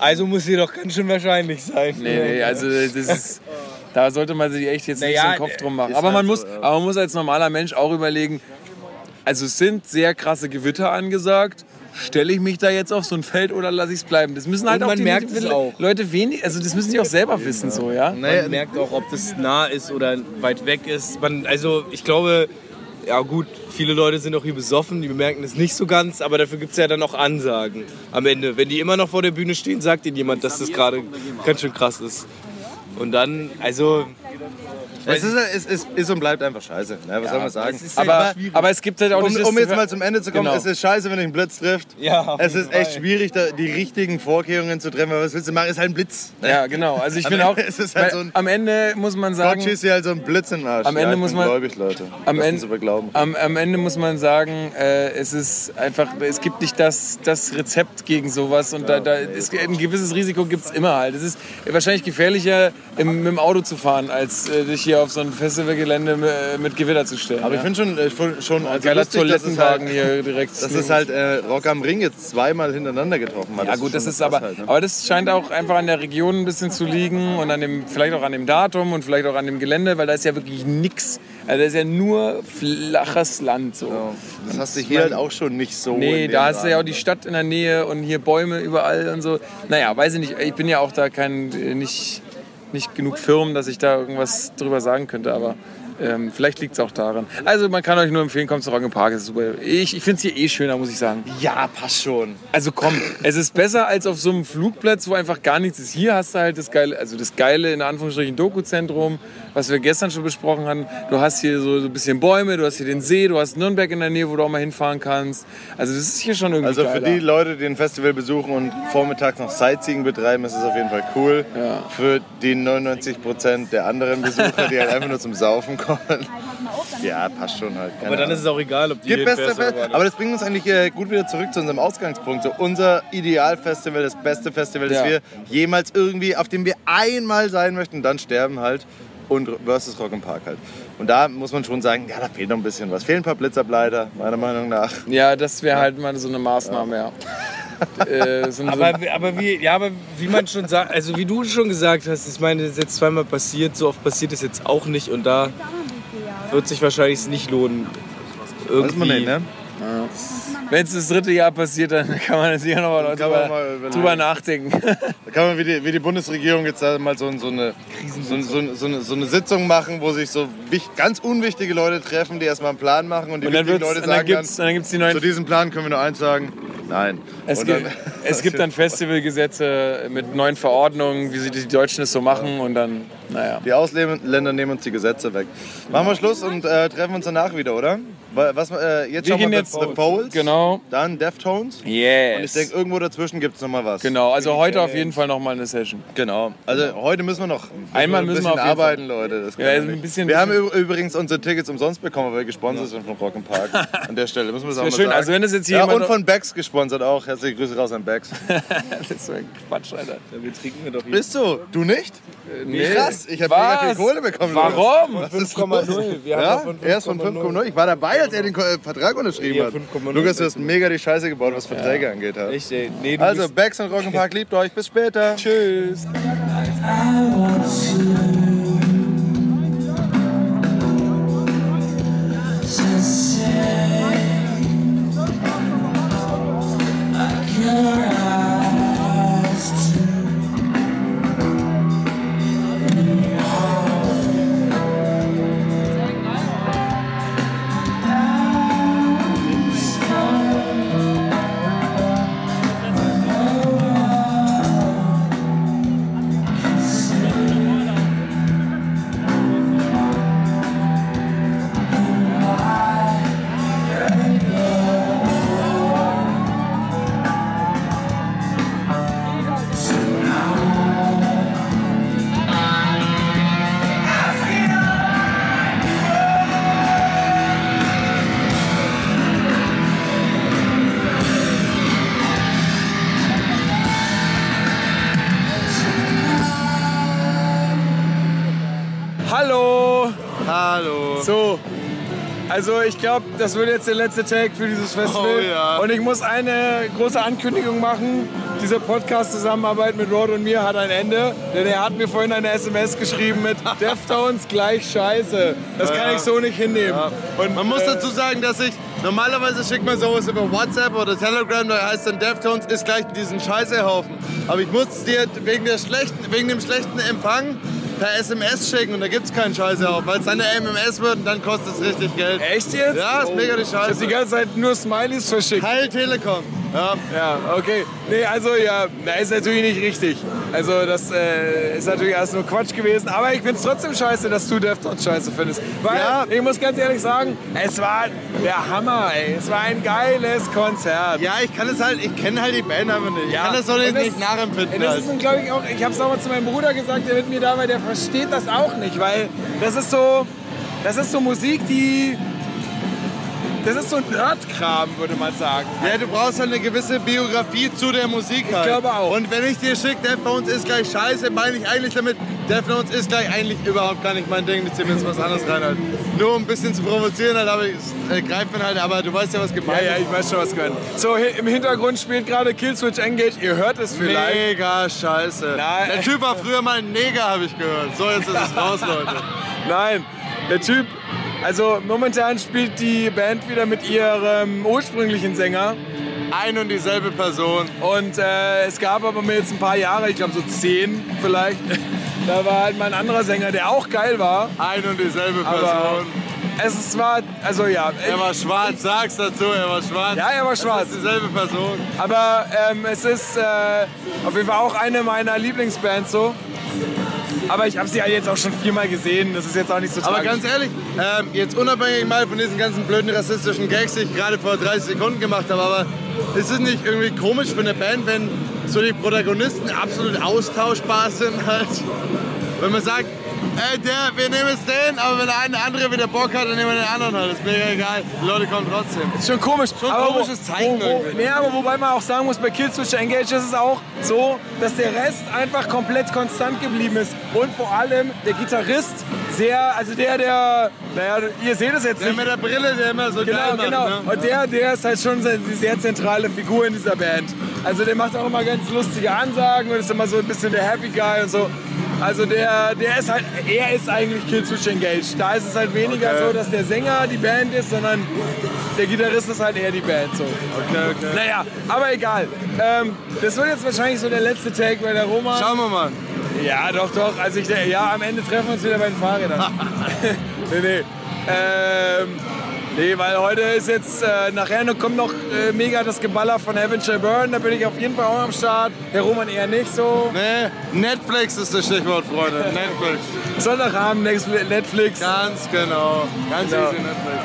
Also muss sie doch ganz schön wahrscheinlich sein. Nee, nee, also das ist, da sollte man sich echt jetzt nicht Naja, so einen Kopf drum machen. Aber man, halt muss, aber man muss als normaler Mensch auch überlegen, also es sind sehr krasse Gewitter angesagt. Stelle ich mich da jetzt auf so ein Feld oder lasse ich es bleiben? Das müssen halt Und auch man die merkt es auch. Leute wenig, also das müssen die auch selber wissen so, ja. Naja, Man merkt auch, ob das nah ist oder weit weg ist. Man, also ich glaube, ja gut, viele Leute sind auch hier besoffen, die bemerken das nicht so ganz, aber dafür gibt es ja dann auch Ansagen am Ende. Wenn die immer noch vor der Bühne stehen, sagt ihnen jemand, dass das gerade ganz schön krass ist. Und dann, also... es ist, es ist, ist und bleibt einfach scheiße. Ne? Was soll man sagen? es ist halt Aber, aber es gibt halt auch Um, nicht um jetzt mal zum Ende zu kommen, Genau. es ist scheiße, wenn dich ein Blitz trifft. Ja, Es ist echt schwierig, die richtigen Vorkehrungen zu treffen. Aber was willst du machen? Ist halt ein Blitz. ne? Ja, genau. Also ich Am finde auch, es halt weil so ein- am Ende muss man Gott sagen, schießt dir halt so einen Blitz in den Arsch. Am Ende ja, ich muss man- gläubig, Leute. am Ende, am, am Ende muss man sagen, äh, es ist einfach, es gibt nicht das, das Rezept gegen sowas und da, da ist, ein gewisses Risiko gibt es immer halt. Es ist wahrscheinlich gefährlicher, im, mit dem Auto zu fahren, als äh, dich hier auf so ein Festivalgelände mit, mit Gewitter zu stellen. Aber ja. ich finde schon, ich find schon also Geiler lustig, Toilettenwagen halt, hier direkt. dass es halt äh, Rock am Ring jetzt zweimal hintereinander getroffen hat. Ja gut, das ist aber, halt, ne? aber das scheint auch einfach an der Region ein bisschen zu liegen und an dem, vielleicht auch an dem Datum und vielleicht auch an dem Gelände, weil da ist ja wirklich nix. Also da ist ja nur flaches Land so. Ja, Das hast du hier halt auch schon nicht so. Nee, da hast du ja auch die Stadt in der Nähe und hier Bäume überall und so. Naja, weiß ich nicht. Ich bin ja auch da kein, äh, nicht, nicht genug Firmen, dass ich da irgendwas drüber sagen könnte. Aber Ähm, vielleicht liegt es auch daran. Also man kann euch nur empfehlen, kommt zu Rock im Park. Super. Ich, ich finde es hier eh schöner, muss ich sagen. Ja, passt schon. Also komm, es ist besser als auf so einem Flugplatz, wo einfach gar nichts ist. Hier hast du halt das geile, also das geile in Anführungsstrichen Dokuzentrum, was wir gestern schon besprochen hatten. Du hast hier so, so ein bisschen Bäume, du hast hier den See, du hast Nürnberg in der Nähe, wo du auch mal hinfahren kannst. Also das ist hier schon irgendwie Also für geiler. die Leute, die ein Festival besuchen und vormittags noch Sightseeing betreiben, ist es auf jeden Fall cool. Ja. Für die 99% der anderen Besucher, die halt einfach nur zum Saufen kommen. Ja, passt schon halt. Keine Aber dann Ahnung. ist es auch egal, ob die Gibt beste Fest aber das bringt uns eigentlich äh, gut wieder zurück zu unserem Ausgangspunkt. So unser Idealfestival, das beste Festival, das Ja. wir jemals irgendwie, auf dem wir einmal sein möchten und dann sterben halt. Und versus Rock im Park halt. Und da muss man schon sagen, ja, da fehlt noch ein bisschen was. Fehlen ein paar Blitzerbleiter, meiner Meinung nach. Ja, das wäre halt mal so eine Maßnahme, ja. äh, so, Aber, aber, wie, ja, aber wie man schon sagt, also wie du schon gesagt hast, ich meine, das ist jetzt zweimal passiert, so oft passiert es jetzt auch nicht und da wird sich wahrscheinlich nicht lohnen. Irgendwie. Weiß man nicht, ne? Wenn es das dritte Jahr passiert, dann kann man nochmal Kann man drüber, mal drüber nachdenken. Da kann man wie die, wie die Bundesregierung jetzt mal so, so, eine, so, eine, so eine Sitzung machen, wo sich so ganz unwichtige Leute treffen, die erstmal einen Plan machen und die Und dann, wichtigen Leute dann sagen gibt es dann, dann gibt's die zu neuen diesem Plan können wir nur eins sagen, nein. Es gibt, dann- es gibt dann Festivalgesetze mit neuen Verordnungen, wie sie die Deutschen es so machen und dann, naja. Die Ausländer nehmen uns die Gesetze weg. Machen wir Schluss und äh, treffen uns danach wieder, oder? Wa- Was, äh, jetzt Wir schauen gehen wir jetzt, The Folds, genau, dann Deftones. yes. Und ich denke, irgendwo dazwischen gibt es noch mal was. genau, also heute auf jeden Fall nochmal eine Session. Genau. Also heute müssen wir noch Einmal ein müssen bisschen wir auf arbeiten, Leute. Das Ja, wir ein nicht. bisschen- wir haben übrigens unsere Tickets umsonst bekommen, weil wir gesponsert sind von Rock Park. An der Stelle müssen wir das auch mal schön. sagen. Also wenn das jetzt hier ja, jemand- und von Becks gesponsert auch. Herzliche Grüße raus an Becks. das ist so ein Quatsch, Alter. Wir trinken wir doch hier. Bist du? Du nicht? Nee. Krass, ich habe mega viel Was? Kohle bekommen. Warum? Was ist los? 5,0. Wir haben Ja, er ist von 5,0. Ich war dabei, als er den äh, Vertrag unterschrieben Ja, hat. 5,0. Lukas, du hast mega die Scheiße gebaut, was Verträge angeht. Ja. Echt, ey. Nee, du Also, Becks und Rock'n'Park liebt euch. Bis später. Tschüss. Hallo. Also ich glaube, das wird jetzt der letzte Take für dieses Festival. Oh ja. Und ich muss eine große Ankündigung machen. Diese Podcast-Zusammenarbeit mit Rod und mir hat ein Ende. Denn er hat mir vorhin eine SMS geschrieben mit Deftones gleich Scheiße. Das kann Ja. ich so nicht hinnehmen. Und Man muss äh, dazu sagen, dass ich normalerweise schickt man sowas über WhatsApp oder Telegram, da heißt dann Deftones ist gleich diesen Scheißehaufen. Aber ich muss dir wegen, der schlechten, wegen dem schlechten Empfang per SMS schicken und da gibt es keinen Scheißehaufen, weil es dann eine MMS wird und dann kostet es richtig Geld. Echt jetzt? Ja, ist mega die Ich hab Scheiße. die ganze Zeit nur Smileys verschickt. Heil Telekom. Ja. Ja, okay. Nee, also ja, na, ist natürlich nicht richtig. Also das äh, ist natürlich erst nur Quatsch gewesen. Aber ich find's trotzdem scheiße, dass du Deftones scheiße findest. Weil, Ja. ich muss ganz ehrlich sagen, es war der Hammer, ey. Es war ein geiles Konzert. ja, ich kann es halt, ich kenne halt die Band einfach nicht. Ich Ja. kann das doch nicht, das- nicht nachempfinden. Das Halt. ist, glaube ich, auch, ich habe es auch mal zu meinem Bruder gesagt, der mit mir da war, der versteht das auch nicht, weil das ist so, das ist so Musik, die, das ist so Nerdkram, würde man sagen. Ja, du brauchst halt eine gewisse Biografie zu der Musik halt. glaube auch. Und wenn ich dir schicke, Deftones ist gleich scheiße, meine ich eigentlich damit, Deftones ist gleich eigentlich überhaupt gar nicht mein Ding, ich zieh mir jetzt was anderes rein halt. Nur um ein bisschen zu provozieren halt, aber es äh, greift mir halt, aber du weißt ja, was Ja, gemeint ja, ich weiß schon, was gehört. So, im Hintergrund spielt gerade Killswitch Engage. Ihr hört es vielleicht. Mega scheiße. Nein. Der Typ war früher mal ein Neger, habe ich gehört. So, jetzt ist es raus, Leute. Nein, der Typ. Also momentan spielt die Band wieder mit ihrem ursprünglichen Sänger. Ein und dieselbe Person. Und äh, es gab aber mir jetzt ein paar Jahre, ich glaube so zehn vielleicht, Da war halt mal ein anderer Sänger, der auch geil war. Ein und dieselbe Aber Person. es war, also ja. Er war schwarz, sag's dazu, er war schwarz. Ja, er war schwarz. Das ist dieselbe Person. Aber ähm, es ist äh, auf jeden Fall auch eine meiner Lieblingsbands so. Aber ich habe sie ja jetzt auch schon viermal gesehen. Das ist jetzt auch nicht so Aber tragisch. ganz ehrlich, ähm, jetzt unabhängig mal von diesen ganzen blöden rassistischen Gags, die ich gerade vor 30 Sekunden gemacht habe, aber ist es nicht irgendwie komisch für eine Band, wenn so die Protagonisten absolut austauschbar sind halt? Wenn man sagt, ey, der, wir nehmen jetzt den, aber wenn der eine andere wieder Bock hat, dann nehmen wir den anderen halt. Ist mega egal. Die Leute kommen trotzdem. Ist schon komisch. Schon aber komisches Zeichen Wo, wo, irgendwie. nee, aber wobei man auch sagen muss, bei Killswitch Engage ist es auch so, dass der Rest einfach komplett konstant geblieben ist. Und vor allem der Gitarrist sehr, also der, der, naja, ihr seht es jetzt Der nicht. mit der Brille, der immer so Genau, geil macht. genau. Ne? Und der, der ist halt schon die sehr zentrale Figur in dieser Band. Also der macht auch immer ganz lustige Ansagen und ist immer so ein bisschen der Happy Guy und so. Also der, der ist halt, er ist eigentlich Killswitch Engaged. Da ist es halt weniger Okay. so, dass der Sänger die Band ist, sondern der Gitarrist ist halt eher die Band. So. Okay, okay. Naja, aber egal. Ähm, das wird jetzt wahrscheinlich so der letzte Take, weil der Roman... Schauen wir mal. Ja, doch, doch. Also ich, ja, am Ende treffen wir uns wieder bei den Fahrrädern. nee, nee. Ähm, nee, weil heute ist jetzt, äh, nachher noch- kommt noch äh, mega das Geballer von Heaven Shall Burn. Da bin ich auf jeden Fall auch am Start. Der Roman eher nicht so. Nee, Netflix ist das Stichwort, Freunde. Netflix. Sonntagabend Netflix- Netflix. Ganz genau. Ganz Genau. easy Netflix.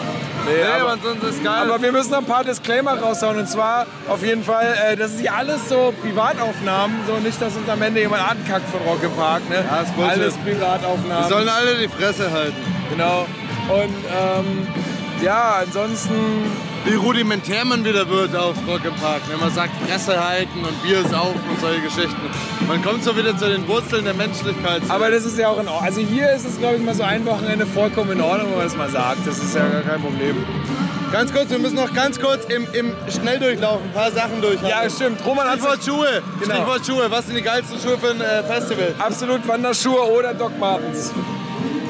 Nee, Nee, aber, ansonsten ist geil. aber wir müssen noch ein paar Disclaimer raushauen. Und zwar auf jeden Fall, äh, das ist ja alles so Privataufnahmen. So nicht, dass uns am Ende jemand ankackt von Rock im Park. Ne? Ja, alles Privataufnahmen. Die sollen alle die Fresse halten. Genau. Und ähm, ja, ansonsten, Wie rudimentär man wieder wird auf Rock im Park. Wenn man sagt, Fresse halten und Bier saufen und solche Geschichten. Man kommt so wieder zu den Wurzeln der Menschlichkeit. aber das ist ja auch in Ordnung. Also hier ist es, glaube ich, mal so ein Wochenende vollkommen in Ordnung, wenn man das mal sagt. Das ist ja gar kein Problem. Ganz kurz, wir müssen noch ganz kurz im, im Schnelldurchlauf ein paar Sachen durchhaben. Ja, stimmt. Roman hat Stichwort Schuhe. Genau. Stichwort Schuhe. Was sind die geilsten Schuhe für ein äh, Festival? absolut Wanderschuhe oder Doc Martens.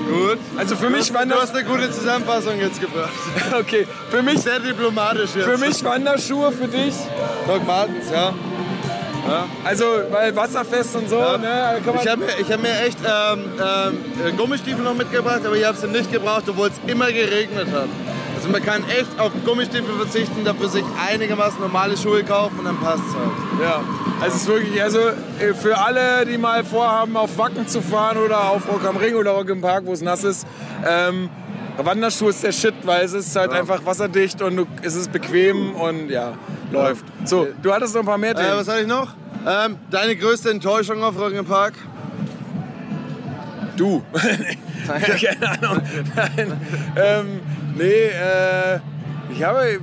Gut. Also für Du mich hast, waren du hast eine gute Zusammenfassung jetzt gebracht. Okay, für mich, Sehr diplomatisch jetzt. für mich Wanderschuhe, für dich. Doc Martens, ja. Also, weil wasserfest und so, Ja. ne? man- Ich habe mir, hab mir echt ähm, ähm, äh, Gummistiefel noch mitgebracht, aber ich habe sie nicht gebraucht, obwohl es immer geregnet hat. Also man kann echt auf Gummistiefel verzichten, dafür sich einigermaßen normale Schuhe kaufen und dann passt es halt. Ja, also es ist wirklich, also äh, für alle, die mal vorhaben, auf Wacken zu fahren oder auf Rock am Ring oder Rock im Park, wo es nass ist, ähm, Wanderschuh ist der Shit, weil es ist halt einfach wasserdicht und du, es ist bequem und ja, läuft. So, du hattest noch ein paar mehr Äh, Themen. was hatte ich noch? Ähm, deine größte Enttäuschung auf Rock im Park? du. Keine Ahnung. Nein. Ähm, nee, äh, ich habe...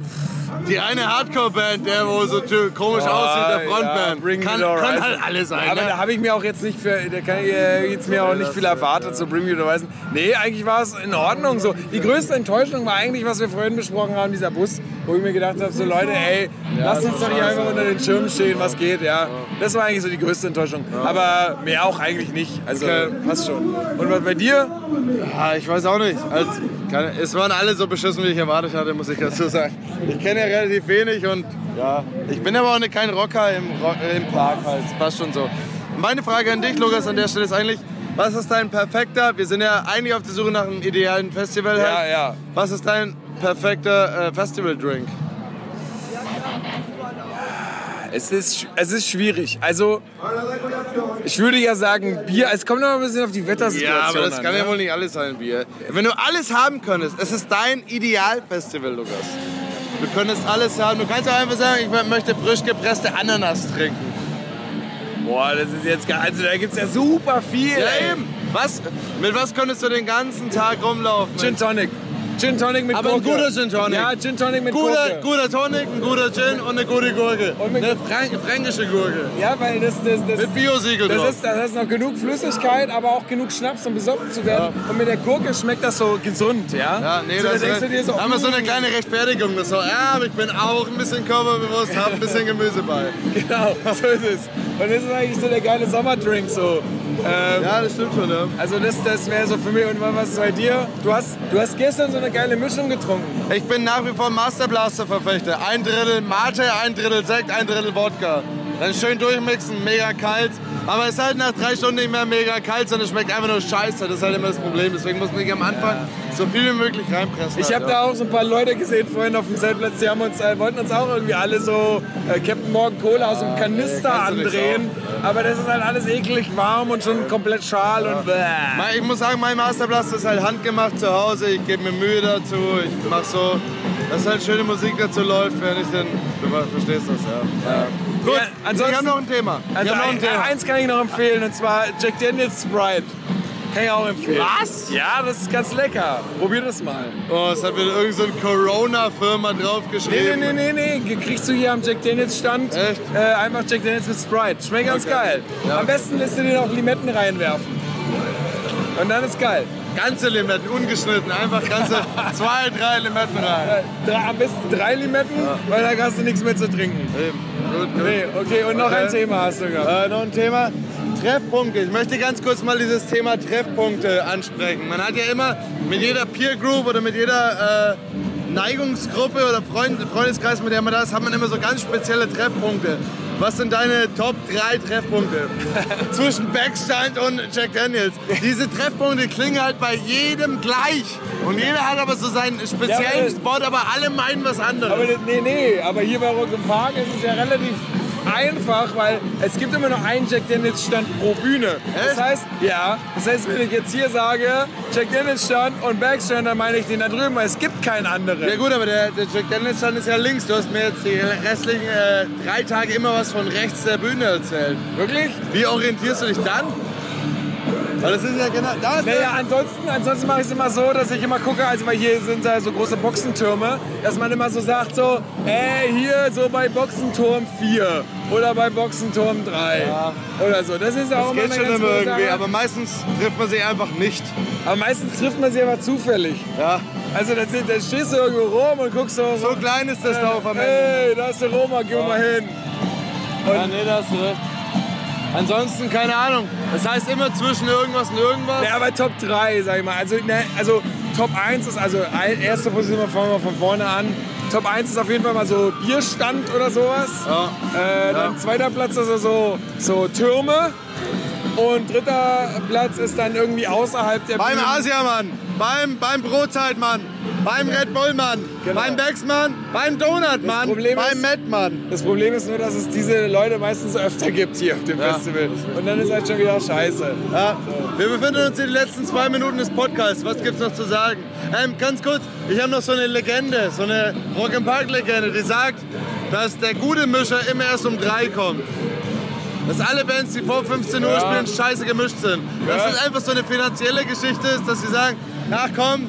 Die eine Hardcore-Band, der wo so komisch aussieht, der Ja, Frontband. Bring Me kann, kann halt alles sein. Aber ne? da habe ich mir auch jetzt nicht für, da kann ich äh, jetzt mir auch nicht viel erwartet, so Bring Me the Horizon. Nee, eigentlich war es in Ordnung so. Die größte Enttäuschung war eigentlich, was wir vorhin besprochen haben, dieser Bus, wo ich mir gedacht habe, so Leute, ey, lasst uns doch hier einfach unter den Schirmen stehen, was geht, ja. Das war eigentlich so die größte Enttäuschung. Aber mehr auch eigentlich nicht. Also Okay. passt schon. Und was bei dir? Ah, ich weiß auch nicht. Also, es waren alle so beschissen, wie ich erwartet hatte, muss ich dazu sagen. Ich kenne ja relativ wenig und ja, ich bin aber auch kein Rocker im, im Park halt. Passt schon so. Meine Frage an dich, Lukas, an der Stelle ist eigentlich, was ist dein perfekter, wir sind ja eigentlich auf der Suche nach einem idealen Festival Ja, halt. ja. Was ist dein perfekter äh, Festival-Drink? Es ist, es ist schwierig. Also, ich würde ja sagen, Bier, es kommt noch ein bisschen auf die Wettersituation Ja, aber das an. kann ne? ja wohl nicht alles sein, Bier. Wenn du alles haben könntest, es ist dein Idealfestival, Lukas. Du könntest alles haben. Du kannst auch einfach sagen, ich möchte frisch gepresste Ananas trinken. Boah, das ist jetzt gar, also da gibt's ja super viel. Ja, eben. Was, mit was könntest du den ganzen Tag rumlaufen? Gin Tonic. Gin Tonic mit Aber ein Gurke. guter Gin Tonic. Ja, Gin Tonic mit guter, Gurke. guter Tonic, ein guter Gin und eine gute Gurke. Und eine frän fränkische Gurke. Ja, weil das, das, das, Mit Biosiegel das, drauf. ist, das ist noch genug Flüssigkeit, aber auch genug Schnaps, um besoffen zu werden. Und mit der Gurke schmeckt das so gesund, ja? Ja, nee, so, da das du dir so, haben wir so eine mm, kleine Rechtfertigung. Das so, ja, ich bin auch ein bisschen körperbewusst, habe ein bisschen Gemüse bei. Genau, so ist es. Und das ist eigentlich so der geile Sommerdrink so. Ähm, Ja, das stimmt schon, ja. Also das, das wäre so für mich. Und was ist bei dir? Du hast, du hast gestern so eine geile Mischung getrunken. Ich bin nach wie vor Master Blaster Verfechter. Ein Drittel Mate, ein Drittel Sekt, ein Drittel Wodka. dann schön durchmixen, mega kalt. Aber es ist halt nach drei Stunden nicht mehr mega kalt, sondern es schmeckt einfach nur scheiße. Das ist halt immer das Problem. Deswegen muss man am Anfang so viel wie möglich reinpressen. Ich halt, habe da auch so ein paar Leute gesehen vorhin auf dem Zeltplatz, die haben uns, äh, wollten uns auch irgendwie alle so äh, Captain Morgan Cola aus dem Kanister kannst du nicht andrehen. Aber das ist halt alles eklig warm und schon komplett schal und bäh. Ich muss sagen, mein Masterblaster ist halt handgemacht zu Hause. Ich gebe mir Mühe dazu. Ich mache so, dass halt schöne Musik dazu läuft, wenn ich den. Du verstehst das, ja. ja. Gut, Ja, ansonsten- ich habe noch ein Thema. Also noch ein, Thema. eins kann ich noch empfehlen und zwar Jack Daniels Sprite. Kann ich auch empfehlen. Was? Ja, das ist ganz lecker. Probier das mal. Oh, es hat wieder irgendeine so Corona-Firma draufgeschrieben. nee, nee, nee, nee. Kriegst du hier am Jack Daniels Stand Echt? äh, einfach Jack Daniels mit Sprite. Schmeckt ganz Okay. geil. Ja. Am besten lässt du dir noch Limetten reinwerfen. Und dann ist geil. Ganze Limetten, ungeschnitten. Einfach ganze zwei, drei Limetten rein. Äh, Drei, am besten drei Limetten, weil dann hast du nichts mehr zu trinken. Eben. Gut, gut. Nee, okay, und noch Okay. ein Thema hast du gehabt. Äh, noch ein Thema. Treffpunkte. Ich möchte ganz kurz mal dieses Thema Treffpunkte ansprechen. Man hat ja immer mit jeder Peer Group oder mit jeder äh, Neigungsgruppe oder Freund, Freundeskreis, mit der man da ist, hat man immer so ganz spezielle Treffpunkte. Was sind deine Top 3 Treffpunkte zwischen Backstand und Jack Daniels? Diese Treffpunkte klingen halt bei jedem gleich. Und jeder hat aber so seinen speziellen Ja, Spot, aber alle meinen was anderes. Aber nee, nee, aber hier bei Rock im Park ist es ja relativ einfach, weil es gibt immer nur einen Jack Daniels Stand pro Bühne. Das heißt, ja, das heißt, wenn ich jetzt hier sage, Jack Daniels Stand und Backstand, dann meine ich den da drüben, weil es gibt keinen anderen. Ja gut, aber der, der Jack Daniels Stand ist ja links. Du hast mir jetzt die restlichen äh, drei Tage immer was von rechts der Bühne erzählt. Wirklich? Wie orientierst du dich dann? Weil das ist ja genau... Da ist Naja, der, ansonsten, ansonsten mache ich es immer so, dass ich immer gucke, also weil hier sind ja so große Boxentürme, dass man immer so sagt so, äh, hier so bei Boxenturm 4 oder bei Boxenturm 3 oder so. Das ist auch das immer geht schon immer irgendwie, Sache. aber meistens trifft man sich einfach nicht. Aber meistens trifft man sie aber zufällig. Ja. Also da, da stehst du irgendwo rum und guckst so, So klein ist das Dorf am Ende. hey, da ist der Roma, geh mal hin. Ja, nee, da hast du recht. Ansonsten, keine Ahnung. Das heißt immer zwischen irgendwas und irgendwas. Ja, aber Top 3, sag ich mal. Also, ne, also Top 1 ist, also erste Position, fangen wir von vorne an. Top 1 ist auf jeden Fall mal so Bierstand oder sowas. Ja. Äh, dann zweiter Platz ist also so, so Türme. Und dritter Platz ist dann irgendwie außerhalb der Beim. Asiamann, beim, beim Brotzeitmann, beim Red Bullmann, Genau. beim Baxmann, beim Donutmann, beim Madmann. Das Problem ist nur, dass es diese Leute meistens öfter gibt hier auf dem Ja. Festival. Und dann ist halt schon wieder scheiße. Ja, wir befinden uns in den letzten zwei Minuten des Podcasts. Was gibt's noch zu sagen? Ähm, ganz kurz, ich habe noch so eine Legende, so eine Rock im Park Legende, die sagt, dass der gute Mischer immer erst um drei kommt. Dass alle Bands, die vor 15 Uhr Ja. spielen, scheiße gemischt sind. Dass Ja. das einfach so eine finanzielle Geschichte ist, dass sie sagen, ach komm,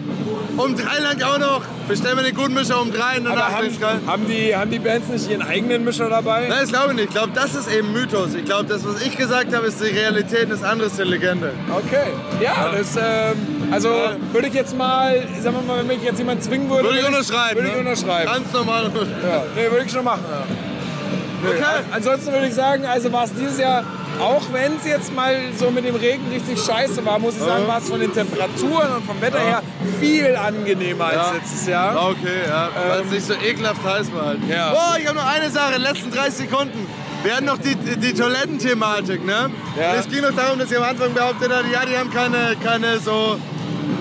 um drei lang auch noch, bestellen wir den guten Mischer um drei und danach haben, geil. haben, die, haben die Bands nicht ihren eigenen Mischer dabei? Nein, das glaube ich nicht. Ich glaube, das ist eben Mythos. Ich glaube, das, was ich gesagt habe, ist die Realität und das andere ist die Legende. Okay. Ja, das, ähm, also würde ich jetzt mal, sagen wir mal, wenn mich jetzt jemand zwingen würde. Würde ich unterschreiben. Würde ich ne? unterschreiben. Ganz normal unterschreiben. Ja, nee, würde ich schon machen. Ja. Okay. an- Ansonsten würde ich sagen, also war es dieses Jahr, auch wenn es jetzt mal so mit dem Regen richtig scheiße war, muss ich sagen, war es von den Temperaturen und vom Wetter her viel angenehmer als Ja. letztes Jahr. Ah, Okay, ja. Weil es nicht so ekelhaft heiß war halt. Ja. Oh, ich habe noch eine Sache, in den letzten 30 Sekunden. Wir hatten noch die, die, Toilettenthematik, ne? Ja. Und Es ging noch darum, dass ich am Anfang behauptet habe, ja, die haben keine, keine so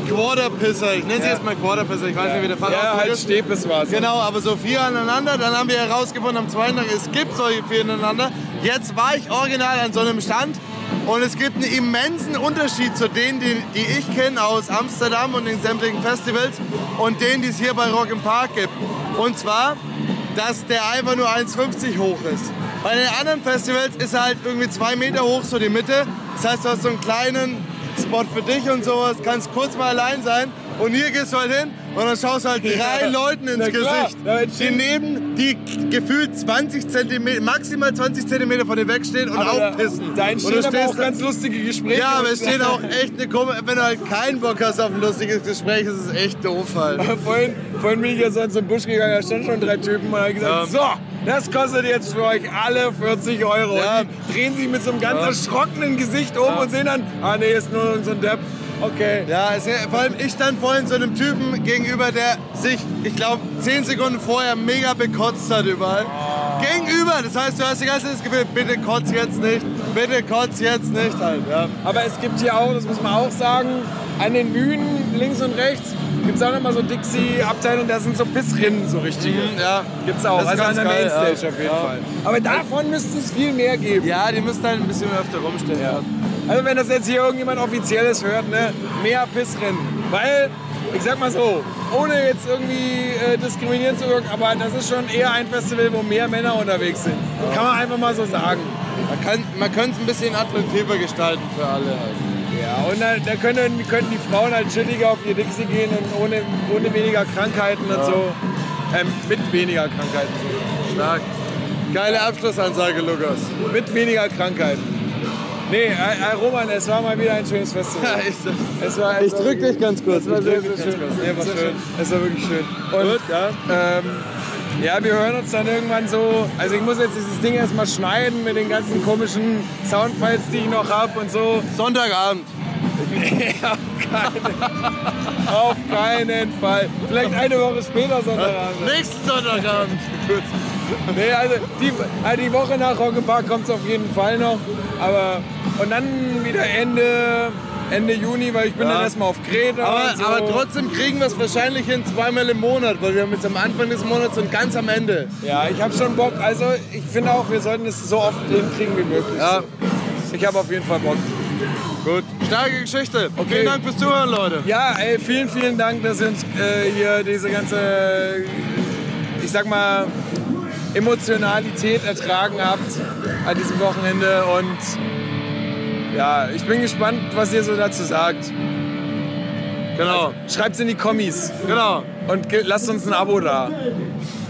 Quarterpisser. Ich nenne sie Ja. jetzt mal Quarterpisser, ich weiß nicht, wie der Fall Ja, halt Stepes war es. Genau, aber so vier aneinander. Dann haben wir herausgefunden am zweiten Tag, es gibt solche vier aneinander. Jetzt war ich original an so einem Stand und es gibt einen immensen Unterschied zu denen, die, die ich kenne aus Amsterdam und den sämtlichen Festivals und denen, die es hier bei Rock im Park gibt. Und zwar, dass der einfach nur 1,50 hoch ist. Bei den anderen Festivals ist er halt irgendwie zwei Meter hoch, so die Mitte. Das heißt, du hast so einen kleinen Spot für dich und sowas, kannst kurz mal allein sein. Und hier gehst du halt hin und dann schaust du halt drei Ja. Leuten ins Na. Gesicht, Ja, die neben, die gefühlt 20 Zentimeter, maximal 20 Zentimeter von dir wegstehen und Aber aufpissen. Da und entstehen du aber stehst auch ganz lustige Gespräche. ja, aber es steht auch echt eine komische, wenn du halt keinen Bock hast auf ein lustiges Gespräch, ist es echt doof halt. vorhin, vorhin bin ich ja in so einen Busch gegangen, da standen schon drei Typen und habe gesagt, so, das kostet jetzt für euch alle 40 Euro. Ja. Und die drehen sich mit so einem ganz erschrockenen Gesicht um und sehen dann, ah nee, ist nur so ein Depp. Okay. Ja, es, vor allem ich stand vorhin so einem Typen gegenüber, der sich, ich glaube, 10 Sekunden vorher mega bekotzt hat überall. Gegenüber, das heißt, du hast die ganze Zeit das Gefühl, bitte kotz jetzt nicht, bitte kotz jetzt nicht halt. Ja. Aber es gibt hier auch, das muss man auch sagen, an den Bühnen links und rechts gibt es auch nochmal so Dixie-Abteilungen, da sind so Pissrinnen, so richtige. ja. Gibt's auch, Das ist also an ganz der Mainstage ja. auf jeden Ja. Fall. Aber davon müsste es viel mehr geben. ja, die müssen halt ein bisschen öfter rumstehen. Ja. Also wenn das jetzt hier irgendjemand Offizielles hört, ne, mehr Pissrennen. Weil, ich sag mal so, ohne jetzt irgendwie äh, diskriminieren zu wirken, aber das ist schon eher ein Festival, wo mehr Männer unterwegs sind. Kann man einfach mal so sagen. Man, kann, man könnte es ein bisschen attraktiver gestalten für alle halt. Ja, und da, da können, können die Frauen halt chilliger auf ihr Dixie gehen und ohne, ohne weniger Krankheiten und so. Ähm, mit weniger Krankheiten. Stark. Geile Abschlussansage, Lukas. Mit weniger Krankheiten. Nee, äh, äh, Roman, es war mal wieder ein schönes Festival. Es war, es Ich war drück dich ganz kurz. Es war sehr, sehr schön. Es war wirklich schön. Und, Gut, ja. ähm, ja, wir hören uns dann irgendwann so. Also, ich muss jetzt dieses Ding erstmal schneiden mit den ganzen komischen Soundfiles, die ich noch habe und so. Sonntagabend. Nee, auf keinen, auf keinen Fall. Vielleicht eine Woche später Sonntagabend. Nächsten Sonntagabend. Gut. Nee, also die, also die Woche nach Rock'n'Park kommt es auf jeden Fall noch. Aber und dann wieder Ende, Ende Juni, weil ich bin Ja. dann erstmal auf Kreta. Aber, so. aber trotzdem kriegen wir es wahrscheinlich hin zweimal im Monat, weil wir haben jetzt am Anfang des Monats und ganz am Ende. Ja, ich habe schon Bock. Also ich finde auch, wir sollten es so oft hinkriegen wie möglich. Ja. Ich habe auf jeden Fall Bock. Gut. Starke Geschichte. Okay. Vielen Dank fürs Zuhören, Leute. Ja, ey, vielen, vielen Dank, dass ihr uns äh, hier diese ganze, ich sag mal, Emotionalität ertragen habt an diesem Wochenende. Und ja, ich bin gespannt, was ihr so dazu sagt. Genau. Schreibt's in die Kommis Genau. und lasst uns ein Abo da.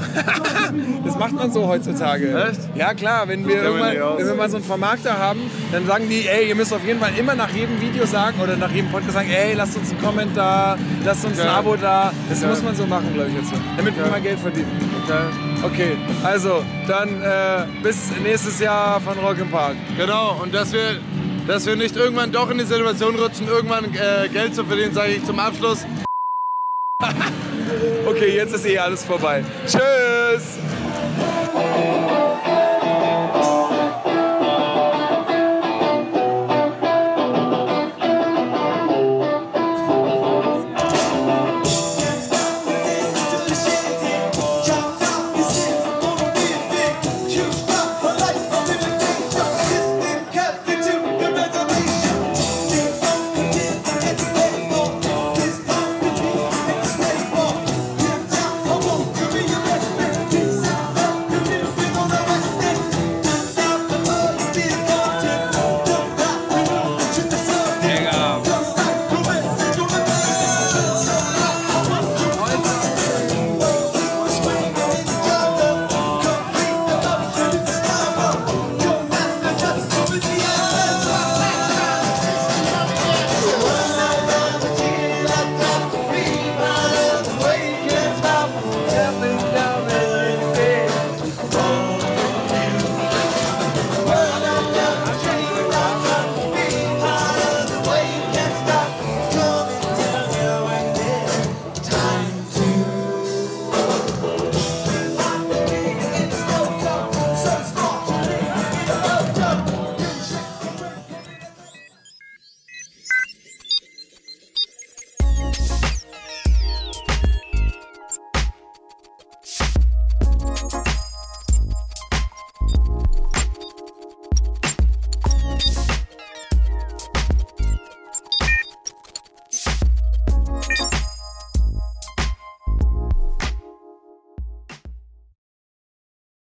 das macht man so heutzutage. Echt? Ja klar, wenn wir, irgendwann, wenn wir mal so einen Vermarkter haben, dann sagen die, ey, ihr müsst auf jeden Fall immer nach jedem Video sagen oder nach jedem Podcast sagen, ey, lasst uns einen Comment da, lasst uns ein Okay. Abo da. Das Okay. muss man so machen, glaube ich jetzt. Damit wir Okay. mal Geld verdienen. Okay. Okay, also dann äh, bis nächstes Jahr von Rock'n'Park. Genau. Und dass wir, dass wir nicht irgendwann doch in die Situation rutschen, irgendwann äh, Geld zu verdienen, sage ich zum Abschluss. Okay, jetzt ist eh alles vorbei. Tschüss!